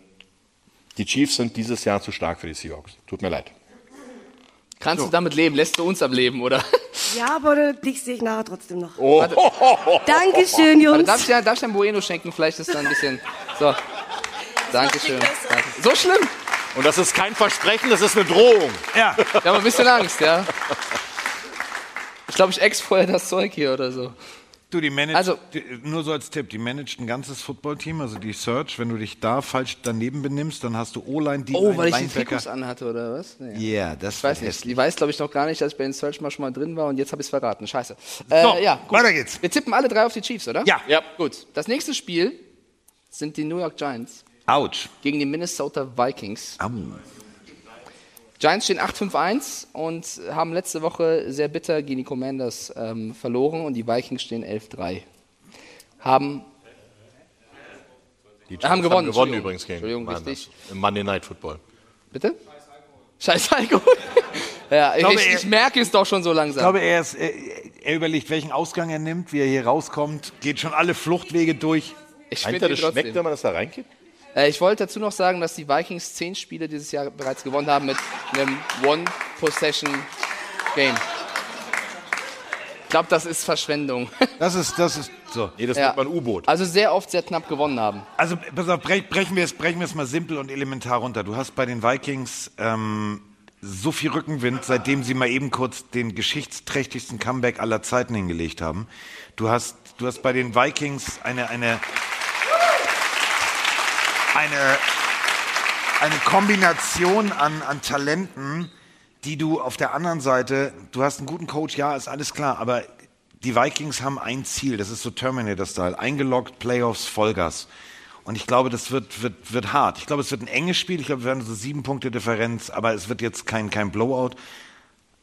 die Chiefs sind dieses Jahr zu stark für die Seahawks. Tut mir leid. Kannst du damit leben? Lässt du uns am Leben, oder? Ja, aber dich sehe ich nachher trotzdem noch. Oh. Warte. Dankeschön, Jungs. Warte, darf, ich, ja- darf ich ein Bueno schenken? Vielleicht ist da ein bisschen. So. Dankeschön. Danke. So schlimm. Und das ist kein Versprechen, das ist eine Drohung. Ja. Ich habe ein bisschen Angst, ja. Ich glaube, ich ex vorher das Zeug hier oder so. Du, die managt, Also- die, nur so als Tipp, die managt ein ganzes Footballteam, also die Search, wenn du dich da falsch daneben benimmst, dann hast du O-Line, D-Line, Oh, weil ich die. Trikots anhatte, oder was? Nee. Ja, das Ich weiß nicht. Die weiß, glaube ich, noch gar nicht, dass ich bei den Search mal schon mal drin war und jetzt habe ich es verraten. Scheiße. Äh, So, ja, gut. weiter geht's. Wir tippen alle drei auf die Chiefs, oder? Ja. Ja. Gut. Das nächste Spiel sind die New York Giants Autsch. gegen die Minnesota Vikings. Au. Giants stehen 8-5-1 und haben letzte Woche sehr bitter gegen die Commanders ähm, verloren und die Vikings stehen 11-3. Haben, Die haben gewonnen. gewonnen Entschuldigung. übrigens gegen Entschuldigung, richtig. das. Im Monday Night Football. Bitte? Scheiß Heiko. ja, ich, glaube, ich, er- ich merke es doch schon so Ich langsam. glaube, er, ist, er, er überlegt, welchen Ausgang er nimmt, wie er hier rauskommt, geht schon alle Fluchtwege durch. ich Meint finde er, das trotzdem. schmeckt, wenn man das da reinkippt? Äh, ich wollte dazu noch sagen, dass die Vikings zehn Spiele dieses Jahr bereits gewonnen haben mit einem One-Possession-Game. Ich glaube, das ist Verschwendung. Das ist, das ist so. Nee, das Ja. nennt man U-Boot. Also sehr oft sehr knapp gewonnen haben. Also, pass auf, brech, brechen, wir es, brechen wir es mal simpel und elementar runter. Du hast bei den Vikings ähm, so viel Rückenwind, seitdem sie mal eben kurz den geschichtsträchtigsten Comeback aller Zeiten hingelegt haben. Du hast, du hast bei den Vikings eine, eine, eine, eine Kombination an, an Talenten, die du auf der anderen Seite, du hast einen guten Coach, ja, ist alles klar, aber die Vikings haben ein Ziel, das ist so Terminator-Style, eingeloggt, Playoffs, Vollgas. Und ich glaube, das wird, wird, wird hart. Ich glaube, es wird ein enges Spiel. Ich glaube, wir werden so sieben Punkte Differenz, aber es wird jetzt kein, kein Blowout.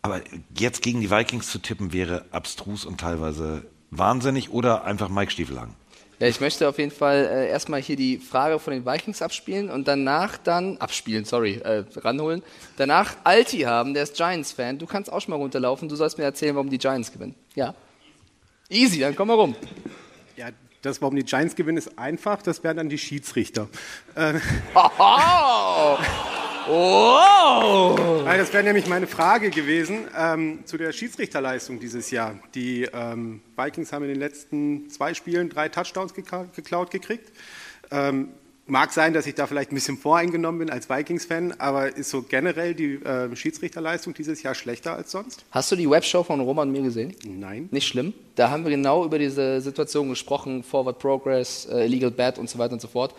Aber jetzt gegen die Vikings zu tippen wäre abstrus und teilweise wahnsinnig oder einfach Mike Stiefelhagen. Ja, ich möchte auf jeden Fall äh, erstmal hier die Frage von den Vikings abspielen und danach dann, abspielen, sorry, äh, ranholen. Danach Alti haben, der ist Giants-Fan. Du kannst auch schon mal runterlaufen. Du sollst mir erzählen, warum die Giants gewinnen. Ja. Easy, dann komm mal rum. Ja, das, warum die Giants gewinnen, ist einfach. Das wären dann die Schiedsrichter. Äh, Oh! Nein, das wäre nämlich meine Frage gewesen ähm, zu der Schiedsrichterleistung dieses Jahr. Die ähm, Vikings haben in den letzten zwei Spielen drei Touchdowns gekla geklaut gekriegt. Ähm, mag sein, dass ich da vielleicht ein bisschen voreingenommen bin als Vikings-Fan, aber ist so generell die äh, Schiedsrichterleistung dieses Jahr schlechter als sonst? Hast du die Webshow von Roman und mir gesehen? Nein. Nicht schlimm. Da haben wir genau über diese Situation gesprochen, Forward Progress, äh, Illegal Bat und so weiter und so fort.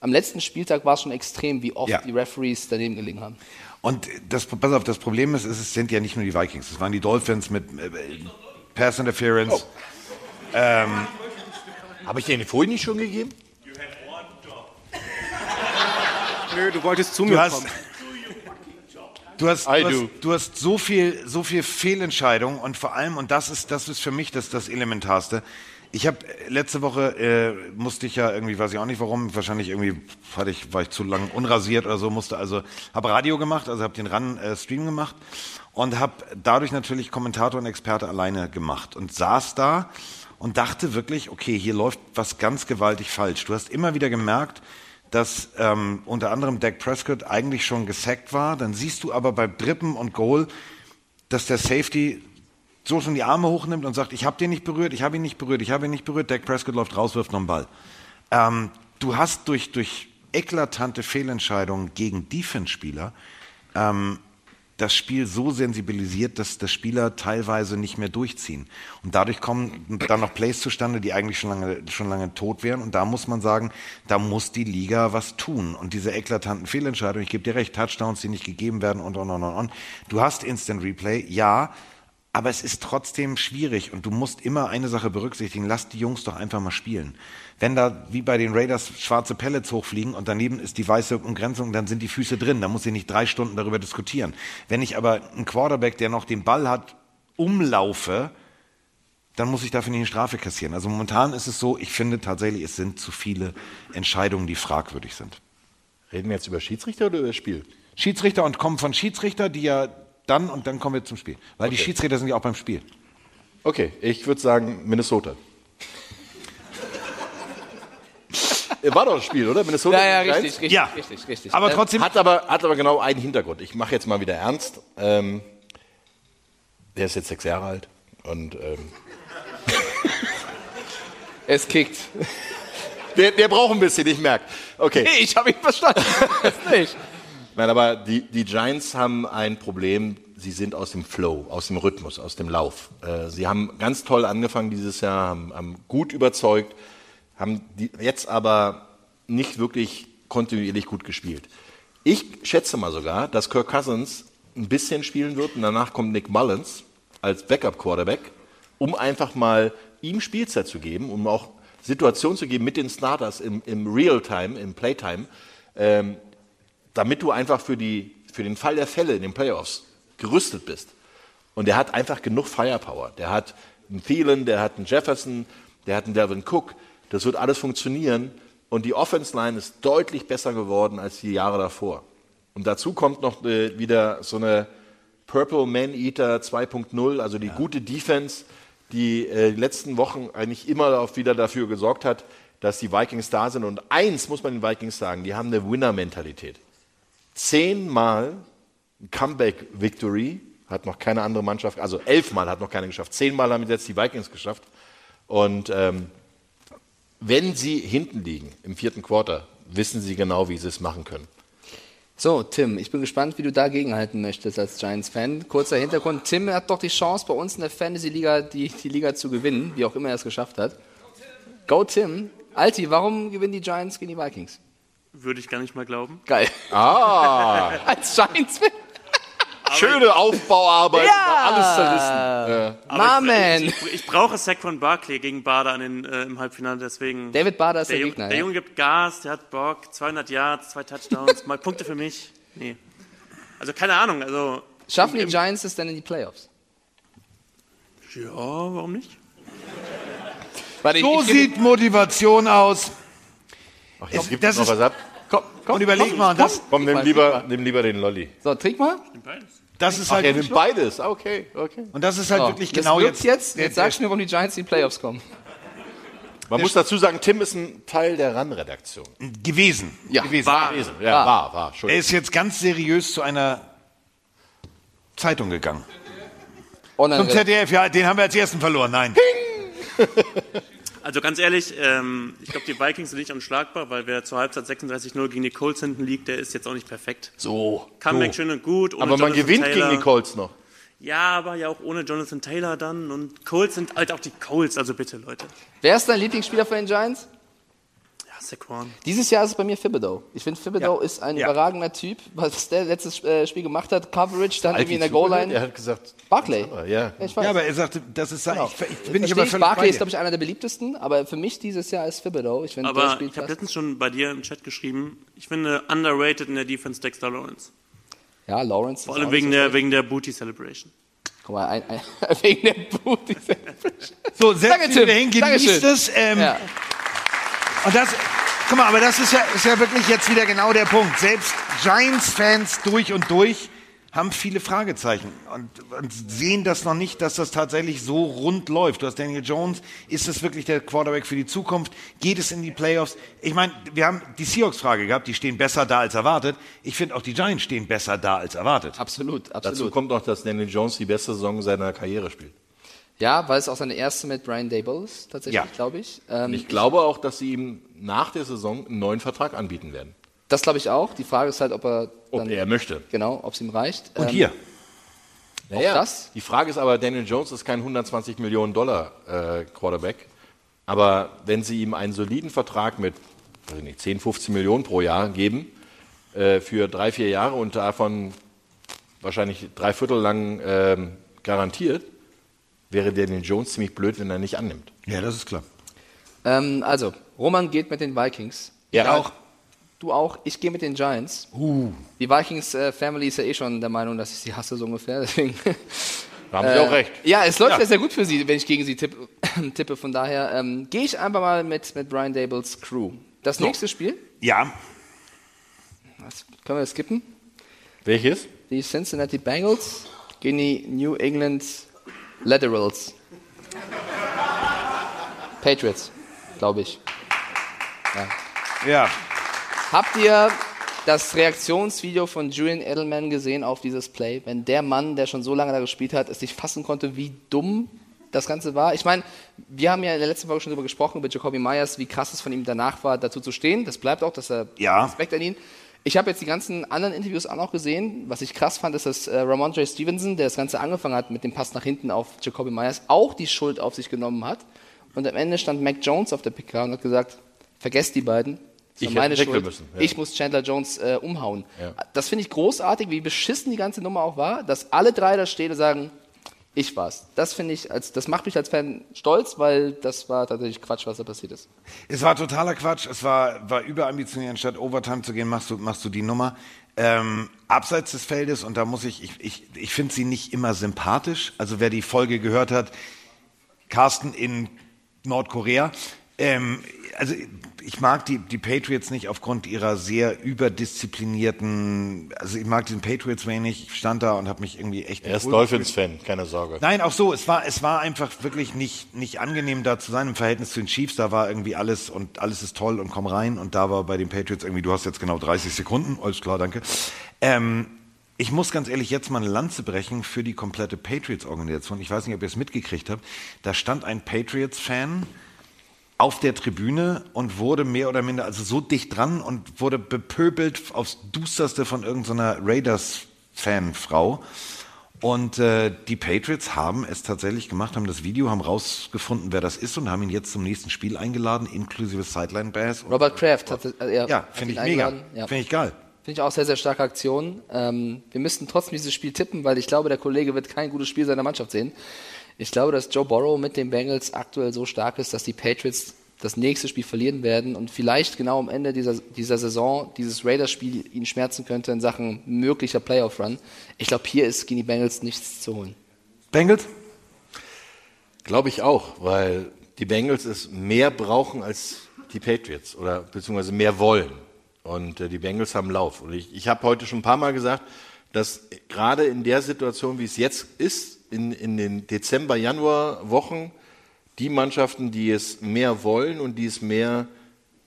Am letzten Spieltag war es schon extrem, wie oft Ja. die Referees daneben gelegen haben. Und das, pass auf, das Problem ist, es sind ja nicht nur die Vikings, es waren die Dolphins mit äh, Pass Interference. Ähm, Habe ich dir den vorhin nicht schon gegeben? Nö, du wolltest zu Du mir hast- kommen. Du hast, du, hast, du hast so viel, so viel Fehlentscheidungen und vor allem, und das ist, das ist für mich das, das Elementarste. Ich habe letzte Woche äh, musste ich ja irgendwie, weiß ich auch nicht warum, wahrscheinlich irgendwie hatte ich, war ich zu lang unrasiert oder so, musste also, habe Radio gemacht, also habe den Run äh, Stream gemacht und habe dadurch natürlich Kommentator und Experte alleine gemacht und saß da und dachte wirklich, okay, hier läuft was ganz gewaltig falsch. Du hast immer wieder gemerkt, dass ähm, unter anderem Dak Prescott eigentlich schon gesackt war. Dann siehst du aber bei Drippen und Goal, dass der Safety so schon die Arme hochnimmt und sagt, ich habe den nicht berührt, ich habe ihn nicht berührt, ich habe ihn nicht berührt. Dak Prescott läuft raus, wirft noch einen Ball. Ähm, du hast durch, durch eklatante Fehlentscheidungen gegen Defense-Spieler ähm, das Spiel so sensibilisiert, dass das Spieler teilweise nicht mehr durchziehen. Und dadurch kommen dann noch Plays zustande, die eigentlich schon lange, schon lange tot wären. Und da muss man sagen, da muss die Liga was tun. Und diese eklatanten Fehlentscheidungen, ich gebe dir recht, Touchdowns, die nicht gegeben werden und und und und. und. Du hast Instant Replay, ja, aber es ist trotzdem schwierig und du musst immer eine Sache berücksichtigen, lass die Jungs doch einfach mal spielen. Wenn da wie bei den Raiders schwarze Pellets hochfliegen und daneben ist die weiße Umgrenzung, dann sind die Füße drin, da muss ich nicht drei Stunden darüber diskutieren. Wenn ich aber einen Quarterback, der noch den Ball hat, umlaufe, dann muss ich dafür nicht eine Strafe kassieren. Also momentan ist es so, ich finde tatsächlich, es sind zu viele Entscheidungen, die fragwürdig sind. Reden wir jetzt über Schiedsrichter oder über das Spiel? Schiedsrichter und kommen von Schiedsrichter, die ja dann und dann kommen wir zum Spiel. Weil die Okay. Schiedsrichter sind ja auch beim Spiel. Okay, ich würde sagen Minnesota. War doch das Spiel, oder? Minnesota. Ja, ja, richtig, richtig, Ja. richtig, richtig. Aber Ähm, trotzdem. Hat aber, hat aber genau einen Hintergrund. Ich mache jetzt mal wieder ernst. Ähm, der ist jetzt sechs Jahre alt und ähm, es kickt. Der, der braucht ein bisschen, ich merke. Okay. Nee, ich habe ihn verstanden. Das nicht. Nein, aber die, die Giants haben ein Problem. Sie sind aus dem Flow, aus dem Rhythmus, aus dem Lauf. Äh, sie haben ganz toll angefangen dieses Jahr, haben, haben gut überzeugt, haben die, jetzt aber nicht wirklich kontinuierlich gut gespielt. Ich schätze mal sogar, dass Kirk Cousins ein bisschen spielen wird und danach kommt Nick Mullins als Backup-Quarterback, um einfach mal ihm Spielzeit zu geben, um auch Situationen zu geben mit den Starters im, im Real-Time, im Playtime, ähm, damit du einfach für, die, für den Fall der Fälle in den Playoffs gerüstet bist. Und der hat einfach genug Firepower. Der hat einen Thielen, der hat einen Jefferson, der hat einen Devin Cook. Das wird alles funktionieren. Und die Offense Line ist deutlich besser geworden als die Jahre davor. Und dazu kommt noch äh, wieder so eine Purple Man Eater 2.0, also die gute Defense, die äh, die letzten Wochen eigentlich immer auch wieder dafür gesorgt hat, dass die Vikings da sind. Und eins muss man den Vikings sagen, die haben eine Winner-Mentalität. Zehnmal Comeback-Victory hat noch keine andere Mannschaft, also elfmal hat noch keine geschafft. Zehnmal haben jetzt die Vikings geschafft. Und ähm, wenn sie hinten liegen im vierten Quarter, wissen sie genau, wie sie es machen können. So, Tim, ich bin gespannt, wie du dagegenhalten möchtest als Giants-Fan. Kurzer Hintergrund. Tim hat doch die Chance, bei uns in der Fantasy-Liga die, die Liga zu gewinnen, wie auch immer er es geschafft hat. Go, Tim. Alti, warum gewinnen die Giants gegen die Vikings? Würde ich gar nicht mal glauben. Geil. Ah. als Giants-Fan. Schöne Aufbauarbeit, Ja. alles zerrissen. Äh, Aber My man. ich, ich, ich brauche Saquon Barkley gegen Bader an den, äh, im Halbfinale, deswegen. David Bader ist der Jung- Gegner, Der ja. Junge gibt Gas, der hat Bock, 200 Yards, zwei Touchdowns, mal Punkte für mich. Nee. Also keine Ahnung, also. Schaffen die Giants es denn in die Playoffs? Ja, warum nicht? So sieht Motivation aus. Ach, jetzt gibt es noch was ab. Komm, komm, Und überleg komm, mal, das- Komm, nimm Mal, lieber, nimm lieber den Lolli. So, trink mal. Das ist Ach, halt er nimmt beides. Okay, okay. Und das ist halt So, wirklich jetzt genau wird's jetzt. jetzt. Jetzt sagst du mir, warum die Giants in die Playoffs kommen. Man muss dazu sagen, Tim ist ein Teil der RAN-Redaktion. gewesen. Ja, gewesen. war. Gewesen. Ja, war, war. Er Entschuldigung. ist jetzt ganz seriös zu einer Zeitung gegangen. Online Zum ZDF, ja, den haben wir als ersten verloren. Nein. Also ganz ehrlich, ähm, ich glaube, die Vikings sind nicht unschlagbar, weil wer zur Halbzeit 36-0 gegen die Colts hinten liegt, der ist jetzt auch nicht perfekt. So. Comeback so. schön und gut. ohne Aber man Jonathan gewinnt Taylor. gegen die Colts noch. Ja, aber ja auch ohne Jonathan Taylor dann. Und Colts sind halt auch die Colts, also bitte, Leute. Wer ist dein Lieblingsspieler von den Giants? Saquon. Dieses Jahr ist es bei mir Thibodeau. Ich finde, Thibodeau Ja. ist ein Ja. überragender Typ. Was der letztes äh, Spiel gemacht hat, Coverage, dann irgendwie in der? Goal-Line. Er hat gesagt, Barclay. ja. Ich weiß. Ja, aber er sagte, das ist sein. Genau. Ich, ich bin Ich aber völlig Barkley bei ist, glaube ich, einer der beliebtesten, aber für mich dieses Jahr ist Thibodeau. Ich finde, Aber ich habe letztens schon bei dir im Chat geschrieben, ich finde underrated in der Defense Dexter Lawrence. Ja, Lawrence. Vor ist allem wegen so der, wegen der Booty Celebration. Guck mal, ein, ein, wegen der Booty. So, setz Danke, dich Tim. wieder hin, genießt es. Ähm, Ja. Und das, guck mal, aber das ist ja, ist ja wirklich jetzt wieder genau der Punkt. Selbst Giants-Fans durch und durch haben viele Fragezeichen und, und sehen das noch nicht, dass das tatsächlich so rund läuft. Du hast Daniel Jones, ist es wirklich der Quarterback für die Zukunft? Geht es in die Playoffs? Ich meine, wir haben die Seahawks-Frage gehabt, die stehen besser da als erwartet. Ich finde auch die Giants stehen besser da als erwartet. Absolut, Dazu absolut. kommt noch, dass Daniel Jones die beste Saison seiner Karriere spielt. Ja, weil es auch seine erste mit Brian Dable ist, tatsächlich, Ja. glaube ich. Ähm, Und ich glaube auch, dass sie ihm nach der Saison einen neuen Vertrag anbieten werden. Das glaube ich auch. Die Frage ist halt, ob er. Ob dann, er möchte. Genau, ob es ihm reicht. Und Ähm, hier. Auch Naja, das? Die Frage ist aber, Daniel Jones ist kein 120 Millionen Dollar äh, Quarterback. Aber wenn sie ihm einen soliden Vertrag mit weiß ich nicht, 10, 15 Millionen pro Jahr geben, äh, für drei, vier Jahre und davon wahrscheinlich drei Viertel lang ähm, garantiert, wäre Daniel Jones ziemlich blöd, wenn er nicht annimmt. Ja, das ist klar. Ähm, also, Roman geht mit den Vikings. Ja. Ich auch. Du auch. Ich gehe mit den Giants. Uh. Die Vikings-Family ist ja eh schon der Meinung, dass ich sie hasse, so ungefähr. Deswegen. Da haben sie auch recht. Ja, es läuft ja. Ja. sehr gut für sie, wenn ich gegen sie tippe. tippe. Von daher ähm, gehe ich einfach mal mit, mit Brian Dables Crew. Das nächste Spiel, Ja, was, können wir das skippen? Welches? Die Cincinnati Bengals gegen die New England Laterals. Patriots, glaube ich. Ja. ja. Habt ihr das Reaktionsvideo von Julian Edelman gesehen auf dieses Play? Wenn der Mann, der schon so lange da gespielt hat, es nicht fassen konnte, wie dumm das Ganze war. Ich meine, wir haben ja in der letzten Folge schon darüber gesprochen, über Jacoby Myers, wie krass es von ihm danach war, dazu zu stehen. Das bleibt auch, dass er Ja. Respekt an ihn. Ich habe jetzt die ganzen anderen Interviews auch noch gesehen. Was ich krass fand, ist, dass äh, Ramondre Stevenson, der das Ganze angefangen hat mit dem Pass nach hinten auf Jacoby Myers, auch die Schuld auf sich genommen hat. Und am Ende stand Mac Jones auf der PK und hat gesagt, vergesst die beiden. Das Ich meine Schuld. müssen, ja. Ich muss Chandler Jones äh, umhauen. Ja. Das finde ich großartig, wie beschissen die ganze Nummer auch war, dass alle drei da stehen und sagen, ich war's. Das finde ich, als, das macht mich als Fan stolz, weil das war tatsächlich Quatsch, was da passiert ist. Es war totaler Quatsch. Es war, war überambitioniert. Anstatt Overtime zu gehen, machst du, machst du die Nummer. Ähm, abseits des Feldes, und da muss ich, ich, ich, ich finde sie nicht immer sympathisch. Also wer die Folge gehört hat, Carsten in Nordkorea. Ähm, also ich mag die, die Patriots nicht aufgrund ihrer sehr überdisziplinierten, also ich mag diesen Patriots wenig. Ich stand da und habe mich irgendwie echt... Er ist Dolphins-Fan, keine Sorge. Nein, auch so. Es war, es war einfach wirklich nicht, nicht angenehm, da zu sein im Verhältnis zu den Chiefs. Da war irgendwie alles und alles ist toll und komm rein. Und da war bei den Patriots irgendwie, du hast jetzt genau 30 Sekunden. Alles klar, danke. Ähm, ich muss ganz ehrlich jetzt mal eine Lanze brechen für die komplette Patriots-Organisation. Ich weiß nicht, ob ihr es mitgekriegt habt. Da stand ein Patriots-Fan auf der Tribüne und wurde mehr oder minder, also so dicht dran und wurde bepöbelt aufs Dusterste von irgendeiner Raiders-Fanfrau. Und äh, die Patriots haben es tatsächlich gemacht, haben das Video, haben rausgefunden, wer das ist und haben ihn jetzt zum nächsten Spiel eingeladen, inklusive Sideline Bass. Robert Kraft hat, äh, Ja, hat finde ich mega. Ja. Finde ich geil. Finde ich auch sehr, sehr starke Aktion. Ähm, wir müssten trotzdem dieses Spiel tippen, weil ich glaube, der Kollege wird kein gutes Spiel seiner Mannschaft sehen. Ich glaube, dass Joe Burrow mit den Bengals aktuell so stark ist, dass die Patriots das nächste Spiel verlieren werden und vielleicht genau am Ende dieser, dieser Saison dieses Raiders-Spiel ihn schmerzen könnte in Sachen möglicher Playoff-Run. Ich glaube, hier ist gegen die Bengals nichts zu holen. Bengals? Glaube ich auch, weil die Bengals es mehr brauchen als die Patriots oder beziehungsweise mehr wollen. Und äh, die Bengals haben Lauf. Und ich, ich habe heute schon ein paar Mal gesagt, dass gerade in der Situation, wie es jetzt ist, in, in den Dezember, Januar Wochen, die Mannschaften, die es mehr wollen und die es mehr,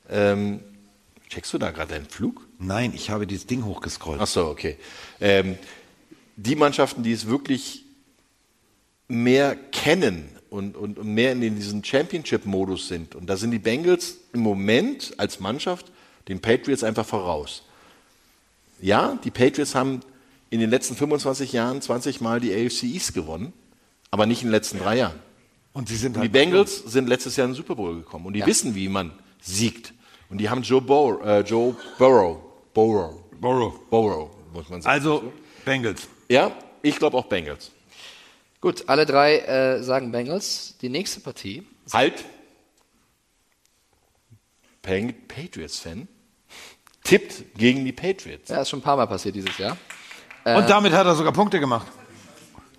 ähm, checkst du da gerade deinen Flug? Nein, ich habe dieses Ding hochgescrollt. Ach so, okay. Ähm, die Mannschaften, die es wirklich mehr kennen und, und, und mehr in diesem Championship-Modus sind. Und da sind die Bengals im Moment als Mannschaft den Patriots einfach voraus. Ja, die Patriots haben in den letzten 25 Jahren 20 Mal die AFC East gewonnen, aber nicht in den letzten drei Jahren. Und sie sind Und die halt Bengals sind letztes Jahr in den Super Bowl gekommen und die Ja. wissen, wie man siegt. Und die haben Joe, Burrow, äh, Joe Burrow, Burrow, Burrow, Burrow, muss man sagen. Also Bengals. Ja, ich glaube auch Bengals. Gut, alle drei äh, sagen Bengals. Die nächste Partie. Halt. Patriots-Fan tippt gegen die Patriots. Ja, ist schon ein paar Mal passiert dieses Jahr. Äh, Und damit hat er sogar Punkte gemacht.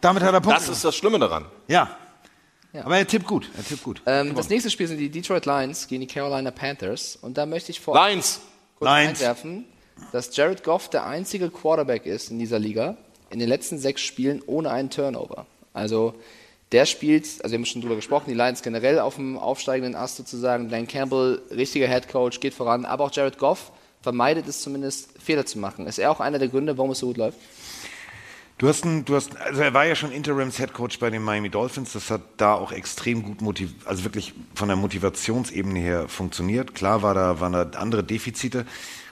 Damit hat er Punkte Das ist das Schlimme daran. Ja. Aber er tippt gut. Er tippt gut. Ähm, das nächste Spiel sind die Detroit Lions gegen die Carolina Panthers. Und da möchte ich vor Lions. kurz Lions. einwerfen, dass Jared Goff der einzige Quarterback ist in dieser Liga in den letzten sechs Spielen ohne einen Turnover. Also der spielt, also wir haben schon drüber gesprochen, die Lions generell auf dem aufsteigenden Ast sozusagen. Dan Campbell, richtiger Head Coach, geht voran. Aber auch Jared Goff vermeidet es zumindest, Fehler zu machen. Ist er auch einer der Gründe, warum es so gut läuft? Du hast, einen, du hast, also er war ja schon Interims Head Coach bei den Miami Dolphins. Das hat da auch extrem gut motiv, also wirklich von der Motivationsebene her funktioniert. Klar war da, waren da andere Defizite.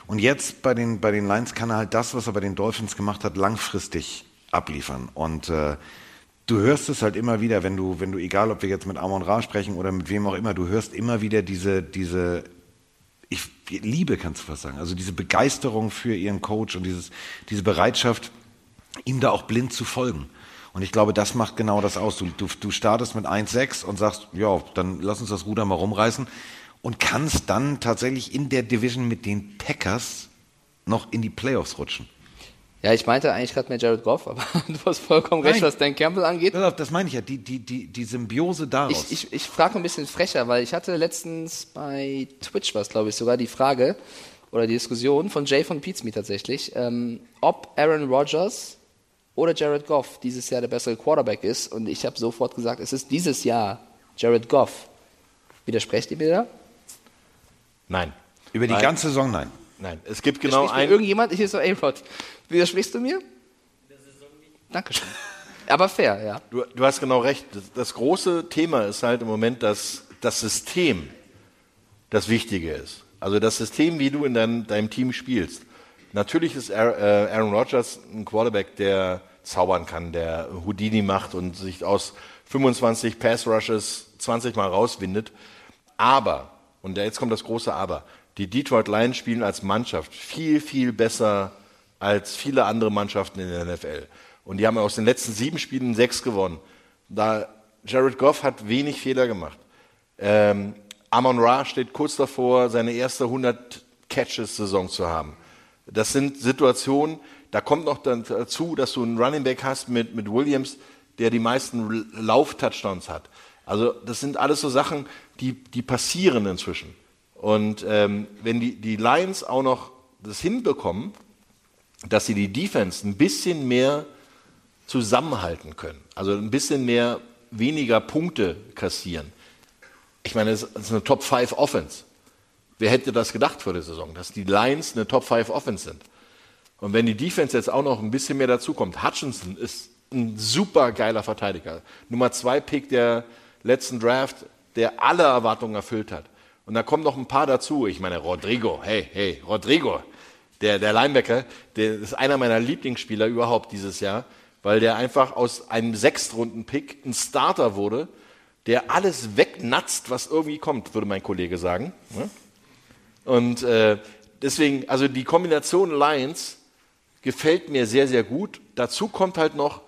Und jetzt bei den, bei den Lions kann er halt das, was er bei den Dolphins gemacht hat, langfristig abliefern. Und äh, du hörst es halt immer wieder, wenn du, wenn du, egal ob wir jetzt mit Amon Ra sprechen oder mit wem auch immer, du hörst immer wieder diese, diese ich, Liebe kannst du fast sagen, also diese Begeisterung für ihren Coach und dieses, diese Bereitschaft, ihm da auch blind zu folgen. Und ich glaube, das macht genau das aus. Du, du, du startest mit 1-6 und sagst, ja, dann lass uns das Ruder mal rumreißen und kannst dann tatsächlich in der Division mit den Packers noch in die Playoffs rutschen. Ja, ich meinte eigentlich gerade mehr Jared Goff, aber du hast vollkommen recht, Nein. was Dan Campbell angeht. Das meine ich ja, die, die, die, die Symbiose daraus. Ich, ich, ich frage ein bisschen frecher, weil ich hatte letztens bei Twitch was, glaube ich, sogar die Frage oder die Diskussion von Jay von Pizme tatsächlich, ähm, ob Aaron Rodgers oder Jared Goff dieses Jahr der bessere Quarterback ist. Und ich habe sofort gesagt, es ist dieses Jahr Jared Goff. Widersprecht ihr mir da? Nein. Über die Nein. ganze Saison nein. Nein, es gibt genau ein. Irgendjemand, hier ist so A-Rod. Widersprichst du mir? Dankeschön. Aber fair, ja. Du, du hast genau recht. Das, das große Thema ist halt im Moment, dass das System das Wichtige ist. Also das System, wie du in deinem, deinem Team spielst. Natürlich ist Aaron, äh, Aaron Rodgers ein Quarterback, der zaubern kann, der Houdini macht und sich aus 25 Pass Rushes 20 Mal rauswindet. Aber, und jetzt kommt das große Aber, die Detroit Lions spielen als Mannschaft viel, viel besser als viele andere Mannschaften in der NFL. Und die haben aus den letzten sieben Spielen sechs gewonnen. Da Jared Goff hat wenig Fehler gemacht. Ähm, Amon Ra steht kurz davor, seine erste 100 Catches-Saison zu haben. Das sind Situationen, da kommt noch dazu, dass du einen Running Back hast mit, mit Williams, der die meisten Lauf-Touchdowns hat. Also das sind alles so Sachen, die, die passieren inzwischen. Und ähm, wenn die, die Lions auch noch das hinbekommen, dass sie die Defense ein bisschen mehr zusammenhalten können, also ein bisschen mehr weniger Punkte kassieren. Ich meine, es ist eine Top 5 Offense. Wer hätte das gedacht vor der Saison, dass die Lions eine Top 5 Offense sind? Und wenn die Defense jetzt auch noch ein bisschen mehr dazukommt, Hutchinson ist ein super geiler Verteidiger. Nummer 2 Pick der letzten Draft, der alle Erwartungen erfüllt hat. Und da kommen noch ein paar dazu. Ich meine, Rodrigo, hey, hey, Rodrigo, der, der Linebacker, der ist einer meiner Lieblingsspieler überhaupt dieses Jahr, weil der einfach aus einem Sechstrunden-Pick ein Starter wurde, der alles wegnatzt, was irgendwie kommt, würde mein Kollege sagen. Ne? Und äh, deswegen, also die Kombination Lions gefällt mir sehr, sehr gut. Dazu kommt halt noch,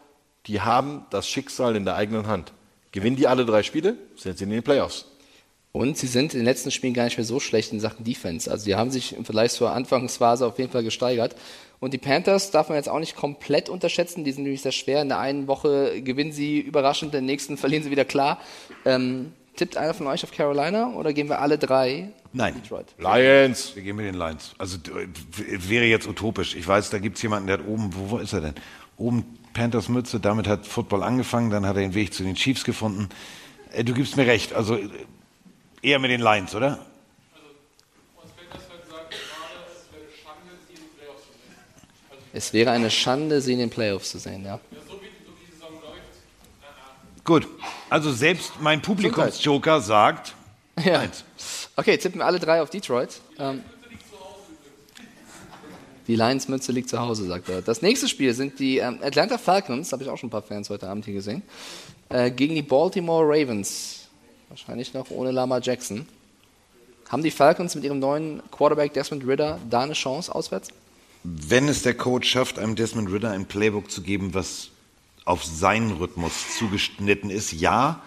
die haben das Schicksal in der eigenen Hand. Gewinnen die alle drei Spiele, sind sie in den Playoffs. Und sie sind in den letzten Spielen gar nicht mehr so schlecht in Sachen Defense. Also die haben sich im Vergleich zur Anfangsphase auf jeden Fall gesteigert. Und die Panthers darf man jetzt auch nicht komplett unterschätzen. Die sind nämlich sehr schwer. In der einen Woche gewinnen sie überraschend, in der nächsten verlieren sie wieder klar. Ähm, Tippt einer von euch auf Carolina oder gehen wir alle drei Nein. Detroit? Lions. Wir gehen mit den Lions. Also wäre jetzt utopisch. Ich weiß, da gibt es jemanden, der hat oben, wo, wo ist er denn? Oben Panthers Mütze, damit hat Football angefangen, dann hat er den Weg zu den Chiefs gefunden. Äh, Du gibst mir recht, also eher mit den Lions, oder? Es wäre eine Schande, sie in den Playoffs zu sehen, ja. Gut. Also selbst mein Publikumsjoker sagt Ja. Okay, tippen wir alle drei auf Detroit. Ähm, die Lions-Mütze liegt zu Hause, sagt er. Das nächste Spiel sind die ähm, Atlanta Falcons, habe ich auch schon ein paar Fans heute Abend hier gesehen, äh, gegen die Baltimore Ravens. Wahrscheinlich noch ohne Lama Jackson. Haben die Falcons mit ihrem neuen Quarterback Desmond Ritter da eine Chance auswärts? wenn es der Coach schafft, einem Desmond Ritter ein Playbook zu geben, was auf seinen Rhythmus zugeschnitten ist, ja.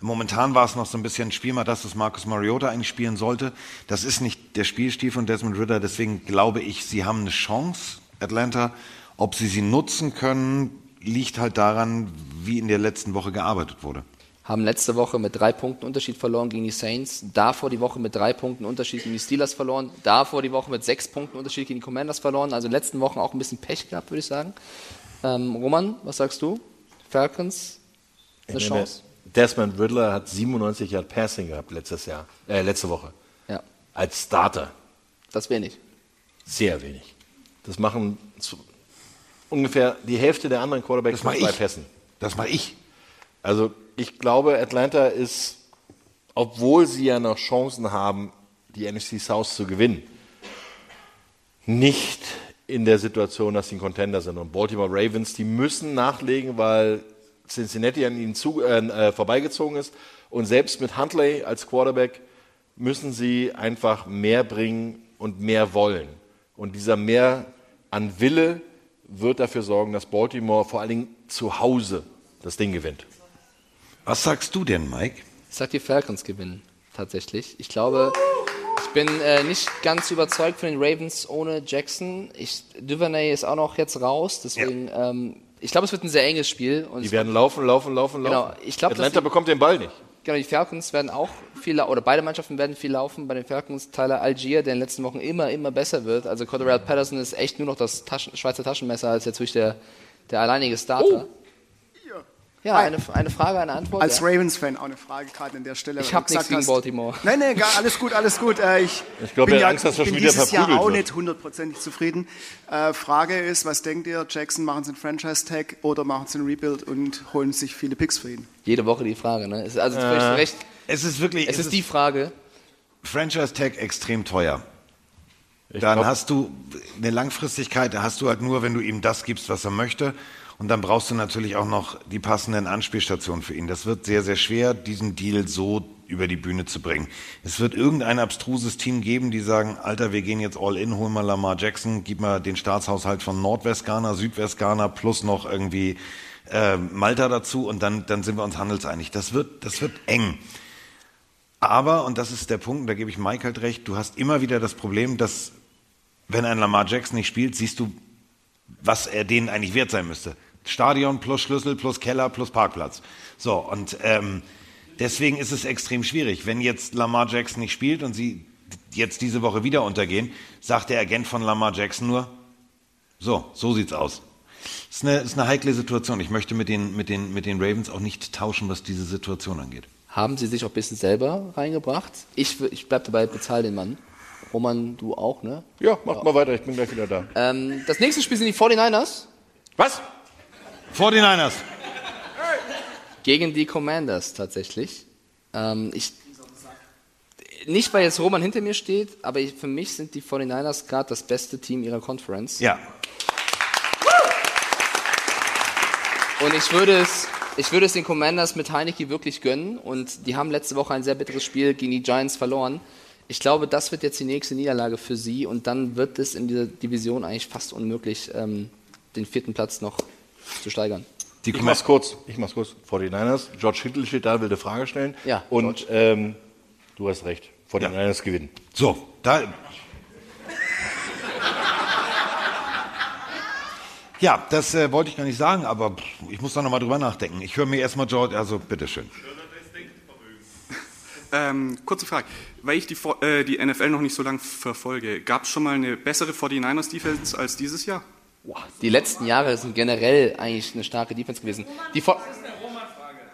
Momentan war es noch so ein bisschen Spiel mal das, was Marcus Mariota eigentlich spielen sollte. Das ist nicht der Spielstil von Desmond Ritter, deswegen glaube ich, sie haben eine Chance, Atlanta. Ob sie sie nutzen können, liegt halt daran, wie in der letzten Woche gearbeitet wurde. Haben letzte Woche mit drei Punkten Unterschied verloren gegen die Saints, davor die Woche mit drei Punkten Unterschied gegen die Steelers verloren, davor die Woche mit sechs Punkten Unterschied gegen die Commanders verloren. Also in den letzten Wochen auch ein bisschen Pech gehabt, würde ich sagen. Ähm, Roman, was sagst du? Falcons, eine Ich Chance? Desmond Riddler hat 97 Yard Passing gehabt letztes Jahr, äh, letzte Woche. Ja. Als Starter. Das wenig. Sehr wenig. Das machen zu, ungefähr die Hälfte der anderen Quarterbacks Das mach mit zwei ich. Pässen. Das mache ich. Also ich glaube, Atlanta ist, obwohl sie ja noch Chancen haben, die NFC South zu gewinnen, nicht in der Situation, dass sie ein Contender sind. Und Baltimore Ravens, die müssen nachlegen, weil Cincinnati an ihnen zu, äh, äh, vorbeigezogen ist. Und selbst mit Huntley als Quarterback müssen sie einfach mehr bringen und mehr wollen. Und dieser mehr an Wille wird dafür sorgen, dass Baltimore vor allen Dingen zu Hause das Ding gewinnt. Was sagst du denn, Mike? Ich sag, die Falcons gewinnen, tatsächlich. Ich glaube, ich bin äh, nicht ganz überzeugt von den Ravens ohne Jackson. Ich, Duvernay ist auch noch jetzt raus, deswegen, ähm, ich glaube, es wird ein sehr enges Spiel. Und Die werden laufen, laufen, laufen, Genau, laufen. ich glaube, Atlanta bekommt den Ball nicht. Genau, die Falcons werden auch viel, lau- oder beide Mannschaften werden viel laufen. Bei den Falcons Tyler Algier, der in den letzten Wochen immer, immer besser wird. Also Cordell Patterson ist echt nur noch das Taschen, Schweizer Taschenmesser als jetzt wirklich der, der alleinige Starter. Ja, Hi. eine, eine Frage, eine Antwort. Als ja. Ravens-Fan auch eine Frage gerade an der Stelle. Ich weil du hab nichts gegen hast- Baltimore. Nein, nein, gar, alles gut, alles gut. Äh, ich Ich glaub, bin, ja, Angst, dass bin dieses Jahr auch wird. nicht hundertprozentig zufrieden. Äh, Frage ist, was denkt ihr, Jackson, machen sie einen Franchise-Tag oder machen sie einen Rebuild und holen sich viele Picks für ihn? Jede Woche die Frage, ne? Es ist also Äh, recht. Es ist wirklich. Es ist die Frage. Franchise Tag extrem teuer. Ich dann glaub- hast du eine Langfristigkeit, da hast du halt nur, wenn du ihm das gibst, was er möchte. Und dann brauchst du natürlich auch noch die passenden Anspielstationen für ihn. Das wird sehr, sehr schwer, diesen Deal so über die Bühne zu bringen. Es wird irgendein abstruses Team geben, die sagen, Alter, wir gehen jetzt all in, holen mal Lamar Jackson, gib mal den Staatshaushalt von Nordwest-Ghana, Südwest-Ghana plus noch irgendwie äh, Malta dazu und dann, dann sind wir uns handelseinig. Das wird, das wird eng. Aber, und das ist der Punkt, da gebe ich Mike halt recht, du hast immer wieder das Problem, dass wenn ein Lamar Jackson nicht spielt, siehst du, was er denen eigentlich wert sein müsste. Stadion plus Schlüssel plus Keller plus Parkplatz. So, und ähm, deswegen ist es extrem schwierig. Wenn jetzt Lamar Jackson nicht spielt und sie jetzt diese Woche wieder untergehen, sagt der Agent von Lamar Jackson nur, so, so sieht's aus. Ist eine, ist eine heikle Situation. Ich möchte mit den, mit, den, mit den Ravens auch nicht tauschen, was diese Situation angeht. Haben sie sich auch ein bisschen selber reingebracht? Ich, ich bleib dabei, bezahl den Mann. Roman, du auch, ne? Ja, macht mal weiter, ich bin gleich wieder da. Ähm, das nächste Spiel sind die 49ers. Was? 49ers. Gegen die Commanders tatsächlich. Ähm, ich, nicht, weil jetzt Roman hinter mir steht, aber ich, für mich sind die 49ers gerade das beste Team ihrer Conference. Ja. Und ich würde es, ich würde es den Commanders mit Heineke wirklich gönnen. Und die haben letzte Woche ein sehr bitteres Spiel gegen die Giants verloren. Ich glaube, das wird jetzt die nächste Niederlage für sie. Und dann wird es in dieser Division eigentlich fast unmöglich, ähm, den vierten Platz noch zu steigern. ich mach's kurz. Ich mach's kurz. 49ers. George Hittle steht da, will eine Frage stellen. Ja, Und ähm, du hast recht. 49ers gewinnen. So, da. Ja, das äh, wollte ich gar nicht sagen, aber pff, ich muss da nochmal drüber nachdenken. Ich höre mir erstmal George, also bitteschön. Ähm, kurze Frage. Weil ich die, äh, die NFL noch nicht so lange verfolge, gab es schon mal eine bessere 49ers-Defense als dieses Jahr? Die letzten Jahre sind generell eigentlich eine starke Defense gewesen. Die For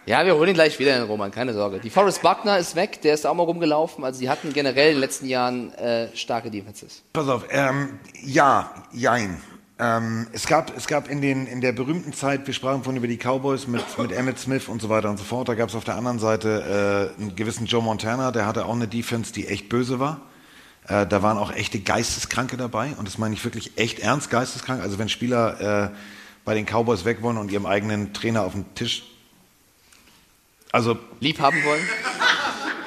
ja, wir holen ihn gleich wieder, den Roman, keine Sorge. Die Forrest Buckner ist weg, der ist auch mal rumgelaufen. Also, sie hatten generell in den letzten Jahren äh, starke Defenses. Pass auf, ähm, ja, jein. Ähm, es, gab, es gab in, den, in der berühmten Zeit, wir sprachen vorhin über die Cowboys mit, mit Emmett Smith und so weiter und so fort, da gab es auf der anderen Seite äh, einen gewissen Joe Montana, der hatte auch eine Defense, die echt böse war. Äh, da waren auch echte Geisteskranke dabei und das meine ich wirklich echt ernst geisteskrank. Also wenn Spieler äh, bei den Cowboys weg wollen und ihrem eigenen Trainer auf den Tisch also lieb haben wollen,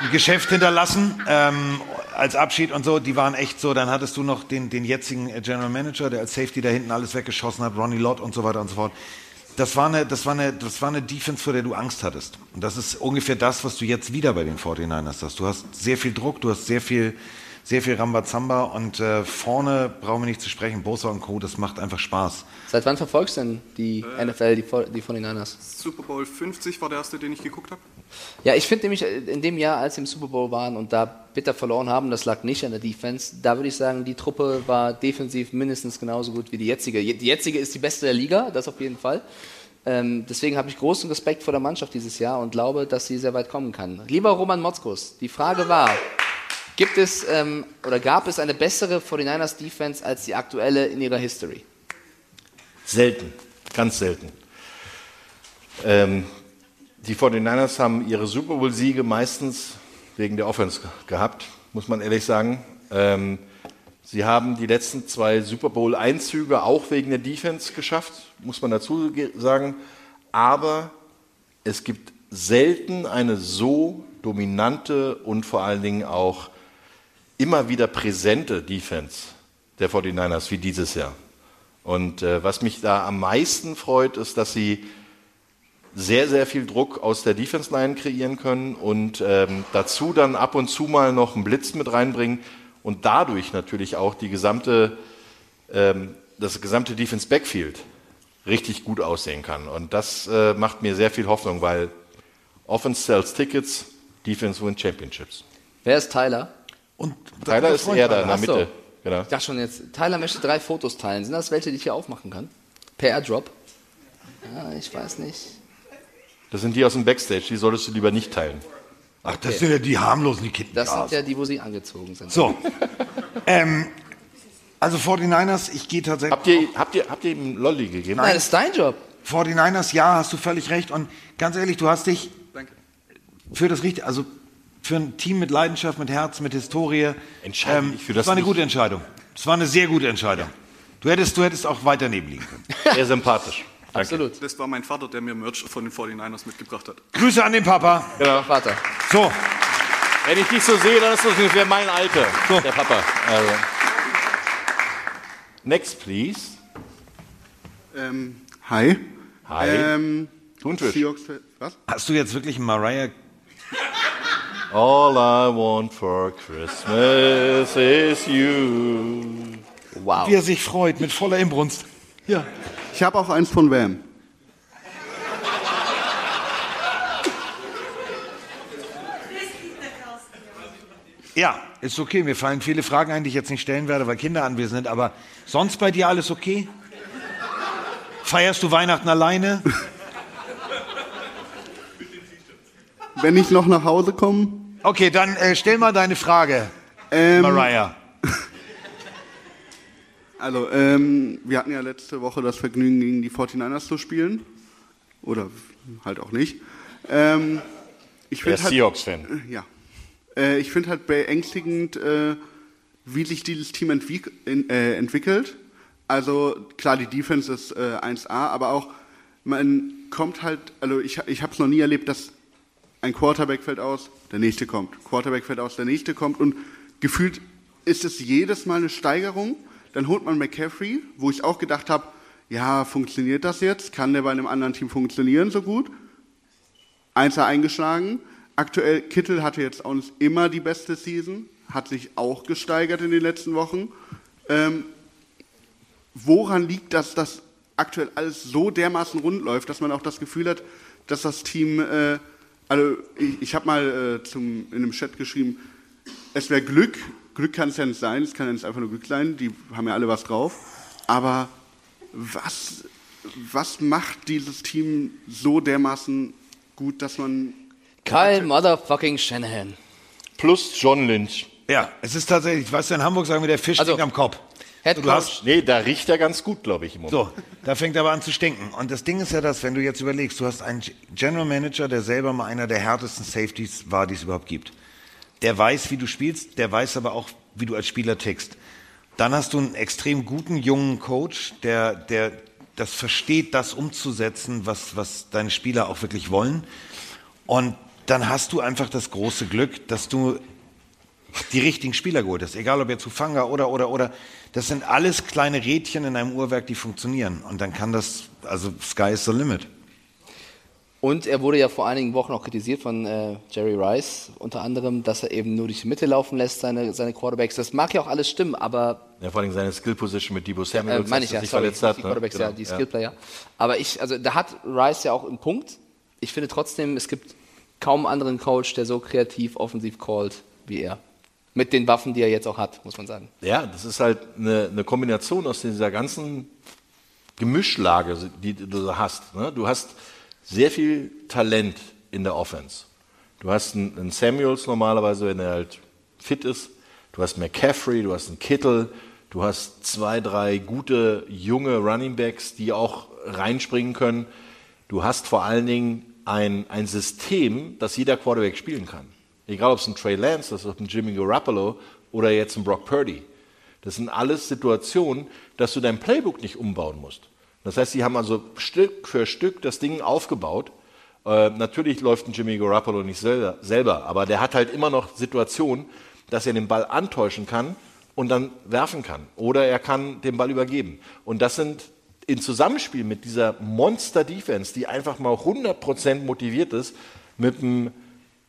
ein Geschäft hinterlassen ähm, als Abschied und so. Die waren echt so. Dann hattest du noch den, den jetzigen äh, General Manager, der als Safety da hinten alles weggeschossen hat, Ronnie Lott und so weiter und so fort. Das war, eine, das, war eine, das war eine Defense, vor der du Angst hattest. Und das ist ungefähr das, was du jetzt wieder bei den 49ers hast. Du hast sehr viel Druck, du hast sehr viel, sehr viel Rambazamba und äh, vorne brauchen wir nicht zu sprechen. Bosa und Co., das macht einfach Spaß. Seit wann verfolgst du denn die NFL, die, die 49ers? Super Bowl 50 war der erste, den ich geguckt habe. Ja, ich finde nämlich äh, in dem Jahr, als sie im Super Bowl waren und da bitter verloren haben, das lag nicht an der Defense, da würde ich sagen, die Truppe war defensiv mindestens genauso gut wie die jetzige. Je- Die jetzige ist die beste der Liga, das auf jeden Fall. Ähm, deswegen habe ich großen Respekt vor der Mannschaft dieses Jahr und glaube, dass sie sehr weit kommen kann. Lieber Roman Motzkus, die Frage war, gibt es ähm, oder gab es eine bessere 49ers Defense als die aktuelle in ihrer History? Selten, ganz selten. Ähm, die 49ers haben ihre Super Bowl-Siege meistens wegen der Offense ge- gehabt, muss man ehrlich sagen. Ähm, sie haben die letzten zwei Super Bowl-Einzüge auch wegen der Defense geschafft, muss man dazu ge- sagen. Aber es gibt selten eine so dominante und vor allen Dingen auch immer wieder präsente Defense der 49ers wie dieses Jahr. Und äh, was mich da am meisten freut, ist, dass sie sehr, sehr viel Druck aus der Defense Line kreieren können und ähm, dazu dann ab und zu mal noch einen Blitz mit reinbringen und dadurch natürlich auch die gesamte, ähm, das gesamte Defense Backfield richtig gut aussehen kann. Und das äh, macht mir sehr viel Hoffnung, weil Offense sells Tickets, Defense win Championships. Wer ist Tyler? Und Tyler ist er da in der. Mitte. Genau. Ich dachte schon jetzt, Tyler möchte drei Fotos teilen. Sind das welche, die ich hier aufmachen kann? Per Airdrop? Ja, ich weiß nicht. Das sind die aus dem Backstage, die solltest du lieber nicht teilen. Ach, das sind ja die harmlosen, die Kinder. Das sind ja die, wo sie angezogen sind. So. ähm, also 49ers, ich gehe tatsächlich. Habt ihr, habt, ihr, habt ihr ihm Lolli gegeben? Nein, das ist dein Job. 49ers, ja, hast du völlig recht. Und ganz ehrlich, du hast dich für das Richtige, also für ein Team mit Leidenschaft, mit Herz, mit Historie. Entscheide ähm, dich für das das war eine nicht. gute Entscheidung. Das war eine sehr gute Entscheidung. Du hättest, du hättest auch weiter neben liegen können. Sehr sympathisch. Absolut. Das war mein Vater, der mir Merch von den 49ers mitgebracht hat. Grüße an den Papa. Genau. Vater. So. Wenn ich dich so sehe, dann ist das ungefähr mein Alter, der Papa. Also. Next, please. Ähm, hi. Hi. Ähm, Thunfisch. Was? Hast du jetzt wirklich einen Mariah? All I want for Christmas is you. Wow. Wie er sich freut, mit voller Inbrunst. Ja. Ich habe auch eins von Wham. Ja, ist okay. Mir fallen viele Fragen ein, die ich jetzt nicht stellen werde, weil Kinder anwesend sind. Aber sonst bei dir alles okay? Feierst du Weihnachten alleine? Wenn ich noch nach Hause komme. Okay, dann äh, stell mal deine Frage, Ähm, Mariah. Also, ähm, wir hatten ja letzte Woche das Vergnügen, gegen die 49ers zu spielen. Oder halt auch nicht. Ähm, ich Der halt, Seahawks-Fan. Ja. Äh, ich finde halt beängstigend, äh, wie sich dieses Team entwick in, äh, entwickelt. Also klar, die Defense ist äh, 1A, aber auch man kommt halt, also ich, ich habe es noch nie erlebt, dass ein Quarterback fällt aus, der nächste kommt. Quarterback fällt aus, der nächste kommt und gefühlt ist es jedes Mal eine Steigerung. Dann holt man McCaffrey, wo ich auch gedacht habe, ja, funktioniert das jetzt? Kann der bei einem anderen Team funktionieren so gut? Einser eingeschlagen. Aktuell, Kittel hatte jetzt auch nicht immer die beste Season, hat sich auch gesteigert in den letzten Wochen. Ähm, woran liegt das, dass aktuell alles so dermaßen rund läuft, dass man auch das Gefühl hat, dass das Team äh, Also ich, ich habe mal äh, zum, in einem Chat geschrieben, es wäre Glück, Glück kann es ja nicht sein, es kann ja nicht einfach nur Glück sein, die haben ja alle was drauf, aber was, was macht dieses Team so dermaßen gut, dass man... Kyle Motherfucking Shanahan. Plus John Lynch. Ja, es ist tatsächlich, weißt du, in Hamburg sagen wir, der Fisch stinkt am Kopf. Head du hast, nee, da riecht er ganz gut, glaube ich, im Moment. So, da fängt er aber an zu stinken. Und das Ding ist ja das, wenn du jetzt überlegst, du hast einen General Manager, der selber mal einer der härtesten Safeties war, die es überhaupt gibt. Der weiß, wie du spielst, der weiß aber auch, wie du als Spieler tickst. Dann hast du einen extrem guten jungen Coach, der, der das versteht, das umzusetzen, was, was deine Spieler auch wirklich wollen. Und dann hast du einfach das große Glück, dass du die richtigen Spieler geholt hast. Egal ob jetzt Hufanga oder, oder, oder. Das sind alles kleine Rädchen in einem Uhrwerk, die funktionieren. Und dann kann das, also Sky is the limit. Und er wurde ja vor einigen Wochen auch kritisiert von äh, Jerry Rice, unter anderem, dass er eben nur durch die Mitte laufen lässt, seine, seine Quarterbacks. Das mag ja auch alles stimmen, aber Ja, vor allem seine Skill-Position mit Debo äh, Samuel, meine ich ja, sich sorry, verletzt hat. die ne? Quarterbacks, ja, Genau, die Skillplayer. Aber ich, also da hat Rice ja auch einen Punkt. Ich finde trotzdem, es gibt kaum einen anderen Coach, der so kreativ offensiv callt wie er. Mit den Waffen, die er jetzt auch hat, muss man sagen. Ja, das ist halt eine, eine Kombination aus dieser ganzen Gemischlage, die du hast. Ne? Du hast sehr viel Talent in der Offense. Du hast einen, einen Samuels normalerweise, wenn er halt fit ist. Du hast McCaffrey, du hast einen Kittel, du hast zwei, drei gute junge Running Backs, die auch reinspringen können. Du hast vor allen Dingen ein, ein System, das jeder Quarterback spielen kann. Egal, ob es ein Trey Lance, ist ein Jimmy Garoppolo oder jetzt ein Brock Purdy. Das sind alles Situationen, dass du dein Playbook nicht umbauen musst. Das heißt, sie haben also Stück für Stück das Ding aufgebaut. Äh, natürlich läuft ein Jimmy Garoppolo nicht selber, selber, aber der hat halt immer noch Situationen, dass er den Ball antäuschen kann und dann werfen kann. Oder er kann den Ball übergeben. Und das sind in Zusammenspiel mit dieser Monster-Defense, die einfach mal 100% motiviert ist, mit einem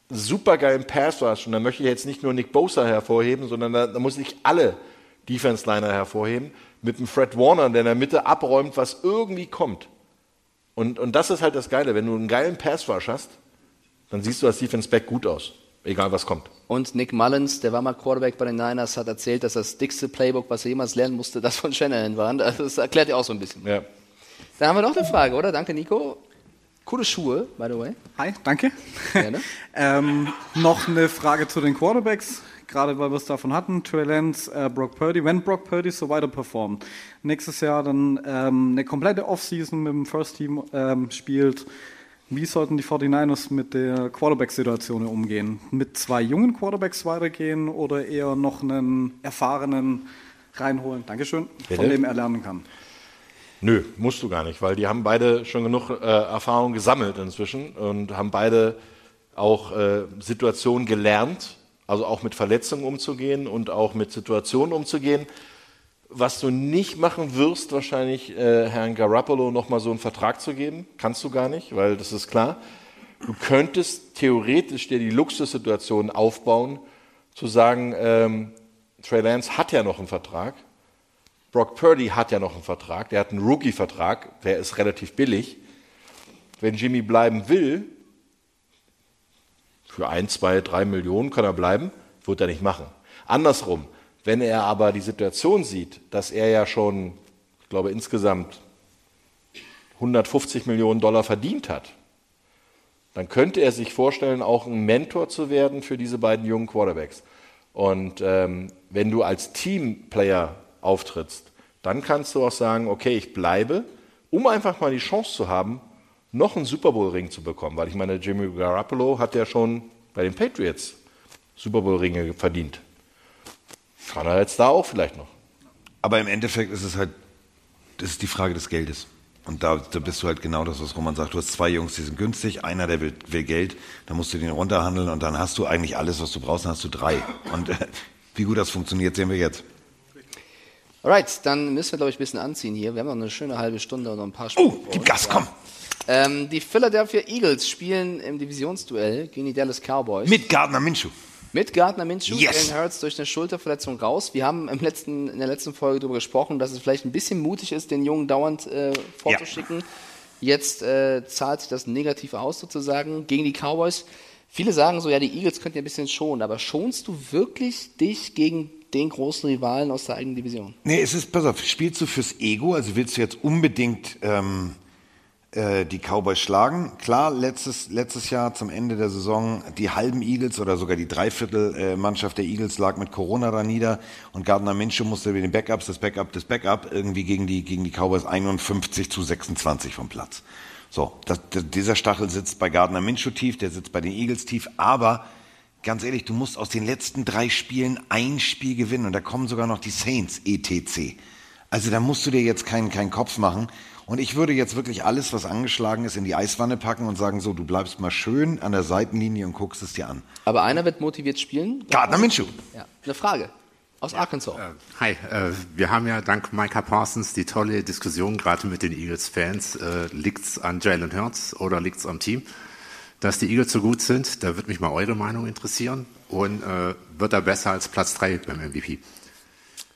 supergeilen Pass Rush. Und da möchte ich jetzt nicht nur Nick Bosa hervorheben, sondern da, da muss ich alle Defense-Liner hervorheben. Mit einem Fred Warner, der in der Mitte abräumt, was irgendwie kommt. Und, und das ist halt das Geile. Wenn du einen geilen Pass Rush hast, dann siehst du als Defense-Back gut aus. Egal was kommt. Und Nick Mullins, der war mal Quarterback bei den Niners, hat erzählt, dass das dickste Playbook, was er jemals lernen musste, das von Shanahan war. Also das erklärt ja auch so ein bisschen. Ja. Dann haben wir noch eine Frage, oder? Danke, Nico. Coole Schuhe, by the way. Hi, danke. Gerne. ähm, noch eine Frage zu den Quarterbacks, gerade weil wir es davon hatten. Trey Lance, äh, Brock Purdy. Wenn Brock Purdy so weiter performt, nächstes Jahr dann ähm, eine komplette Offseason mit dem First Team ähm, spielt, wie sollten die 49ers mit der Quarterback-Situation umgehen? Mit zwei jungen Quarterbacks weitergehen oder eher noch einen erfahrenen reinholen? Dankeschön, Bitte? von dem er lernen kann. Nö, musst du gar nicht, weil die haben beide schon genug äh, Erfahrung gesammelt inzwischen und haben beide auch äh, Situationen gelernt, also auch mit Verletzungen umzugehen und auch mit Situationen umzugehen. Was du nicht machen wirst, wahrscheinlich äh, Herrn Garoppolo nochmal so einen Vertrag zu geben, kannst du gar nicht, weil das ist klar. Du könntest theoretisch dir die Luxussituation aufbauen, zu sagen, ähm, Trey Lance hat ja noch einen Vertrag, Brock Purdy hat ja noch einen Vertrag, der hat einen Rookie-Vertrag, der ist relativ billig. Wenn Jimmy bleiben will, für ein, zwei, drei Millionen kann er bleiben, wird er nicht machen. Andersrum, wenn er aber die Situation sieht, dass er ja schon, ich glaube, insgesamt 150 Millionen Dollar verdient hat, dann könnte er sich vorstellen, auch ein Mentor zu werden für diese beiden jungen Quarterbacks. Und ähm, wenn du als Teamplayer auftrittst, dann kannst du auch sagen, okay, ich bleibe, um einfach mal die Chance zu haben, noch einen Super Bowl-Ring zu bekommen. Weil ich meine, Jimmy Garoppolo hat ja schon bei den Patriots Super Bowl-Ringe verdient. Kann er jetzt da auch vielleicht noch. Aber im Endeffekt ist es halt, das ist die Frage des Geldes. Und da, da bist du halt genau das, was Roman sagt. Du hast zwei Jungs, die sind günstig, einer, der will, will Geld, dann musst du den runterhandeln und dann hast du eigentlich alles, was du brauchst, dann hast du drei. Und äh, wie gut das funktioniert, sehen wir jetzt. Alright, dann müssen wir, glaube ich, ein bisschen anziehen hier. Wir haben noch eine schöne halbe Stunde und noch ein paar Stunden. Oh, gib Gas, komm! Ähm, die Philadelphia Eagles spielen im Divisionsduell gegen die Dallas Cowboys. Mit Gardner Minshew. Mit Gardner Minshew, Yes. Jalen Hurts durch eine Schulterverletzung raus. Wir haben im letzten, in der letzten Folge darüber gesprochen, dass es vielleicht ein bisschen mutig ist, den Jungen dauernd äh, vorzuschicken. Jetzt äh, zahlt sich das negativ aus sozusagen gegen die Cowboys. Viele sagen so, ja, die Eagles könnten ja ein bisschen schonen, aber schonst du wirklich dich gegen den großen Rivalen aus der eigenen Division? Nee, es ist, pass auf, spielst du fürs Ego, also willst du jetzt unbedingt ähm, äh, die Cowboys schlagen? Klar, letztes, letztes Jahr zum Ende der Saison die halben Eagles oder sogar die Dreiviertelmannschaft der Eagles lag mit Corona da nieder und Gardner Minshew musste mit den Backups, das Backup, das Backup irgendwie gegen die, gegen die Cowboys 51 zu 26 vom Platz. So, das, dieser Stachel sitzt bei Gardner Minshew tief, der sitzt bei den Eagles tief, aber ganz ehrlich, du musst aus den letzten drei Spielen ein Spiel gewinnen und da kommen sogar noch die Saints etc. Also da musst du dir jetzt keinen, keinen Kopf machen. Und ich würde jetzt wirklich alles, was angeschlagen ist, in die Eiswanne packen und sagen, so, du bleibst mal schön an der Seitenlinie und guckst es dir an. Aber einer wird motiviert spielen. Gardner Minshew. Ja. Eine Frage aus Arkansas. Hi, äh, wir haben ja dank Micah Parsons die tolle Diskussion gerade mit den Eagles-Fans. Äh, liegt's an Jalen Hurts oder liegt's am Team? Dass die Eagles so gut sind, da würde mich mal eure Meinung interessieren. Und äh, wird er besser als Platz 3 beim MVP?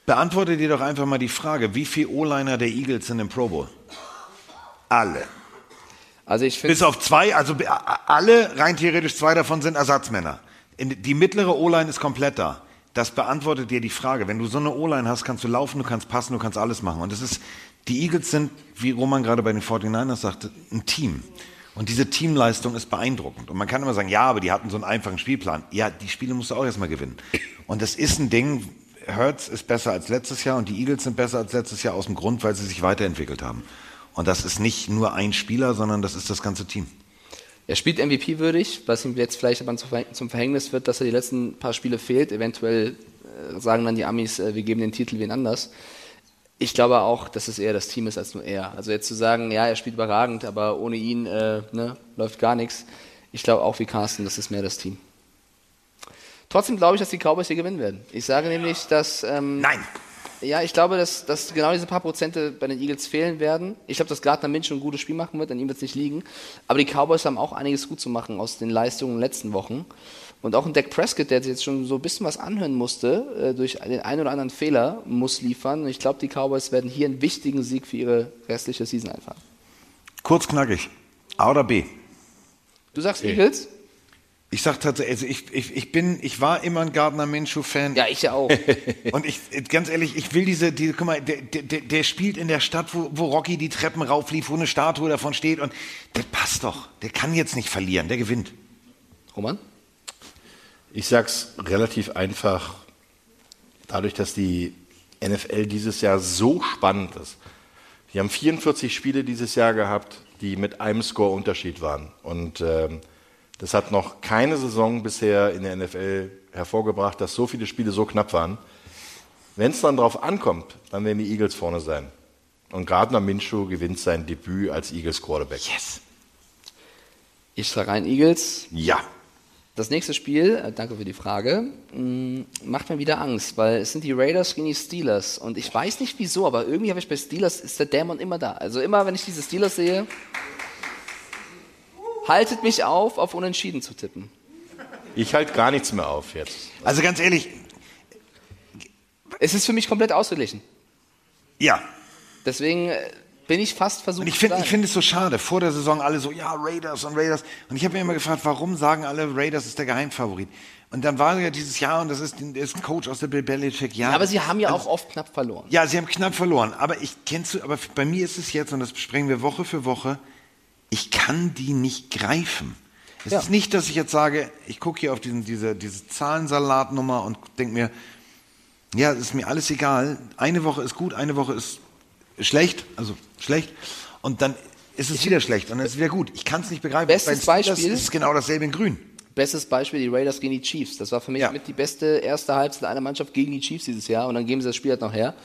Beantworte dir doch einfach mal die Frage, wie viele O-Liner der Eagles sind im Pro Bowl? Alle. Also ich Bis auf zwei, also be- alle, rein theoretisch zwei davon sind Ersatzmänner. In, die mittlere O-Line ist komplett da. Das beantwortet dir die Frage. Wenn du so eine O-Line hast, kannst du laufen, du kannst passen, du kannst alles machen. Und das ist, die Eagles sind, wie Roman gerade bei den 49ers sagte, ein Team. Und diese Teamleistung ist beeindruckend. Und man kann immer sagen, ja, aber die hatten so einen einfachen Spielplan. Ja, die Spiele musst du auch erstmal gewinnen. Und das ist ein Ding, Hertz ist besser als letztes Jahr und die Eagles sind besser als letztes Jahr aus dem Grund, weil sie sich weiterentwickelt haben. Und das ist nicht nur ein Spieler, sondern das ist das ganze Team. Er spielt MVP-würdig, was ihm jetzt vielleicht aber zum Verhäng- zum Verhängnis wird, dass er die letzten paar Spiele fehlt. Eventuell äh, sagen dann die Amis, äh, wir geben den Titel wen anders. Ich glaube auch, dass es eher das Team ist als nur er. Also jetzt zu sagen, ja, er spielt überragend, aber ohne ihn äh, ne, läuft gar nichts. Ich glaube auch wie Carsten, das ist mehr das Team. Trotzdem glaube ich, dass die Cowboys hier gewinnen werden. Ich sage nämlich, dass. Ähm, Nein! Ja, ich glaube, dass, dass genau diese paar Prozente bei den Eagles fehlen werden. Ich glaube, dass Gardner Minshew ein gutes Spiel machen wird, an ihm wird es nicht liegen. Aber die Cowboys haben auch einiges gut zu machen aus den Leistungen in den letzten Wochen. Und auch ein Dak Prescott, der sich jetzt schon so ein bisschen was anhören musste, äh, durch den einen oder anderen Fehler, muss liefern. Und ich glaube, die Cowboys werden hier einen wichtigen Sieg für ihre restliche Season einfahren. Kurz knackig. A oder B? Du sagst Eagles? Ich sag tatsächlich, also ich, ich, ich bin, ich war immer ein Gardner Minshew-Fan. Ja, ich ja auch. Und ich, ganz ehrlich, ich will diese, die, guck mal, der, der, der spielt in der Stadt, wo, wo Rocky die Treppen rauflief, wo eine Statue davon steht und der passt doch. Der kann jetzt nicht verlieren, der gewinnt. Roman? Ich sag's relativ einfach. Dadurch, dass die NFL dieses Jahr so spannend ist. Wir haben 44 Spiele dieses Jahr gehabt, die mit einem Score Unterschied waren. Und ähm, das hat noch keine Saison bisher in der NFL hervorgebracht, dass so viele Spiele so knapp waren. Wenn es dann darauf ankommt, dann werden die Eagles vorne sein. Und Gardner Minshew gewinnt sein Debüt als Eagles Quarterback. Yes. Ich sage rein Eagles. Ja. Das nächste Spiel, äh, danke für die Frage, mh, macht mir wieder Angst, weil es sind die Raiders gegen die Steelers. Und ich weiß nicht wieso, aber irgendwie habe ich bei Steelers, ist der Dämon immer da. Also immer, wenn ich diese Steelers sehe, haltet mich auf, auf Unentschieden zu tippen. Ich halte gar nichts mehr auf jetzt. Also ganz ehrlich. Es ist für mich komplett ausgeglichen. Ja. Deswegen äh, bin ich fast versucht Und ich finde finde es so schade. Vor der Saison alle so, ja, Raiders und Raiders. Und ich habe mir immer gefragt, warum sagen alle, Raiders ist der Geheimfavorit? Und dann war ja dieses Jahr, und das ist, ist ein Coach aus der Bill Belichick, ja. Aber sie haben ja Also- auch oft knapp verloren. Ja, sie haben knapp verloren. Aber ich kennst du, aber bei mir ist es jetzt, und das besprechen wir Woche für Woche, ich kann die nicht greifen. Es Ja. ist nicht, dass ich jetzt sage, ich gucke hier auf diesen, diese, diese Zahlensalatnummer und denke mir, ja, es ist mir alles egal. Eine Woche ist gut, eine Woche ist schlecht, also schlecht. Und dann ist es wieder schlecht und dann ist es wieder gut. Ich kann es nicht begreifen. Bestes Bei Beispiel. ist genau dasselbe in grün. Bestes Beispiel, die Raiders gegen die Chiefs. Das war für mich mit die beste erste Halbzeit einer Mannschaft gegen die Chiefs dieses Jahr und dann geben sie das Spiel halt noch her.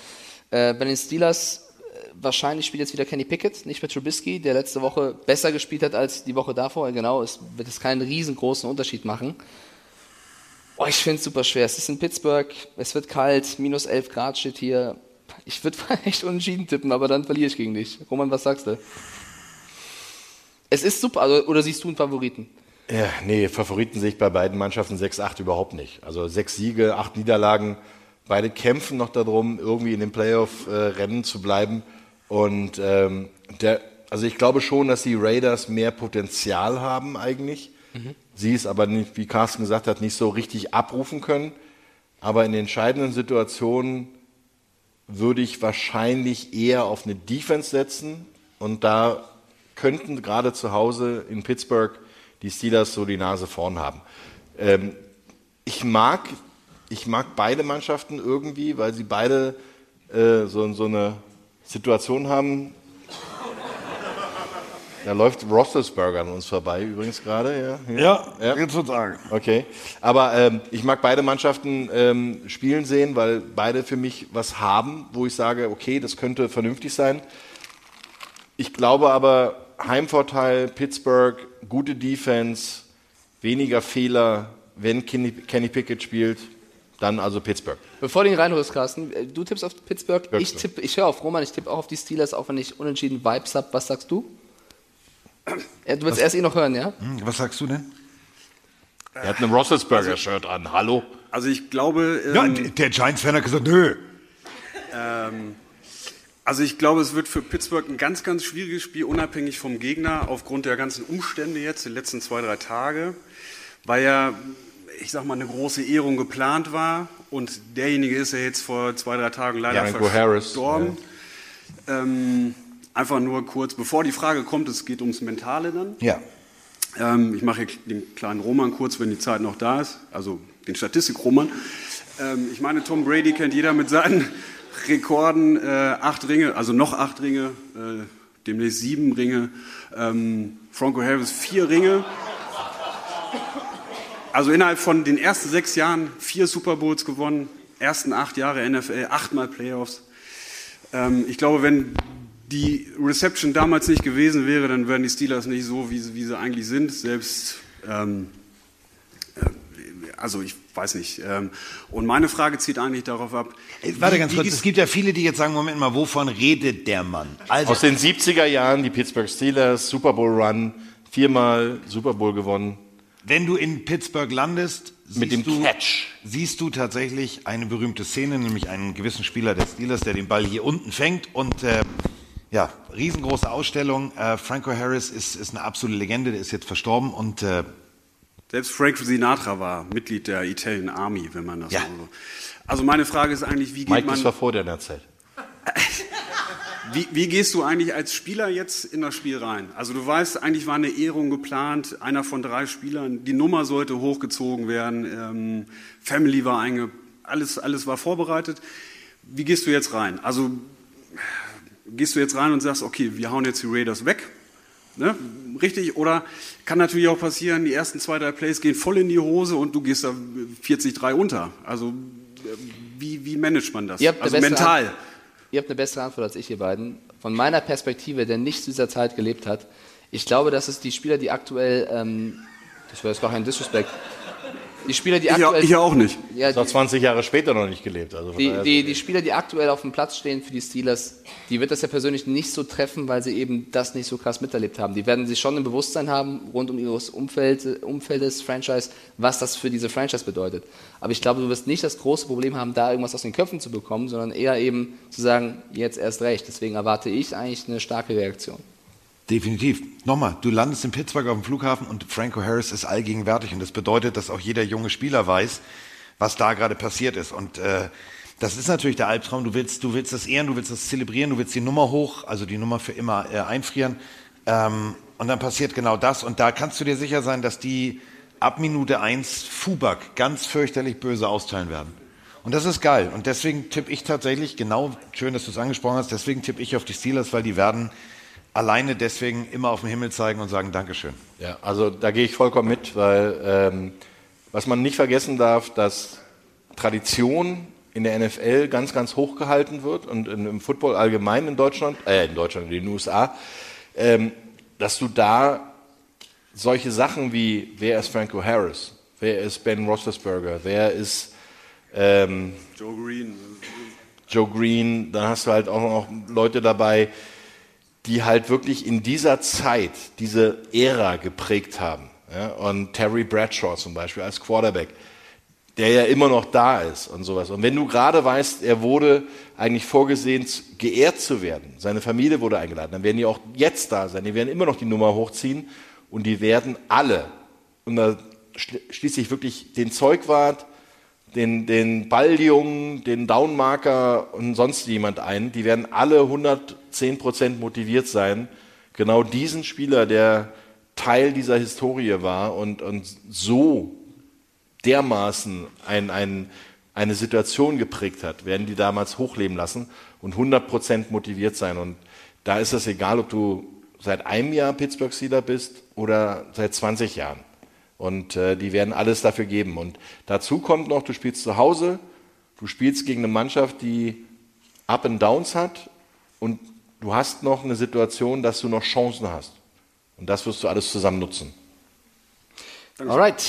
Äh, bei den Steelers, äh, wahrscheinlich spielt jetzt wieder Kenny Pickett, nicht mehr Trubisky, der letzte Woche besser gespielt hat als die Woche davor. Genau, es wird es keinen riesengroßen Unterschied machen. Oh, ich finde es super schwer. Es ist in Pittsburgh, es wird kalt, minus 11 Grad steht hier. Ich würde echt unentschieden tippen, aber dann verliere ich gegen dich. Roman, was sagst du? Es ist super, also, oder siehst du einen Favoriten? Ja, nee, Favoriten sehe ich bei beiden Mannschaften 6-8 überhaupt nicht. Also sechs Siege, acht Niederlagen. Beide kämpfen noch darum, irgendwie in den Playoff-Rennen zu bleiben. Und ähm, der, Also ich glaube schon, dass die Raiders mehr Potenzial haben eigentlich. Mhm. Sie es aber nicht, wie Carsten gesagt hat, nicht so richtig abrufen können. Aber in entscheidenden Situationen würde ich wahrscheinlich eher auf eine Defense setzen. Und da könnten gerade zu Hause in Pittsburgh die Steelers so die Nase vorn haben. Ähm, ich mag, ich mag beide Mannschaften irgendwie, weil sie beide äh, so, so eine Situation haben. Da läuft Roethlisberger an uns vorbei übrigens gerade. Ja, Ja, jetzt sozusagen. Okay, aber ähm, ich mag beide Mannschaften ähm, spielen sehen, weil beide für mich was haben, wo ich sage, okay, das könnte vernünftig sein. Ich glaube aber, Heimvorteil, Pittsburgh, gute Defense, weniger Fehler, wenn Kenny, Kenny Pickett spielt, dann also Pittsburgh. Bevor du ihn reinholst, Carsten, äh, du tippst auf Pittsburgh, ich, Pittsburgh. tipp, ich höre auf Roman, ich tippe auch auf die Steelers, auch wenn ich unentschieden Vibes habe. Was sagst du? Ja, du willst Was- erst ihn noch hören, ja? Hm, Was sagst du denn? Er hat ein Roethlisberger-Shirt an, hallo? Also ich glaube... Ja, ähm, der Giants-Fan hat gesagt, nö. Ähm, also ich glaube, es wird für Pittsburgh ein ganz, ganz schwieriges Spiel, unabhängig vom Gegner, aufgrund der ganzen Umstände jetzt, die letzten zwei, drei Tage, weil ja, ich sag mal, eine große Ehrung geplant war und derjenige ist ja jetzt vor zwei, drei Tagen leider Yannick Harris, verstorben. Ähm, einfach nur kurz, bevor die Frage kommt, es geht ums Mentale dann. Ja. Ähm, ich mache hier den kleinen Roman kurz, wenn die Zeit noch da ist, also den Statistik-Roman. Ähm, ich meine, Tom Brady kennt jeder mit seinen Rekorden, äh, acht Ringe, also noch acht Ringe, äh, demnächst sieben Ringe. Ähm, Franco Harris vier Ringe. Also innerhalb von den ersten sechs Jahren vier Super Bowls gewonnen, ersten acht Jahre NFL, achtmal Playoffs. Ähm, ich glaube, wenn die Reception damals nicht gewesen wäre, dann wären die Steelers nicht so, wie sie, wie sie eigentlich sind. Selbst, ähm, äh, also ich weiß nicht. Ähm, und meine Frage zieht eigentlich darauf ab. Warte wie- ganz kurz, es gibt ja viele, die jetzt sagen, Moment mal, wovon redet der Mann? Also, Aus den 70er Jahren die Pittsburgh Steelers, Super Bowl Run, viermal Super Bowl gewonnen. wenn du in Pittsburgh landest, Mit siehst dem du, Catch. siehst du tatsächlich eine berühmte Szene, nämlich einen gewissen Spieler der Steelers, der den Ball hier unten fängt und äh, ja, riesengroße Ausstellung. Äh, Franco Harris ist, ist eine absolute Legende, der ist jetzt verstorben und äh, Selbst Frank Sinatra war Mitglied der Italian Army, wenn man das so. Also meine Frage ist eigentlich, wie geht Mike, man. das war vor deiner Zeit. Wie, wie gehst du eigentlich als Spieler jetzt in das Spiel rein? Also du weißt, eigentlich war eine Ehrung geplant, einer von drei Spielern, die Nummer sollte hochgezogen werden, ähm, Family war einge, alles, alles war vorbereitet. Wie gehst du jetzt rein? Also gehst du jetzt rein und sagst, okay, wir hauen jetzt die Raiders weg, ne? richtig? Oder kann natürlich auch passieren, die ersten zwei, drei Plays gehen voll in die Hose und du gehst da 40-3 unter. Also äh, wie, wie managt man das? Also mental. An- Ihr habt eine bessere Antwort als ich, ihr beiden. Von meiner Perspektive, der nicht zu dieser Zeit gelebt hat, ich glaube, dass es die Spieler, die aktuell, ähm, das wäre jetzt gar kein Disrespect, die Spieler, die Ich aktuell... ich ja auch nicht. Ja, Ist auch 20 Jahre später noch nicht gelebt. Also die, die, die Spieler, die aktuell auf dem Platz stehen für die Steelers, die wird das ja persönlich nicht so treffen, weil sie eben das nicht so krass miterlebt haben. Die werden sich schon ein Bewusstsein haben rund um ihres Umfeld, Umfeldes, Franchise, was das für diese Franchise bedeutet. Aber ich glaube, du wirst nicht das große Problem haben, da irgendwas aus den Köpfen zu bekommen, sondern eher eben zu sagen, jetzt erst recht. Deswegen erwarte ich eigentlich eine starke Reaktion. Definitiv. Nochmal, du landest in Pittsburgh auf dem Flughafen und Franco Harris ist allgegenwärtig und das bedeutet, dass auch jeder junge Spieler weiß, was da gerade passiert ist. Und äh, das ist natürlich der Albtraum. Du willst, du willst das ehren, du willst das zelebrieren, du willst die Nummer hoch, also die Nummer für immer äh, einfrieren. Ähm, und dann passiert genau das. Und da kannst du dir sicher sein, dass die ab Minute eins Fubak ganz fürchterlich böse austeilen werden. Und das ist geil. Und deswegen tippe ich tatsächlich, genau, schön, dass du es angesprochen hast, deswegen tippe ich auf die Steelers, weil die werden alleine deswegen immer auf den Himmel zeigen und sagen Dankeschön. Ja, also da gehe ich vollkommen mit, weil ähm, was man nicht vergessen darf, dass Tradition in der NFL ganz, ganz hoch gehalten wird und in, im Football allgemein in Deutschland, äh, in Deutschland, in den USA, ähm, dass du da solche Sachen wie, wer ist Franco Harris, wer ist Ben Roethlisberger, wer ist ähm, Joe Green. Joe Green, dann hast du halt auch noch Leute dabei, die halt wirklich in dieser Zeit diese Ära geprägt haben. Ja? Und Terry Bradshaw zum Beispiel als Quarterback. der ja immer noch da ist und sowas. Und wenn du gerade weißt, er wurde eigentlich vorgesehen, geehrt zu werden, seine Familie wurde eingeladen, dann werden die auch jetzt da sein, die werden immer noch die Nummer hochziehen und die werden alle, und da schließe ich wirklich den Zeugwart, den, den Balljungen, den Downmarker und sonst jemand ein, die werden alle 110 Prozent motiviert sein, genau diesen Spieler, der Teil dieser Historie war und, und so dermaßen ein, ein, eine Situation geprägt hat, werden die damals hochleben lassen und 100% motiviert sein. Und da ist es egal, ob du seit einem Jahr Pittsburgh Steeler bist oder seit 20 Jahren. Und äh, die werden alles dafür geben. Und dazu kommt noch, du spielst zu Hause, du spielst gegen eine Mannschaft, die Up and Downs hat und du hast noch eine Situation, dass du noch Chancen hast. Und das wirst du alles zusammen nutzen. Alright,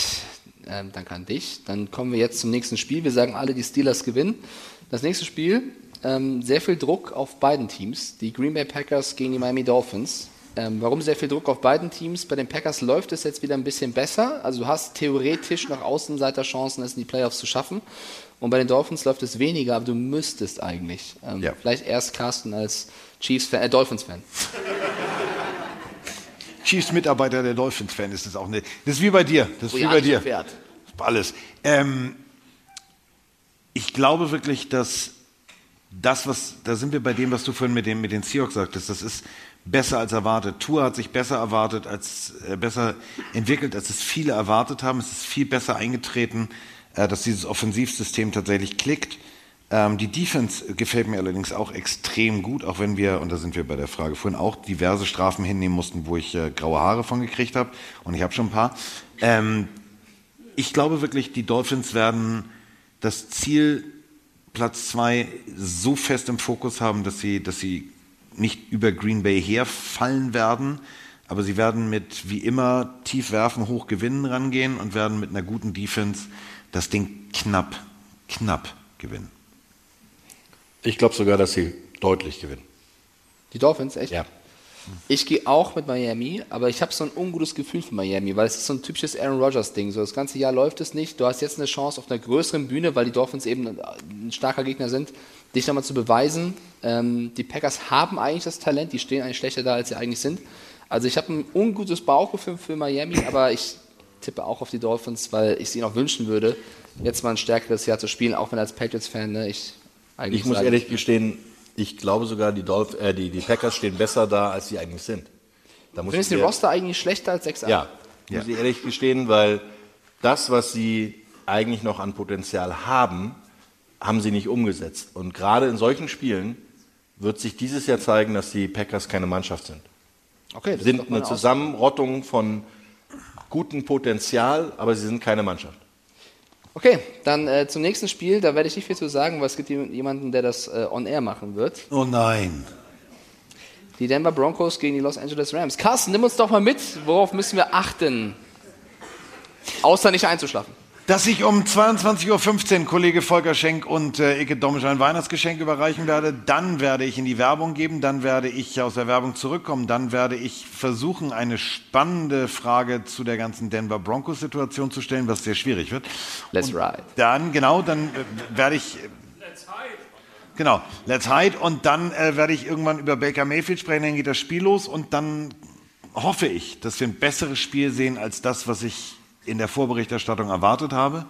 ähm, danke an dich. Dann kommen wir jetzt zum nächsten Spiel. Wir sagen alle, die Steelers gewinnen. Das nächste Spiel, ähm, sehr viel Druck auf beiden Teams. Die Green Bay Packers gegen die Miami Dolphins. Ähm, warum sehr viel Druck auf beiden Teams? Bei den Packers läuft es jetzt wieder ein bisschen besser. Also du hast theoretisch nach Außenseiterchancen, es in die Playoffs zu schaffen. Und bei den Dolphins läuft es weniger, aber du müsstest eigentlich. Ähm, ja. Vielleicht erst Carsten als Chiefs-Fan, äh, Dolphins-Fan. Chiefs-Mitarbeiter der Dolphins-Fan ist das auch nicht. Das ist wie bei dir. Das ist wie bei dir. Pferd. Alles. Ähm, ich glaube wirklich, dass das, was, da sind wir bei dem, was du vorhin mit, dem, mit den Seahawks sagtest, das ist besser als erwartet. Tour hat sich besser erwartet, als, äh, besser entwickelt, als es viele erwartet haben. Es ist viel besser eingetreten, äh, dass dieses Offensivsystem tatsächlich klickt. Ähm, die Defense gefällt mir allerdings auch extrem gut, auch wenn wir, und da sind wir bei der Frage vorhin, auch diverse Strafen hinnehmen mussten, wo ich äh, graue Haare von gekriegt habe. Und ich habe schon ein paar. Ähm, ich glaube wirklich, die Dolphins werden das Ziel Platz zwei so fest im Fokus haben, dass sie, dass sie nicht über Green Bay herfallen werden, aber sie werden mit wie immer tief werfen, hoch gewinnen rangehen und werden mit einer guten Defense das Ding knapp, knapp gewinnen. Ich glaube sogar, dass sie deutlich gewinnen. Die Dolphins, echt? Ja. Ich gehe auch mit Miami, aber ich habe so ein ungutes Gefühl für Miami, weil es ist so ein typisches Aaron Rodgers-Ding. So das ganze Jahr läuft es nicht. Du hast jetzt eine Chance auf einer größeren Bühne, weil die Dolphins eben ein starker Gegner sind, dich nochmal zu beweisen. Ähm, die Packers haben eigentlich das Talent, die stehen eigentlich schlechter da, als sie eigentlich sind. Also ich habe ein ungutes Bauchgefühl für Miami, aber ich tippe auch auf die Dolphins, weil ich sie noch wünschen würde, jetzt mal ein stärkeres Jahr zu spielen, auch wenn als Patriots-Fan ne, ich eigentlich Ich muss ehrlich gestehen, ich glaube sogar, die, Dolph äh, die, die Packers stehen besser da, als sie eigentlich sind. Da Findest du den Roster eigentlich schlechter als 6 Ja, ja. muss ich ehrlich gestehen, weil das, was sie eigentlich noch an Potenzial haben, haben sie nicht umgesetzt. Und gerade in solchen Spielen wird sich dieses Jahr zeigen, dass die Packers keine Mannschaft sind. Okay, das sind eine Zusammenrottung von gutem Potenzial, aber sie sind keine Mannschaft. Okay, dann äh, zum nächsten Spiel. Da werde ich nicht viel zu sagen, weil es gibt jemanden, der das äh, on air machen wird. Oh nein. Die Denver Broncos gegen die Los Angeles Rams. Carsten, nimm uns doch mal mit. Worauf müssen wir achten? Außer nicht einzuschlafen dass ich um 22.15 Uhr Kollege Volker Schenk und äh, Icke Domisch ein Weihnachtsgeschenk überreichen werde. Dann werde ich in die Werbung geben, dann werde ich aus der Werbung zurückkommen, dann werde ich versuchen, eine spannende Frage zu der ganzen Denver Broncos-Situation zu stellen, was sehr schwierig wird. Let's und ride. Dann, genau, dann äh, werde ich... Let's hide. Genau, let's hide. Und dann äh, werde ich irgendwann über Baker Mayfield sprechen, dann geht das Spiel los und dann hoffe ich, dass wir ein besseres Spiel sehen als das, was ich in der Vorberichterstattung erwartet habe.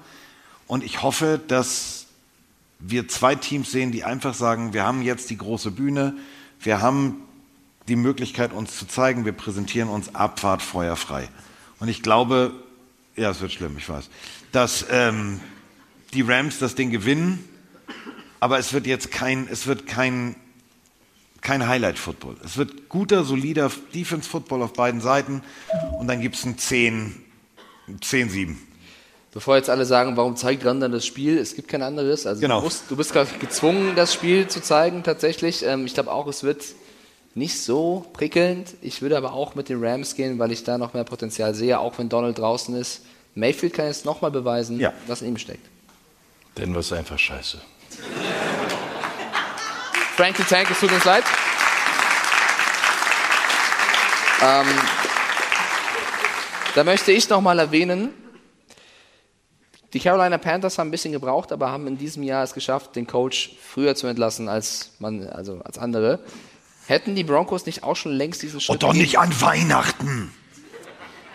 Und ich hoffe, dass wir zwei Teams sehen, die einfach sagen, wir haben jetzt die große Bühne, wir haben die Möglichkeit, uns zu zeigen, wir präsentieren uns Abfahrt feuerfrei. Und ich glaube, ja, es wird schlimm, ich weiß, dass ähm, die Rams das Ding gewinnen, aber es wird jetzt kein, es wird kein, kein Highlight-Football. Es wird guter, solider Defense-Football auf beiden Seiten und dann gibt es ein 10, 10-7. Bevor jetzt alle sagen, warum zeigt Randern das Spiel? Es gibt kein anderes. Also genau. du, musst, du bist gerade gezwungen, das Spiel zu zeigen, tatsächlich. Ähm, ich glaube auch, es wird nicht so prickelnd. Ich würde aber auch mit den Rams gehen, weil ich da noch mehr Potenzial sehe, auch wenn Donald draußen ist. Mayfield kann jetzt nochmal beweisen, ja. was in ihm steckt. Denn was einfach scheiße. Frankie Tank, es tut uns leid. Ähm, da möchte ich nochmal erwähnen, Die Carolina Panthers haben ein bisschen gebraucht, aber haben in diesem Jahr es geschafft, den Coach früher zu entlassen als man, also als andere. Hätten die Broncos nicht auch schon längst diesen Schritt Und doch nicht an Weihnachten.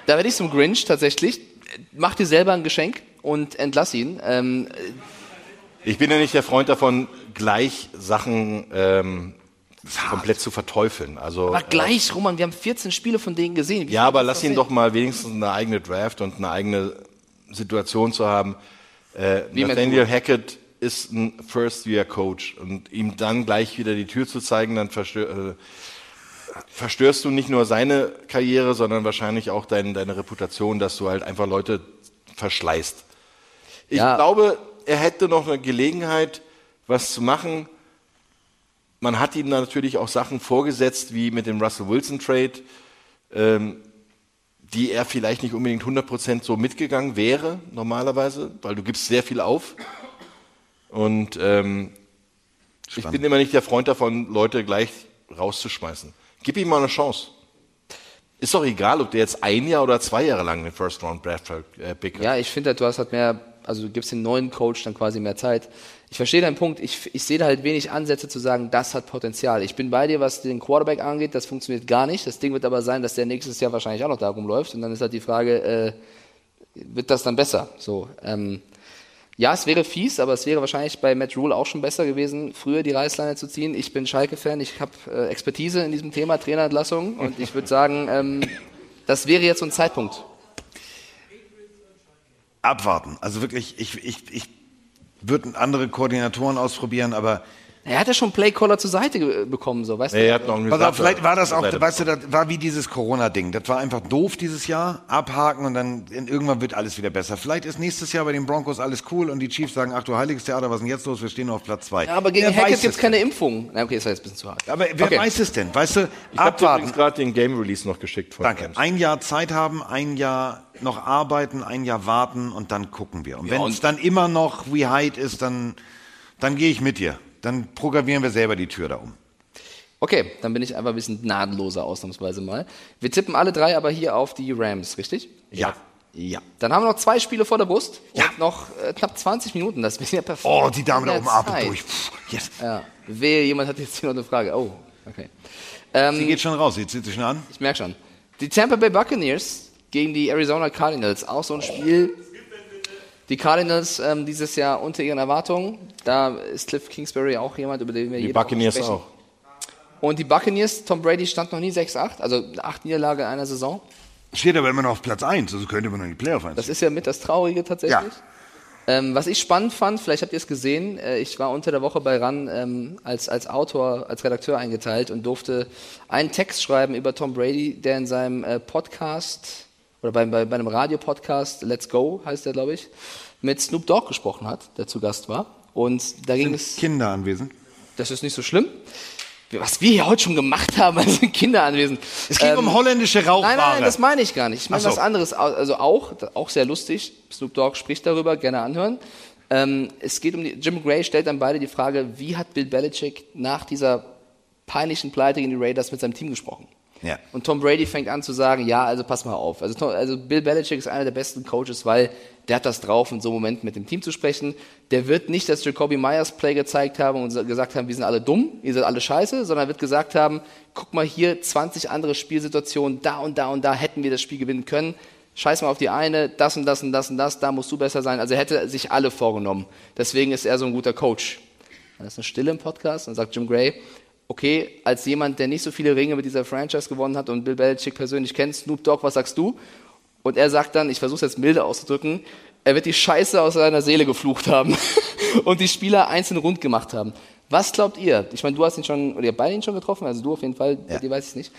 Da werde ich zum Grinch tatsächlich. Mach dir selber ein Geschenk und entlass ihn. Ähm, Ich bin ja nicht der Freund davon, gleich Sachen ähm, komplett zu verteufeln. Also, aber gleich, Roman, wir haben 14 Spiele von denen gesehen. Wie Ja, aber lass ihn sehen? doch mal wenigstens eine eigene Draft und eine eigene Situation zu haben. Äh, Nathaniel. Hackett ist ein First-Year-Coach und ihm dann gleich wieder die Tür zu zeigen, dann verstör, äh, verstörst du nicht nur seine Karriere, sondern wahrscheinlich auch dein, deine Reputation, dass du halt einfach Leute verschleißt. Ich Ja. glaube, er hätte noch eine Gelegenheit, was zu machen. Man hat ihm natürlich auch Sachen vorgesetzt, wie mit dem Russell Wilson Trade, ähm, die er vielleicht nicht unbedingt 100% so mitgegangen wäre, normalerweise, weil du gibst sehr viel auf. Und ähm, ich bin immer nicht der Freund davon, Leute gleich rauszuschmeißen. Gib ihm mal eine Chance. Ist doch egal, ob der jetzt ein Jahr oder zwei Jahre lang den First Round Draft Pick hat. Ja, ich finde, du hast halt mehr, also du gibst dem neuen Coach dann quasi mehr Zeit. Ich verstehe deinen Punkt. Ich, ich sehe da halt wenig Ansätze zu sagen, das hat Potenzial. Ich bin bei dir, was den Quarterback angeht, das funktioniert gar nicht. Das Ding wird aber sein, dass der nächstes Jahr wahrscheinlich auch noch da rumläuft. Und dann ist halt die Frage, äh, wird das dann besser? So, ähm, ja, es wäre fies, aber es wäre wahrscheinlich bei Matt Rule auch schon besser gewesen, früher die Reißleine zu ziehen. Ich bin Schalke-Fan, ich habe äh, Expertise in diesem Thema Trainerentlassung und ich würde sagen, ähm, das wäre jetzt so ein Zeitpunkt. Abwarten. Also wirklich, ich, ich, ich würde andere Koordinatoren ausprobieren, aber Er hat ja schon Playcaller zur Seite bekommen, so, weißt Nee, du? er hat noch einen Pass auf, vielleicht war das auch, Seite weißt du, das war wie dieses Corona-Ding. Das war einfach doof dieses Jahr, abhaken und dann irgendwann wird alles wieder besser. Vielleicht ist nächstes Jahr bei den Broncos alles cool und die Chiefs sagen, ach du heiliges Theater, was ist denn jetzt los? Wir stehen nur auf Platz zwei. Ja, aber gegen Wer Hackett gibt es keine Impfung. Na, okay, ist ja jetzt ein bisschen zu hart. Aber wer okay. weiß es denn? Weißt du, Ich habe abwarten. gerade den Game Release noch geschickt. Von Danke. Ein Jahr Zeit haben, ein Jahr noch arbeiten, ein Jahr warten und dann gucken wir. Und Ja, wenn es dann immer noch wie Hyde ist, dann, dann gehe ich mit dir. Dann programmieren wir selber die Tür da um. Okay, dann bin ich einfach ein bisschen gnadenloser ausnahmsweise mal. Wir tippen alle drei aber hier auf die Rams, richtig? Ja. Ja. Dann haben wir noch zwei Spiele vor der Brust und noch äh, knapp 20 Minuten. Das ist ja perfekt. Oh, die Dame da oben atmet durch. Pff, yes. Ja, wehe, jemand hat jetzt hier noch eine Frage. Oh, okay. Ähm, Sie geht schon raus, sie zieht sich schon an. Ich merke schon. Die Tampa Bay Buccaneers gegen die Arizona Cardinals. Auch so ein Spiel. Die Cardinals ähm, dieses Jahr unter ihren Erwartungen. Da ist Cliff Kingsbury auch jemand, über den wir Die jede Woche Buccaneers sprechen. auch. Und die Buccaneers, Tom Brady stand noch nie 6-8, also acht Niederlage in einer Saison. Steht aber immer noch auf Platz 1, also könnte man noch in die Playoff Das ist ja mit das Traurige tatsächlich. Ähm, was ich spannend fand, vielleicht habt ihr es gesehen, äh, ich war unter der Woche bei RAN ähm, als, als Autor, als Redakteur eingeteilt und durfte einen Text schreiben über Tom Brady, der in seinem äh, Podcast oder bei, bei, bei einem Radiopodcast, Let's Go heißt der, glaube ich, mit Snoop Dogg gesprochen hat, der zu Gast war. Und da ging es. Kinder anwesend. Das ist nicht so schlimm. Was wir hier heute schon gemacht haben, also Kinder anwesend. Es geht um holländische Rauchware. Nein, nein, das meine ich gar nicht. Ich meine so. was anderes. Also auch, auch sehr lustig. Snoop Dogg spricht darüber, gerne anhören. Ähm, es geht um die, Jim Gray stellt dann beide die Frage, wie hat Bill Belichick nach dieser peinlichen Pleite gegen die Raiders mit seinem Team gesprochen? Ja. Und Tom Brady fängt an zu sagen, ja, also pass mal auf. Also, Tom- also Bill Belichick ist einer der besten Coaches, weil der hat das drauf, in so einem Moment mit dem Team zu sprechen. Der wird nicht das Jacoby Myers Play gezeigt haben und gesagt haben, wir sind alle dumm, ihr seid alle scheiße, sondern er wird gesagt haben, guck mal hier, 20 andere Spielsituationen, da und da und da hätten wir das Spiel gewinnen können. Scheiß mal auf die eine, das und das und das und das, da musst du besser sein. Also er hätte sich alle vorgenommen. Deswegen ist er so ein guter Coach. Dann ist eine Stille im Podcast und sagt Jim Gray, okay, als jemand, der nicht so viele Ringe mit dieser Franchise gewonnen hat und Bill Belichick persönlich kennt, Snoop Dogg, was sagst du? Und er sagt dann, ich versuche es jetzt milde auszudrücken, er wird die Scheiße aus seiner Seele geflucht haben und die Spieler einzeln rund gemacht haben. Was glaubt ihr? Ich meine, du hast ihn schon, oder ihr habt beide ihn schon getroffen, also du auf jeden Fall, bei dir weiß ich nicht.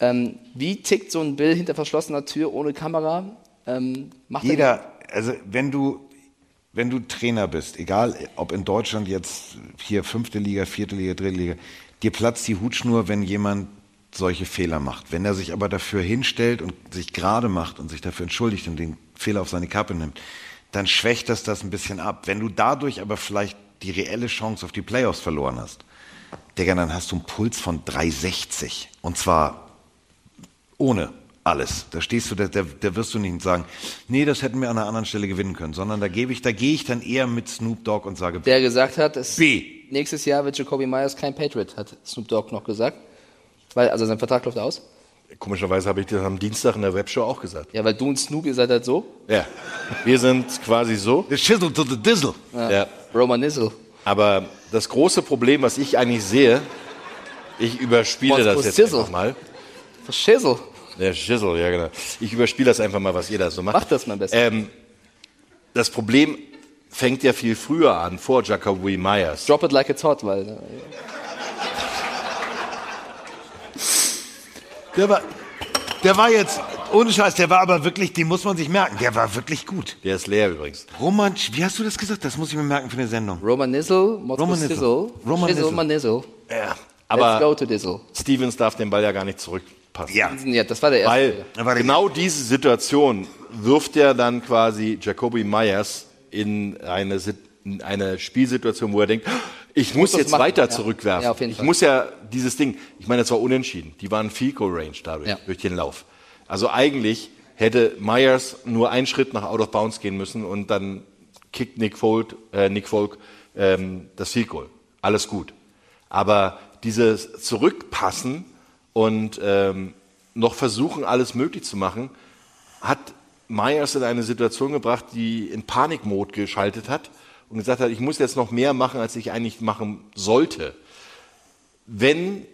Ähm, wie tickt so ein Bill hinter verschlossener Tür ohne Kamera? Ähm, macht er- Jeder, also wenn du, wenn du Trainer bist, egal ob in Deutschland jetzt hier fünfte Liga, vierte Liga, dritte Liga, dir platzt die Hutschnur, wenn jemand solche Fehler macht. Wenn er sich aber dafür hinstellt und sich gerade macht und sich dafür entschuldigt und den Fehler auf seine Kappe nimmt, dann schwächt das das ein bisschen ab. Wenn du dadurch aber vielleicht die reelle Chance auf die Playoffs verloren hast, Digga, dann hast du einen Puls von 360. Und zwar ohne alles. Da stehst du, da, da, da wirst du nicht sagen, nee, das hätten wir an einer anderen Stelle gewinnen können, sondern da gebe ich, da gehe ich dann eher mit Snoop Dogg und sage, Der gesagt hat, dass B. nächstes Jahr wird Jacoby Myers kein Patriot, hat Snoop Dogg noch gesagt. Weil, also sein Vertrag läuft aus. Komischerweise habe ich das am Dienstag in der Webshow auch gesagt. Ja, weil du und Snoop, ihr seid halt so. Ja, wir sind quasi so. The shizzle to the dizzle. Ja. Ja. Roman Nizzle. Aber das große Problem, was ich eigentlich sehe, ich überspiele Was das jetzt Sizzle? einfach mal. For Shizzle. Der Schissel, ja genau. Ich überspiele das einfach mal, was ihr da so macht. Mach das mal besser. Ähm, das Problem fängt ja viel früher an, vor Jacoby Myers. Drop it like it's hot, weil. Der war, der war jetzt, ohne Scheiß, der war aber wirklich, den muss man sich merken, der war wirklich gut. Der ist leer übrigens. Roman, wie hast du das gesagt? Das muss ich mir merken für eine Sendung. Roman Nizzle, Roman Nizzle. Roman Nizzle. Ja, Let's go aber to Dizzle. Stevens darf den Ball ja gar nicht zurückpassen. Ja. Ja, das war der erste. Weil war der- genau diese Situation wirft er dann quasi Jacoby Myers in eine, in eine Spielsituation, wo er denkt, ich, muss das jetzt machen. weiter zurückwerfen. Ja, ich Fall. muss ja dieses Ding, ich meine, es war unentschieden. Die waren Goal Range dadurch, Ja. durch den Lauf. Also eigentlich hätte Myers nur einen Schritt nach Out of Bounds gehen müssen und dann kickt Nick Folk, äh, Nick Folk ähm, das Field Goal. Alles gut. Aber dieses Zurückpassen und ähm, noch versuchen, alles möglich zu machen, hat Myers in eine Situation gebracht, die in Panikmod geschaltet hat und gesagt hat, ich muss jetzt noch mehr machen, als ich eigentlich machen sollte. Wenn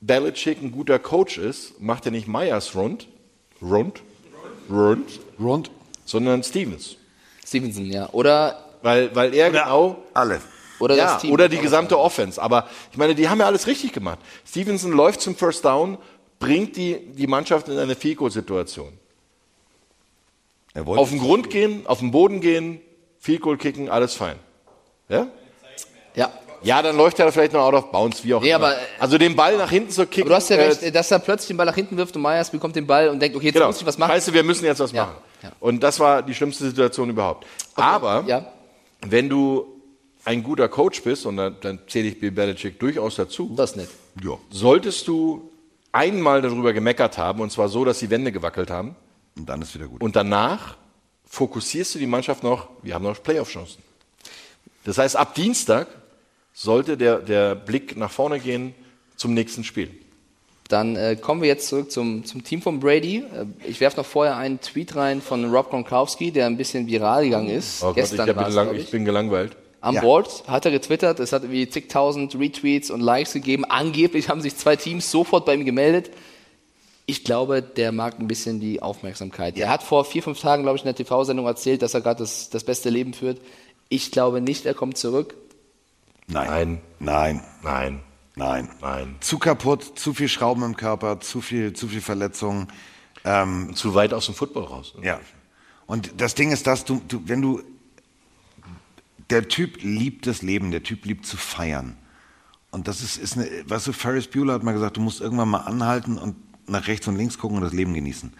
Belichick ein guter Coach ist, macht er nicht Myers rund, rund, rund, rund, sondern Stevens. Stevenson, ja. Oder, Weil, weil er genau Alle. oder ja, das Team. oder die gesamte Offense. Aber ich meine, die haben ja alles richtig gemacht. Stevenson läuft zum First Down, bringt die, die Mannschaft in eine Field-Goal-Situation. Er wollte Auf den Grund gehen, auf den Boden gehen, Field Goal kicken, alles fein. Ja? Ja. Ja, dann läuft er vielleicht noch out of bounds, wie auch Nee, immer. aber- also den Ball nach hinten zu kicken. Aber du hast ja äh, recht, dass er plötzlich den Ball nach hinten wirft und Myers bekommt den Ball und denkt, okay, jetzt genau. muss ich was machen. Scheiße, wir müssen jetzt was Ja, machen. ja. Und das war die schlimmste Situation überhaupt. Aber Ja. wenn du ein guter Coach bist, und dann, dann zähle ich Bill Belichick durchaus dazu, Das nicht. Ja. solltest du einmal darüber gemeckert haben, und zwar so, dass die Wände gewackelt haben, Und dann ist wieder gut. und danach fokussierst du die Mannschaft noch, wir haben noch Playoff-Chancen. Das heißt, ab Dienstag sollte der, der Blick nach vorne gehen zum nächsten Spiel. Dann äh, kommen wir jetzt zurück zum, zum Team von Brady. Äh, ich werfe noch vorher einen Tweet rein von Rob Gronkowski, der ein bisschen viral gegangen ist. Oh Gott, ich, Gestern war bin lang, ich ich. bin gelangweilt. Am Ja. Board hat er getwittert, es hat irgendwie zigtausend Retweets und Likes gegeben. Angeblich haben sich zwei Teams sofort bei ihm gemeldet. Ich glaube, der mag ein bisschen die Aufmerksamkeit. Er hat vor vier, fünf Tagen, glaube ich, in der TV-Sendung erzählt, dass er gerade das, das beste Leben führt. Ich glaube nicht, er kommt zurück. Nein. Nein. Nein. Nein. Nein. Zu kaputt, zu viel Schrauben im Körper, zu viel, zu viel Verletzungen. Ähm, Zu weit aus dem Football raus. ja. Und das Ding ist, dass du, du, wenn du, der Typ liebt das Leben, der Typ liebt zu feiern. Und das ist, ist eine, weißt du, Ferris Bueller hat mal gesagt, du musst irgendwann mal anhalten und nach rechts und links gucken und das Leben genießen.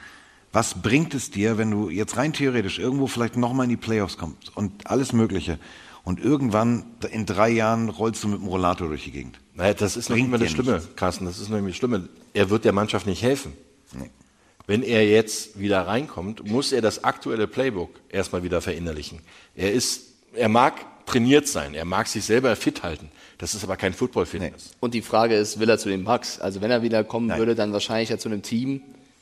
Was bringt es dir, wenn du jetzt rein theoretisch irgendwo vielleicht nochmal in die Playoffs kommst und alles Mögliche und irgendwann in drei Jahren rollst du mit dem Rollator durch die Gegend? Naja, das ist noch Bringt immer das Schlimme. Carsten. Das ist nämlich das Schlimme. Er wird der Mannschaft nicht helfen. Nee. Wenn er jetzt wieder reinkommt, muss er das aktuelle Playbook erstmal wieder verinnerlichen. Er ist, er mag trainiert sein, er mag sich selber fit halten. Das ist aber kein Football-Fitness. Und die Frage ist, will er zu den Bucks? Also wenn er wieder kommen Nein. würde, dann wahrscheinlich ja zu einem Team,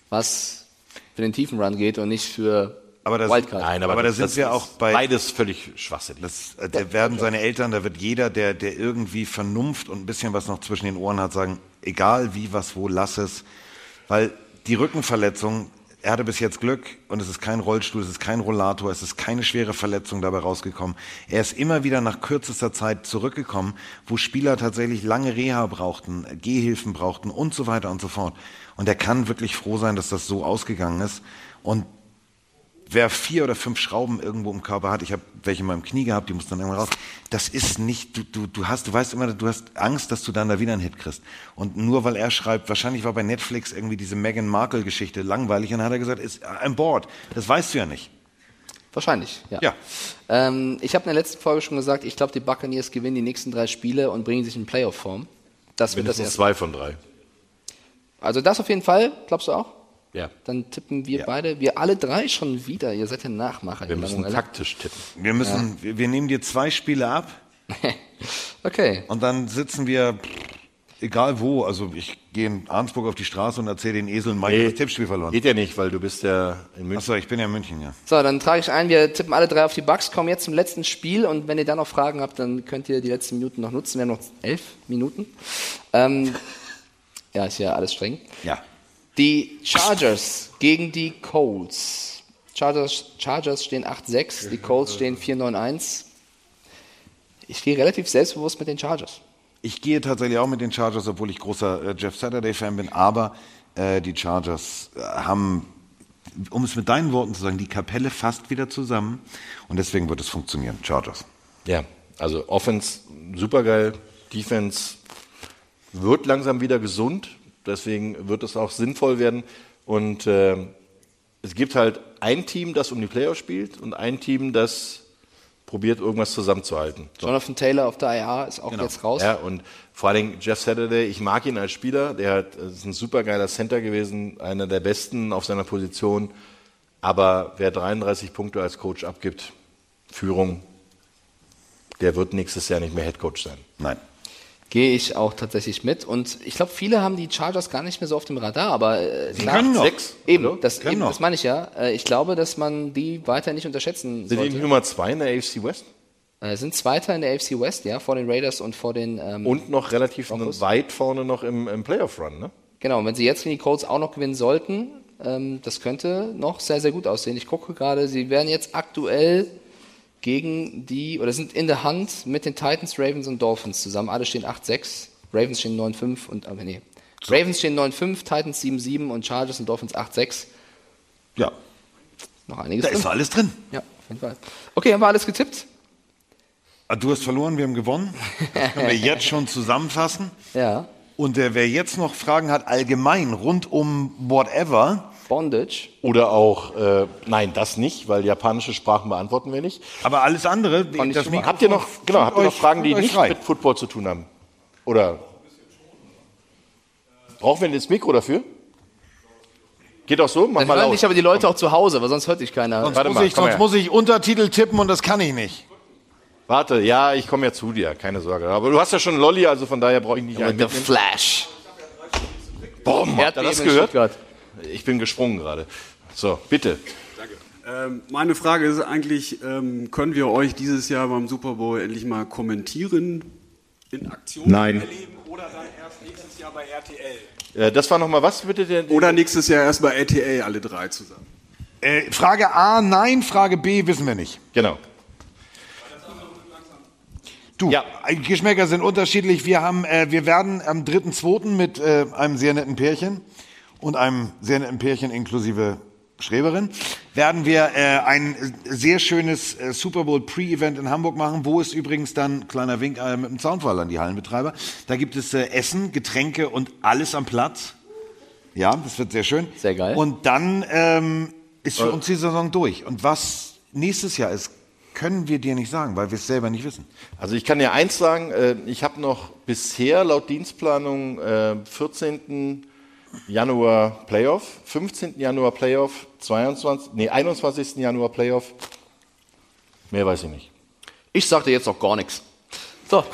was für den tiefen Run geht und nicht für Aber das- Wildcard. Nein, Aber da das- sind das wir auch bei- Beides völlig schwachsinnig. Das, äh, da werden seine Eltern, da wird jeder, der, der irgendwie Vernunft und ein bisschen was noch zwischen den Ohren hat, sagen, egal wie, was, wo, lass es. Weil die Rückenverletzung, er hatte bis jetzt Glück und es ist kein Rollstuhl, es ist kein Rollator, es ist keine schwere Verletzung dabei rausgekommen. Er ist immer wieder nach kürzester Zeit zurückgekommen, wo Spieler tatsächlich lange Reha brauchten, Gehhilfen brauchten und so weiter und so fort. Und er kann wirklich froh sein, dass das so ausgegangen ist. Und wer vier oder fünf Schrauben irgendwo im Körper hat, ich habe welche in meinem Knie gehabt, die mussten dann irgendwann raus. Das ist nicht, du, du, du hast, du weißt immer, du hast Angst, dass du dann da wieder einen Hit kriegst. Und nur weil er schreibt, wahrscheinlich war bei Netflix irgendwie diese Meghan Markle Geschichte langweilig und dann hat er gesagt, ist I'm bored. Das weißt du ja nicht. Wahrscheinlich, ja. Ja. Ähm, ich habe in der letzten Folge schon gesagt, ich glaube, die Buccaneers gewinnen die nächsten drei Spiele und bringen sich in Playoff-Form. Das wird das Mindestens erste. zwei von drei. Also das auf jeden Fall, glaubst du auch? Ja. Dann tippen wir beide, wir alle drei schon wieder. Ihr seid ja Nachmacher. Wir müssen taktisch tippen. Wir müssen, wir, wir nehmen dir zwei Spiele ab. okay. Und dann sitzen wir, egal wo, also ich gehe in Arnsburg auf die Straße und erzähle den Eseln, Mike hat das Tippspiel verloren. Geht ja nicht, weil du bist ja in München. Achso, ich bin ja in München, ja. So, dann trage ich ein, wir tippen alle drei auf die Bucks, kommen jetzt zum letzten Spiel und wenn ihr dann noch Fragen habt, dann könnt ihr die letzten Minuten noch nutzen. Wir haben noch elf Minuten. Ähm, ja, ist ja alles streng. Ja. Die Chargers gegen die Colts. Chargers, Chargers stehen 8-6, die Colts stehen 4-9-1. Ich gehe relativ selbstbewusst mit den Chargers. Ich gehe tatsächlich auch mit den Chargers, obwohl ich großer äh, Jeff Saturday-Fan bin, aber äh, die Chargers äh, haben, um es mit deinen Worten zu sagen, die Kapelle fast wieder zusammen und deswegen wird es funktionieren. Chargers. Ja, also Offense supergeil, Defense wird langsam wieder gesund, deswegen wird es auch sinnvoll werden. Und äh, es gibt halt ein Team, das um die Playoffs spielt und ein Team, das probiert, irgendwas zusammenzuhalten. So. Jonathan Taylor auf der IR ist auch Genau. jetzt raus. Ja, und vor allen Dingen Jeff Saturday, ich mag ihn als Spieler, der hat, ist ein supergeiler Center gewesen, einer der besten auf seiner Position. Aber wer 33 Punkte als Coach abgibt, Führung, der wird nächstes Jahr nicht mehr Head Coach sein. Nein. Gehe ich auch tatsächlich mit. Und ich glaube, viele haben die Chargers gar nicht mehr so auf dem Radar, aber äh, Sie klar, können noch. Sechs. Eben, das, eben noch. das meine ich ja. Äh, ich glaube, dass man die weiter nicht unterschätzen Sind die sollte. nicht Nummer zwei in der AFC West? Äh, sind Zweiter in der AFC West, ja, vor den Raiders und vor den ähm, Und noch relativ Broncos. weit vorne noch im, im Playoff-Run, ne? Genau, und wenn sie jetzt gegen die Colts auch noch gewinnen sollten, ähm, das könnte noch sehr, sehr gut aussehen. Ich gucke gerade, sie werden jetzt aktuell gegen die, oder sind in der Hand mit den Titans, Ravens und Dolphins zusammen. Alle stehen 8-6, Ravens stehen 9-5 und, aber nee. Ravens stehen 9-5, Titans 7-7 und Chargers und Dolphins 8-6. Ja. Noch einiges Da drin. ist alles drin. Ja, auf jeden Fall. Okay, haben wir alles getippt? Ah, Du hast verloren, wir haben gewonnen. Das können wir jetzt schon zusammenfassen. Ja. Und äh, wer jetzt noch Fragen hat, allgemein rund um whatever. Bondage. Oder auch, äh, nein, das nicht, weil japanische Sprachen beantworten wir nicht. Aber alles andere, die- das Mikrofon, habt ihr noch, genau, habt ihr noch Fragen, die nicht frei. mit Football zu tun haben? Oder brauchen wir das Mikro dafür? Geht auch so? Mach Dann mal hören laut. dich aber die Leute auch zu Hause, weil sonst hört dich keiner. Sonst, Warte muss, mal, ich, sonst her. muss ich Untertitel tippen und das kann ich nicht. Warte, ja, ich komme ja zu dir, keine Sorge. Aber du hast ja schon Lolli, also von daher brauche ich nicht einen der. Flash. Boom, habt ihr das gehört? Stuttgart. Ich bin gesprungen gerade. So, bitte. Ähm, meine Frage ist eigentlich, ähm, können wir euch dieses Jahr beim Super Bowl endlich mal kommentieren, in Aktion Nein. erleben oder dann erst nächstes Jahr bei RTL? Äh, das war nochmal was, bitte? Der, Oder nächstes Jahr erst bei RTL alle drei zusammen. Äh, Frage A, nein. Frage B, wissen wir nicht. Genau. Du, äh, Geschmäcker sind unterschiedlich. Wir, haben, äh, wir werden am 3.2. mit äh, einem sehr netten Pärchen und einem sehr netten Pärchen inklusive Schreberin, werden wir äh, ein sehr schönes äh, Super Bowl Pre-Event in Hamburg machen, wo es übrigens dann, kleiner Wink äh, mit dem Zaunfall an die Hallenbetreiber, da gibt es äh, Essen, Getränke und alles am Platz. Ja, das wird sehr schön. Sehr geil. Und dann ähm, ist für Äh. uns die Saison durch. Und was nächstes Jahr ist, können wir dir nicht sagen, weil wir es selber nicht wissen. Also ich kann dir eins sagen, äh, ich habe noch bisher laut Dienstplanung äh, 14. Januar Playoff, 15. Januar Playoff, 22, nee, 21. Januar Playoff. Mehr weiß ich nicht. Ich sagte jetzt noch gar nichts. So.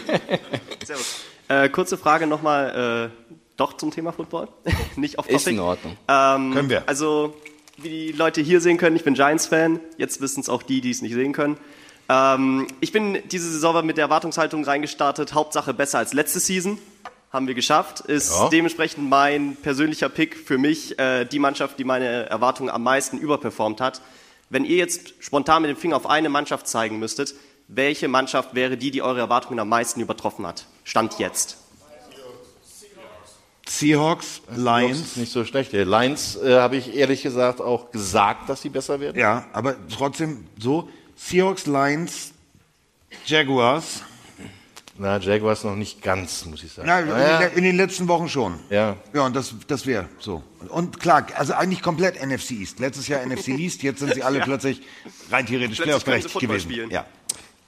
Servus. Äh, kurze Frage nochmal, äh, doch zum Thema Football, nicht auf Ist Topic. in Ordnung. Ähm, Können wir. Also, wie die Leute hier sehen können, ich bin Giants-Fan. Jetzt wissen es auch die, die es nicht sehen können. Ähm, ich bin diese Saison mit der Erwartungshaltung reingestartet. Hauptsache besser als letzte Season. Haben wir geschafft. Ist Ja. dementsprechend mein persönlicher Pick für mich äh, die Mannschaft, die meine Erwartungen am meisten überperformt hat. Wenn ihr jetzt spontan mit dem Finger auf eine Mannschaft zeigen müsstet, welche Mannschaft wäre die, die eure Erwartungen am meisten übertroffen hat? Stand jetzt. Seahawks, Lions nicht so schlecht. Lions äh, habe ich ehrlich gesagt auch gesagt, dass sie besser werden. Ja, aber trotzdem so, Seahawks, Lions, Jaguars. Na, Jaguars noch nicht ganz, muss ich sagen. Na, in, Naja. den, in den letzten Wochen schon. Ja. Ja, und das, das wäre so. Und klar, also eigentlich komplett NFC East. Letztes Jahr NFC East, jetzt sind sie alle Ja. plötzlich rein theoretisch Football gewesen. spielen. Ja.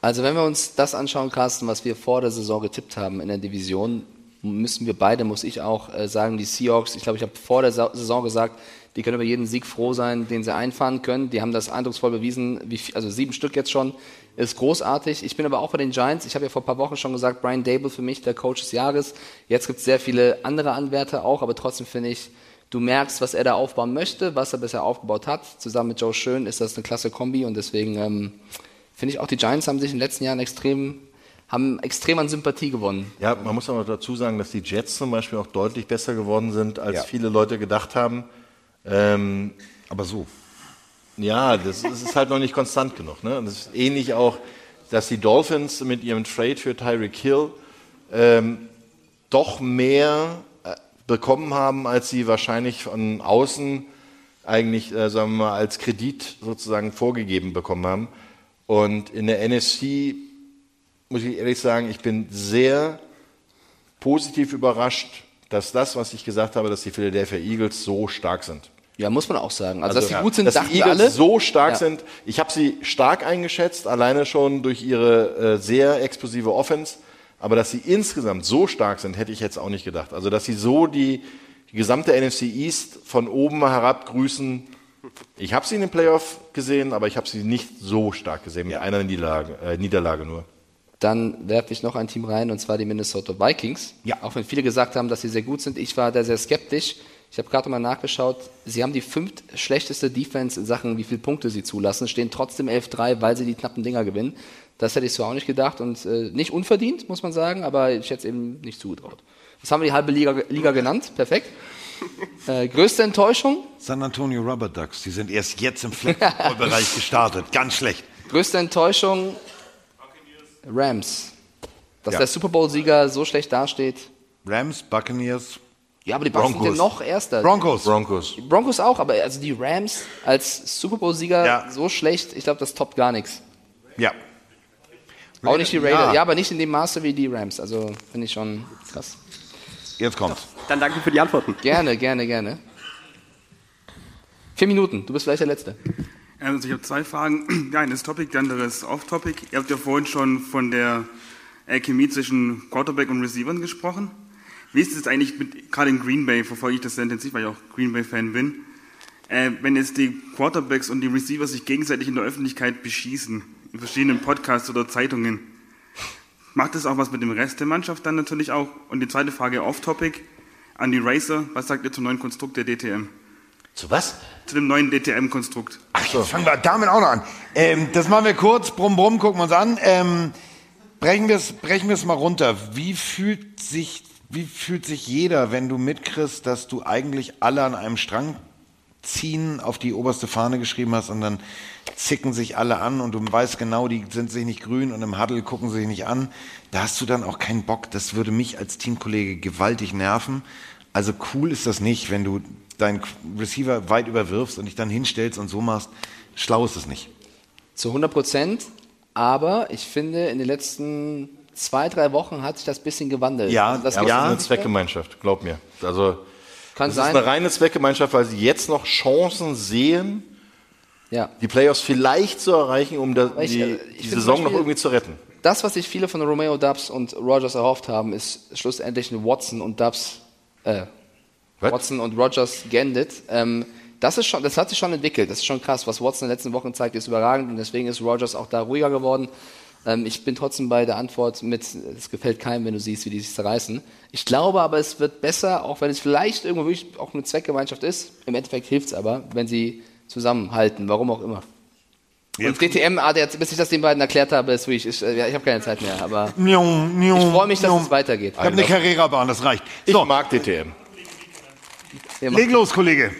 Also wenn wir uns das anschauen, Carsten, was wir vor der Saison getippt haben in der Division, müssen wir beide, muss ich auch äh, sagen, die Seahawks, ich glaube, ich habe vor der Sa Saison gesagt, die können über jeden Sieg froh sein, den sie einfahren können. Die haben das eindrucksvoll bewiesen, wie, viel- also sieben Stück jetzt schon, ist großartig. Ich bin aber auch bei den Giants. Ich habe ja vor ein paar Wochen schon gesagt, Brian Dable für mich der Coach des Jahres. Jetzt gibt es sehr viele andere Anwärter auch, aber trotzdem finde ich, du merkst, was er da aufbauen möchte, was er bisher aufgebaut hat. Zusammen mit Joe Schön ist das eine klasse Kombi und deswegen ähm, finde ich auch, die Giants haben sich in den letzten Jahren extrem, haben extrem an Sympathie gewonnen. Ja, man muss aber dazu sagen, dass die Jets zum Beispiel auch deutlich besser geworden sind, als Ja. viele Leute gedacht haben. Ähm, aber so. Ja, das, das ist halt noch nicht konstant genug. Ne? Und das ist ähnlich auch, dass die Dolphins mit ihrem Trade für Tyreek Hill ähm, doch mehr äh, bekommen haben, als sie wahrscheinlich von außen eigentlich, äh, sagen wir mal, als Kredit sozusagen vorgegeben bekommen haben. Und in der NFC muss ich ehrlich sagen, ich bin sehr positiv überrascht, dass das, was ich gesagt habe, dass die Philadelphia Eagles so stark sind. Ja, muss man auch sagen. Also, dass sie gut sind, dass dachten die Eagles alle. so stark Ja. sind. Ich habe sie stark eingeschätzt, alleine schon durch ihre äh, sehr explosive Offense. Aber dass sie insgesamt so stark sind, hätte ich jetzt auch nicht gedacht. Also, dass sie so die, die gesamte NFC East von oben herab grüßen. Ich habe sie in den Playoff gesehen, aber ich habe sie nicht so stark gesehen, mit einer Niederlage, äh, Niederlage nur. Dann werfe ich noch ein Team rein, und zwar die Minnesota Vikings. Ja. Auch wenn viele gesagt haben, dass sie sehr gut sind. Ich war da sehr skeptisch. Ich habe gerade mal nachgeschaut. Sie haben die fünft schlechteste Defense in Sachen, wie viele Punkte sie zulassen, stehen trotzdem 11-3, weil sie die knappen Dinger gewinnen. Das hätte ich so auch nicht gedacht und äh, nicht unverdient, muss man sagen, aber ich hätte es eben nicht zugetraut. Das haben wir die halbe Liga, Liga genannt. Perfekt. Äh, größte Enttäuschung? San Antonio Rubber Ducks, die sind erst jetzt im Flag-Bereich gestartet. Ganz schlecht. Größte Enttäuschung? Rams. Dass Ja. der Super Bowl-Sieger so schlecht dasteht. Rams, Buccaneers. Ja, aber die Bucks sind ja noch Erster. Broncos. Broncos. Broncos auch, aber also die Rams als Super Bowl-Sieger so schlecht, ich glaube, das toppt gar nichts. Ja. Auch nicht die Raiders. Ja. Ja. aber nicht in dem Maße wie die Rams. Also finde ich schon krass. Jetzt kommt's. Dann danke für die Antworten. Gerne, gerne, gerne. Vier Minuten, du bist vielleicht der Letzte. Also ich habe zwei Fragen. Die eine ist Topic, die andere ist Off-Topic. Ihr habt ja vorhin schon von der äh, Chemie zwischen Quarterback und Receivern gesprochen. Wie ist es eigentlich mit, gerade in Green Bay, verfolge ich das sehr intensiv, weil ich auch Green Bay-Fan bin, äh, wenn jetzt die Quarterbacks und die Receiver sich gegenseitig in der Öffentlichkeit beschießen, in verschiedenen Podcasts oder Zeitungen, macht das auch was mit dem Rest der Mannschaft dann natürlich auch? Und die zweite Frage Off-Topic an die Racer, was sagt ihr zum neuen Konstrukt der DTM? Zu was? Zu dem neuen DTM-Konstrukt. Ach, jetzt fangen wir damit auch noch an. Ähm, das machen wir kurz. Brumm, brumm, gucken wir uns an. Ähm, brechen wir es brechen wir's mal runter. Wie fühlt, sich, wie fühlt sich jeder, wenn du mitkriegst, dass du eigentlich alle an einem Strang ziehen, auf die oberste Fahne geschrieben hast und dann zicken sich alle an und du weißt genau, die sind sich nicht grün und im Huddle gucken sie sich nicht an. Da hast du dann auch keinen Bock. Das würde mich als Teamkollege gewaltig nerven. Also cool ist das nicht, wenn du deinen Receiver weit überwirfst und dich dann hinstellst und so machst. Schlau ist es nicht. Zu 100 Prozent. Aber ich finde, in den letzten zwei, drei Wochen hat sich das ein bisschen gewandelt. Ja, das das ist eine Zweckgemeinschaft, glaub mir. Also, Kann das sein. ist eine reine Zweckgemeinschaft, weil sie jetzt noch Chancen sehen, Ja. die Playoffs vielleicht zu erreichen, um da, Ich, die, ich die Saison noch irgendwie zu retten. Das, was sich viele von Romeo Dubs und Rogers erhofft haben, ist schlussendlich ein Watson und Dubs, äh, Watson und Rogers geendet. Ähm, das, ist schon, das hat sich schon entwickelt. Das ist schon krass. Was Watson in den letzten Wochen zeigt, ist überragend und deswegen ist Rogers auch da ruhiger geworden. Ähm, ich bin trotzdem bei der Antwort mit, es gefällt keinem, wenn du siehst, wie die sich zerreißen. Ich glaube aber, es wird besser, auch wenn es vielleicht irgendwo wirklich auch eine Zweckgemeinschaft ist. Im Endeffekt hilft es aber, wenn sie zusammenhalten, warum auch immer. Und DTM, ah, bis ich das den beiden erklärt habe, ist wirklich, ich, äh, ja, ich habe keine Zeit mehr, aber ich freue mich, dass es weitergeht. Ich habe eine Carrera-Bahn, das reicht. Ich mag DTM. Leg los, Kollege.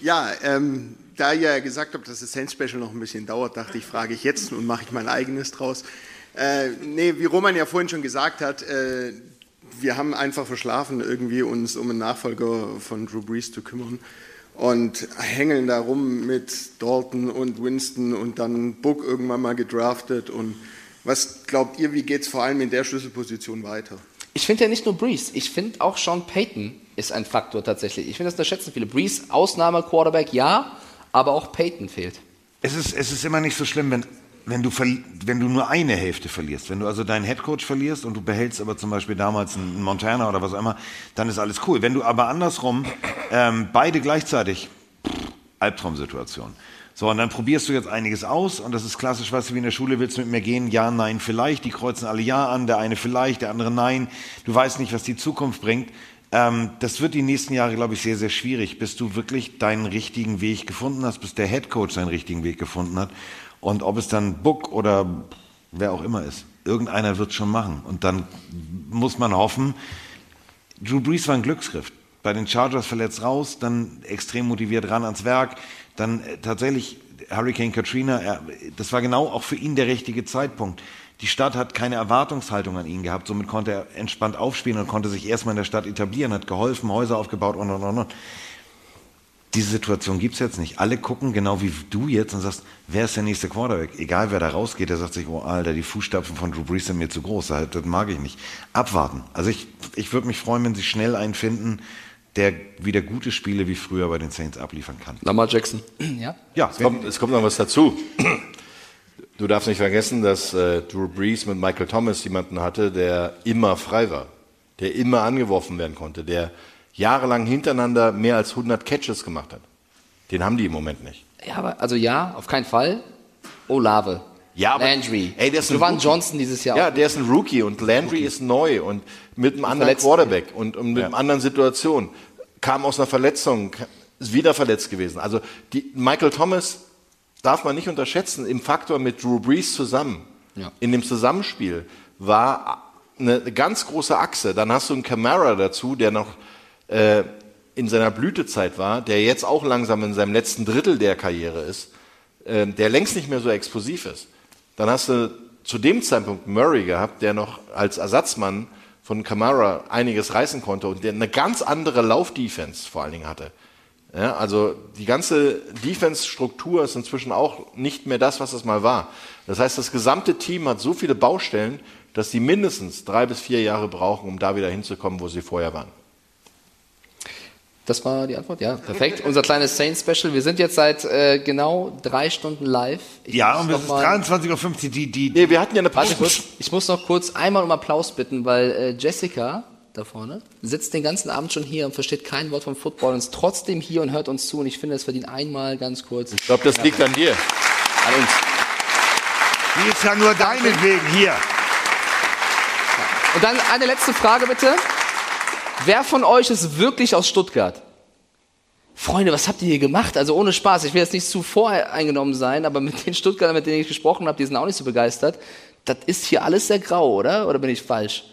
Ja, ähm, da ihr ja gesagt habt, dass das Sense Special noch ein bisschen dauert, dachte ich, frage ich jetzt und mache ich mein eigenes draus. Äh, nee, wie Roman ja vorhin schon gesagt hat, äh, wir haben einfach verschlafen, irgendwie uns um einen Nachfolger von Drew Brees zu kümmern und hängeln da rum mit Dalton und Winston und dann Book irgendwann mal gedraftet und was glaubt ihr, wie geht es vor allem in der Schlüsselposition weiter? Ich finde ja nicht nur Breeze, ich finde auch Sean Payton ist ein Faktor tatsächlich. Ich finde, das unterschätzen viele. Breeze, Ausnahme, Quarterback, ja, aber auch Payton fehlt. Es ist, es ist immer nicht so schlimm, wenn, wenn du, wenn du nur eine Hälfte verlierst, wenn du also deinen Headcoach verlierst und du behältst aber zum Beispiel damals einen Montana oder was auch immer, dann ist alles cool. Wenn du aber andersrum ähm, beide gleichzeitig, Albtraumsituation. So, und dann probierst du jetzt einiges aus und das ist klassisch, weißt du, wie in der Schule, willst du mit mir gehen? Ja, nein, vielleicht. Die kreuzen alle Ja an, der eine vielleicht, der andere nein. Du weißt nicht, was die Zukunft bringt. Ähm, das wird die nächsten Jahre, glaube ich, sehr, sehr schwierig, bis du wirklich deinen richtigen Weg gefunden hast, bis der Headcoach seinen richtigen Weg gefunden hat. Und ob es dann Book oder wer auch immer ist, irgendeiner wird schon machen. Und dann muss man hoffen, Drew Brees war ein Glücksgriff. Bei den Chargers verletzt raus, dann extrem motiviert ran ans Werk, dann äh, tatsächlich Hurricane Katrina, das war genau auch für ihn der richtige Zeitpunkt. Die Stadt hat keine Erwartungshaltung an ihn gehabt, somit konnte er entspannt aufspielen und konnte sich erstmal in der Stadt etablieren, hat geholfen, Häuser aufgebaut und und und und. Diese Situation gibt's jetzt nicht. Alle gucken genau wie du jetzt und sagst, wer ist der nächste Quarterback? Egal wer da rausgeht, der sagt sich, oh Alter, die Fußstapfen von Drew Brees sind mir zu groß, das das mag ich nicht. Abwarten. Also ich, ich würde mich freuen, wenn sie schnell einen finden, der wieder gute Spiele wie früher bei den Saints abliefern kann. Lamar Jackson. Ja? Ja, es kommt, es kommt noch was dazu. Du darfst nicht vergessen, dass äh, Drew Brees mit Michael Thomas jemanden hatte, der immer frei war, der immer angeworfen werden konnte, der jahrelang hintereinander mehr als 100 Catches gemacht hat. Den haben die im Moment nicht. Ja, aber also ja, auf keinen Fall. Olave. Ja, aber, Landry. Ey, der ist ein Rookie. Johnson dieses Jahr. Ja, auch. der ist ein Rookie und Landry ist neu und mit einem anderen verletzt. Quarterback und, und mit Ja. einer anderen Situation. Kam aus einer Verletzung, ist wieder verletzt gewesen. Also die, Michael Thomas darf man nicht unterschätzen im Faktor mit Drew Brees zusammen. Ja. In dem Zusammenspiel war eine ganz große Achse. Dann hast du einen Camara dazu, der noch äh, in seiner Blütezeit war, der jetzt auch langsam in seinem letzten Drittel der Karriere ist, äh, der längst nicht mehr so explosiv ist. Dann hast du zu dem Zeitpunkt Murray gehabt, der noch als Ersatzmann von Camara einiges reißen konnte und der eine ganz andere Laufdefense vor allen Dingen hatte. Ja, also die ganze Defense-Struktur ist inzwischen auch nicht mehr das, was es mal war. Das heißt, das gesamte Team hat so viele Baustellen, dass sie mindestens drei bis vier Jahre brauchen, um da wieder hinzukommen, wo sie vorher waren. Das war die Antwort? Ja, perfekt. Unser kleines Saints-Special. Wir sind jetzt seit äh, genau drei Stunden live. Ich Ja, muss und noch es ist mal- 23.50 Uhr, die, die, Nee, wir hatten ja eine Warte kurz. Ich muss noch kurz einmal um Applaus bitten, weil äh, Jessica da vorne sitzt den ganzen Abend schon hier und versteht kein Wort vom Football und ist trotzdem hier und hört uns zu. Und ich finde, es verdient einmal ganz kurz. Ich glaube, das liegt an dir. An uns. Die ist ja nur deinetwegen hier. Und dann eine letzte Frage bitte. Wer von euch ist wirklich aus Stuttgart? Freunde, was habt ihr hier gemacht? Also ohne Spaß. Ich will jetzt nicht zu voreingenommen sein, aber mit den Stuttgartern, mit denen ich gesprochen habe, die sind auch nicht so begeistert. Das ist hier alles sehr grau, oder? Oder bin ich falsch?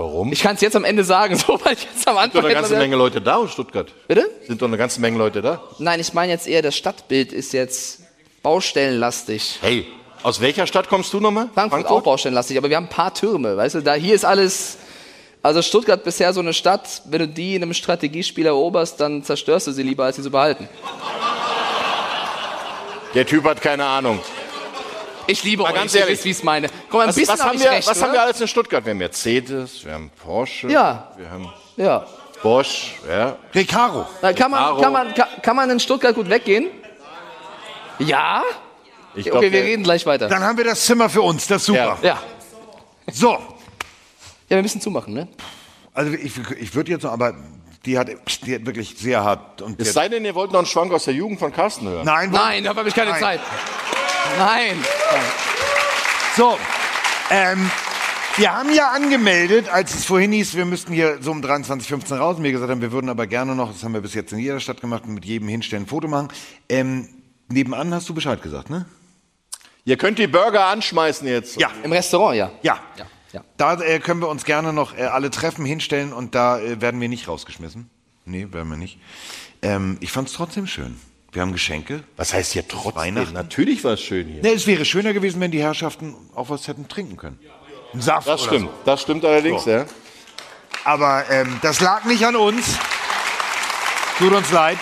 Warum? Ich kann es jetzt am Ende sagen, so weil ich jetzt am Sind Anfang doch eine ganze Menge Leute da aus Stuttgart. Bitte? Sind doch eine ganze Menge Leute da. Nein, ich meine jetzt eher, das Stadtbild ist jetzt baustellenlastig. Hey, aus welcher Stadt kommst du nochmal? Frankfurt, auch baustellenlastig, aber wir haben ein paar Türme, weißt du, da hier ist alles. Also Stuttgart bisher so eine Stadt, wenn du die in einem Strategiespiel eroberst, dann zerstörst du sie lieber, als sie zu behalten. Der Typ hat keine Ahnung. Ich liebe Mal euch, ganz ihr ehrlich. wisst, wie ich es meine. Guck mal, ein was bisschen was, hab haben, ich wir, recht, was ne? haben wir alles in Stuttgart? Wir haben Mercedes, wir haben Porsche, Ja. wir haben Ja. Bosch, ja. Recaro. Na, Kann man, kann, man, kann, kann man in Stuttgart gut weggehen? Ja? Ich okay, glaub, wir der- reden gleich weiter. Dann haben wir das Zimmer für uns, das ist super. Ja. So. Ja, wir müssen zumachen, ne? Also ich, ich würde jetzt noch, aber die hat, die hat wirklich sehr hart. Und Es sei denn, ihr wollt noch einen Schwank aus der Jugend von Carsten hören. Nein, Nein, dafür habe ich keine Nein. Zeit. Nein. So, ähm, wir haben ja angemeldet, als es vorhin hieß, wir müssten hier so um 23.15 raus. Und wir gesagt haben, wir würden aber gerne noch, das haben wir bis jetzt in jeder Stadt gemacht, mit jedem hinstellen, ein Foto machen. Ähm, nebenan hast du Bescheid gesagt, ne? Ihr könnt die Burger anschmeißen jetzt. Ja. Im Restaurant, ja. Ja. Ja. ja. Da äh, können wir uns gerne noch äh, alle treffen, hinstellen und da äh, werden wir nicht rausgeschmissen. Nee, werden wir nicht. Ähm, ich fand es trotzdem schön. Wir haben Geschenke. Was heißt hier trotzdem? Weihnachten. Natürlich war es schön hier. Nee, es wäre schöner gewesen, wenn die Herrschaften auch was hätten trinken können. Ein Saft Das oder stimmt, so. das stimmt allerdings, So. ja. Aber ähm, das lag nicht an uns. Tut uns leid.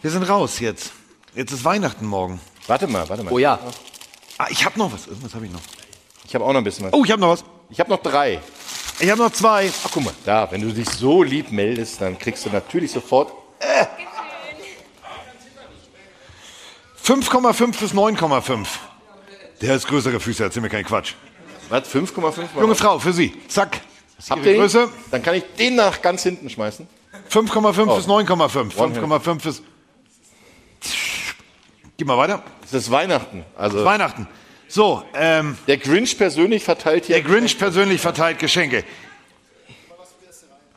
Wir sind raus jetzt. Jetzt ist Weihnachten morgen. Warte mal, warte mal. Oh ja. Ah, ich habe noch was. Irgendwas habe ich noch. Ich habe auch noch ein bisschen was. Oh, ich habe noch was. Ich habe noch drei. Ich habe noch zwei. Ach, guck mal, da, wenn du dich so lieb meldest, dann kriegst du natürlich sofort. 5,5 bis 9,5. Der ist größere Füße, erzähl mir keinen Quatsch. Was, 5,5? Junge Frau, für Sie. Zack. Habt ihr? Größe? Dann kann ich den nach ganz hinten schmeißen. 5,5 Oh. bis 9,5. One 5,5 bis. Geh mal weiter. Das ist Weihnachten. Also Weihnachten. So, ähm, der Grinch persönlich verteilt hier. Der Grinch persönlich verteilt Geschenke.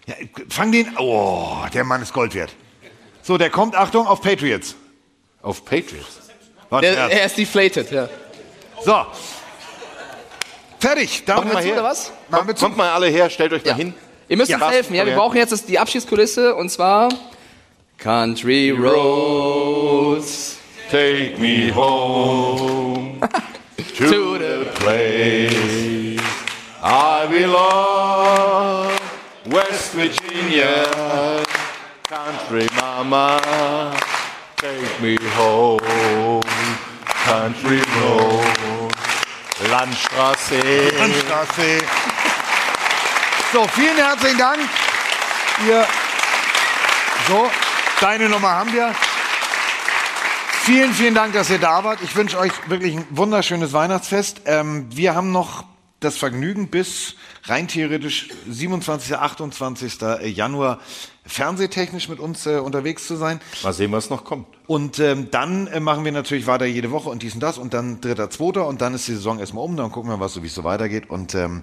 Ja, fang den. Oh, der Mann ist Gold wert. So, der kommt, Achtung, auf Patriots. Auf Patriots? War ein Der, er ist deflated, ja. So. Fertig. Damit Machen wir zu, oder was? Machen wir Kommt, kommt mal alle her, stellt euch mal hin. Ihr müsst Ja. uns helfen, ja. Wir brauchen jetzt das, die Abschiedskulisse und zwar Country Roads. Take me home to the place I belong, West Virginia, country mama. Take me home, country road, Landstraße. Landstraße. So, vielen herzlichen Dank. Ihr. So, deine Nummer haben wir. Vielen, vielen Dank, dass ihr da wart. Ich wünsche euch wirklich ein wunderschönes Weihnachtsfest. Ähm, wir haben noch das Vergnügen bis rein theoretisch 27. 28. Januar fernsehtechnisch mit uns äh, unterwegs zu sein. Mal sehen, was noch kommt. Und ähm, dann äh, machen wir natürlich weiter jede Woche und dies und das und dann dritter, zweiter und dann ist die Saison erstmal um, dann gucken wir, was so wie es so weitergeht. Und ähm,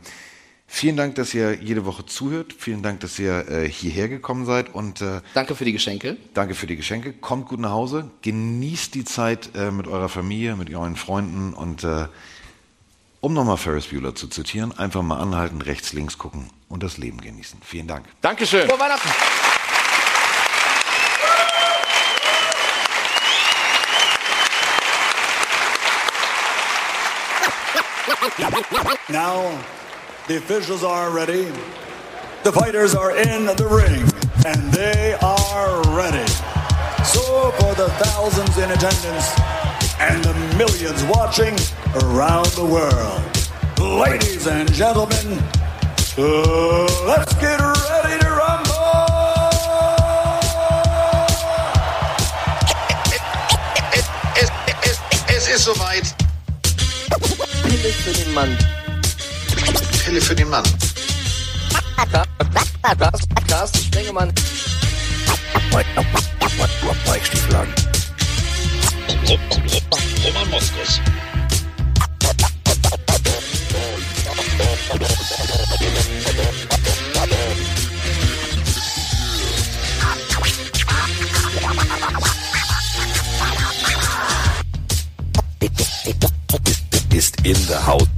vielen Dank, dass ihr jede Woche zuhört. Vielen Dank, dass ihr äh, hierher gekommen seid und äh, Danke für die Geschenke. danke für die Geschenke. Kommt gut nach Hause, genießt die Zeit äh, mit eurer Familie, mit euren Freunden und äh, um nochmal Ferris Bueller zu zitieren, einfach mal anhalten, rechts, links gucken und das Leben genießen. Vielen Dank. Dankeschön. Frohe Weihnachten. Now, the officials are ready. The fighters are in the ring, and they are ready. So, for the thousands in attendance and the millions watching around the world, ladies and gentlemen, uh, let's get ready to rumble! es, ist soweit. Für den Mann. Pille für den Mann. Carsten Spengemann. Weichstiefel an. Roman Moskos. Ist in the house.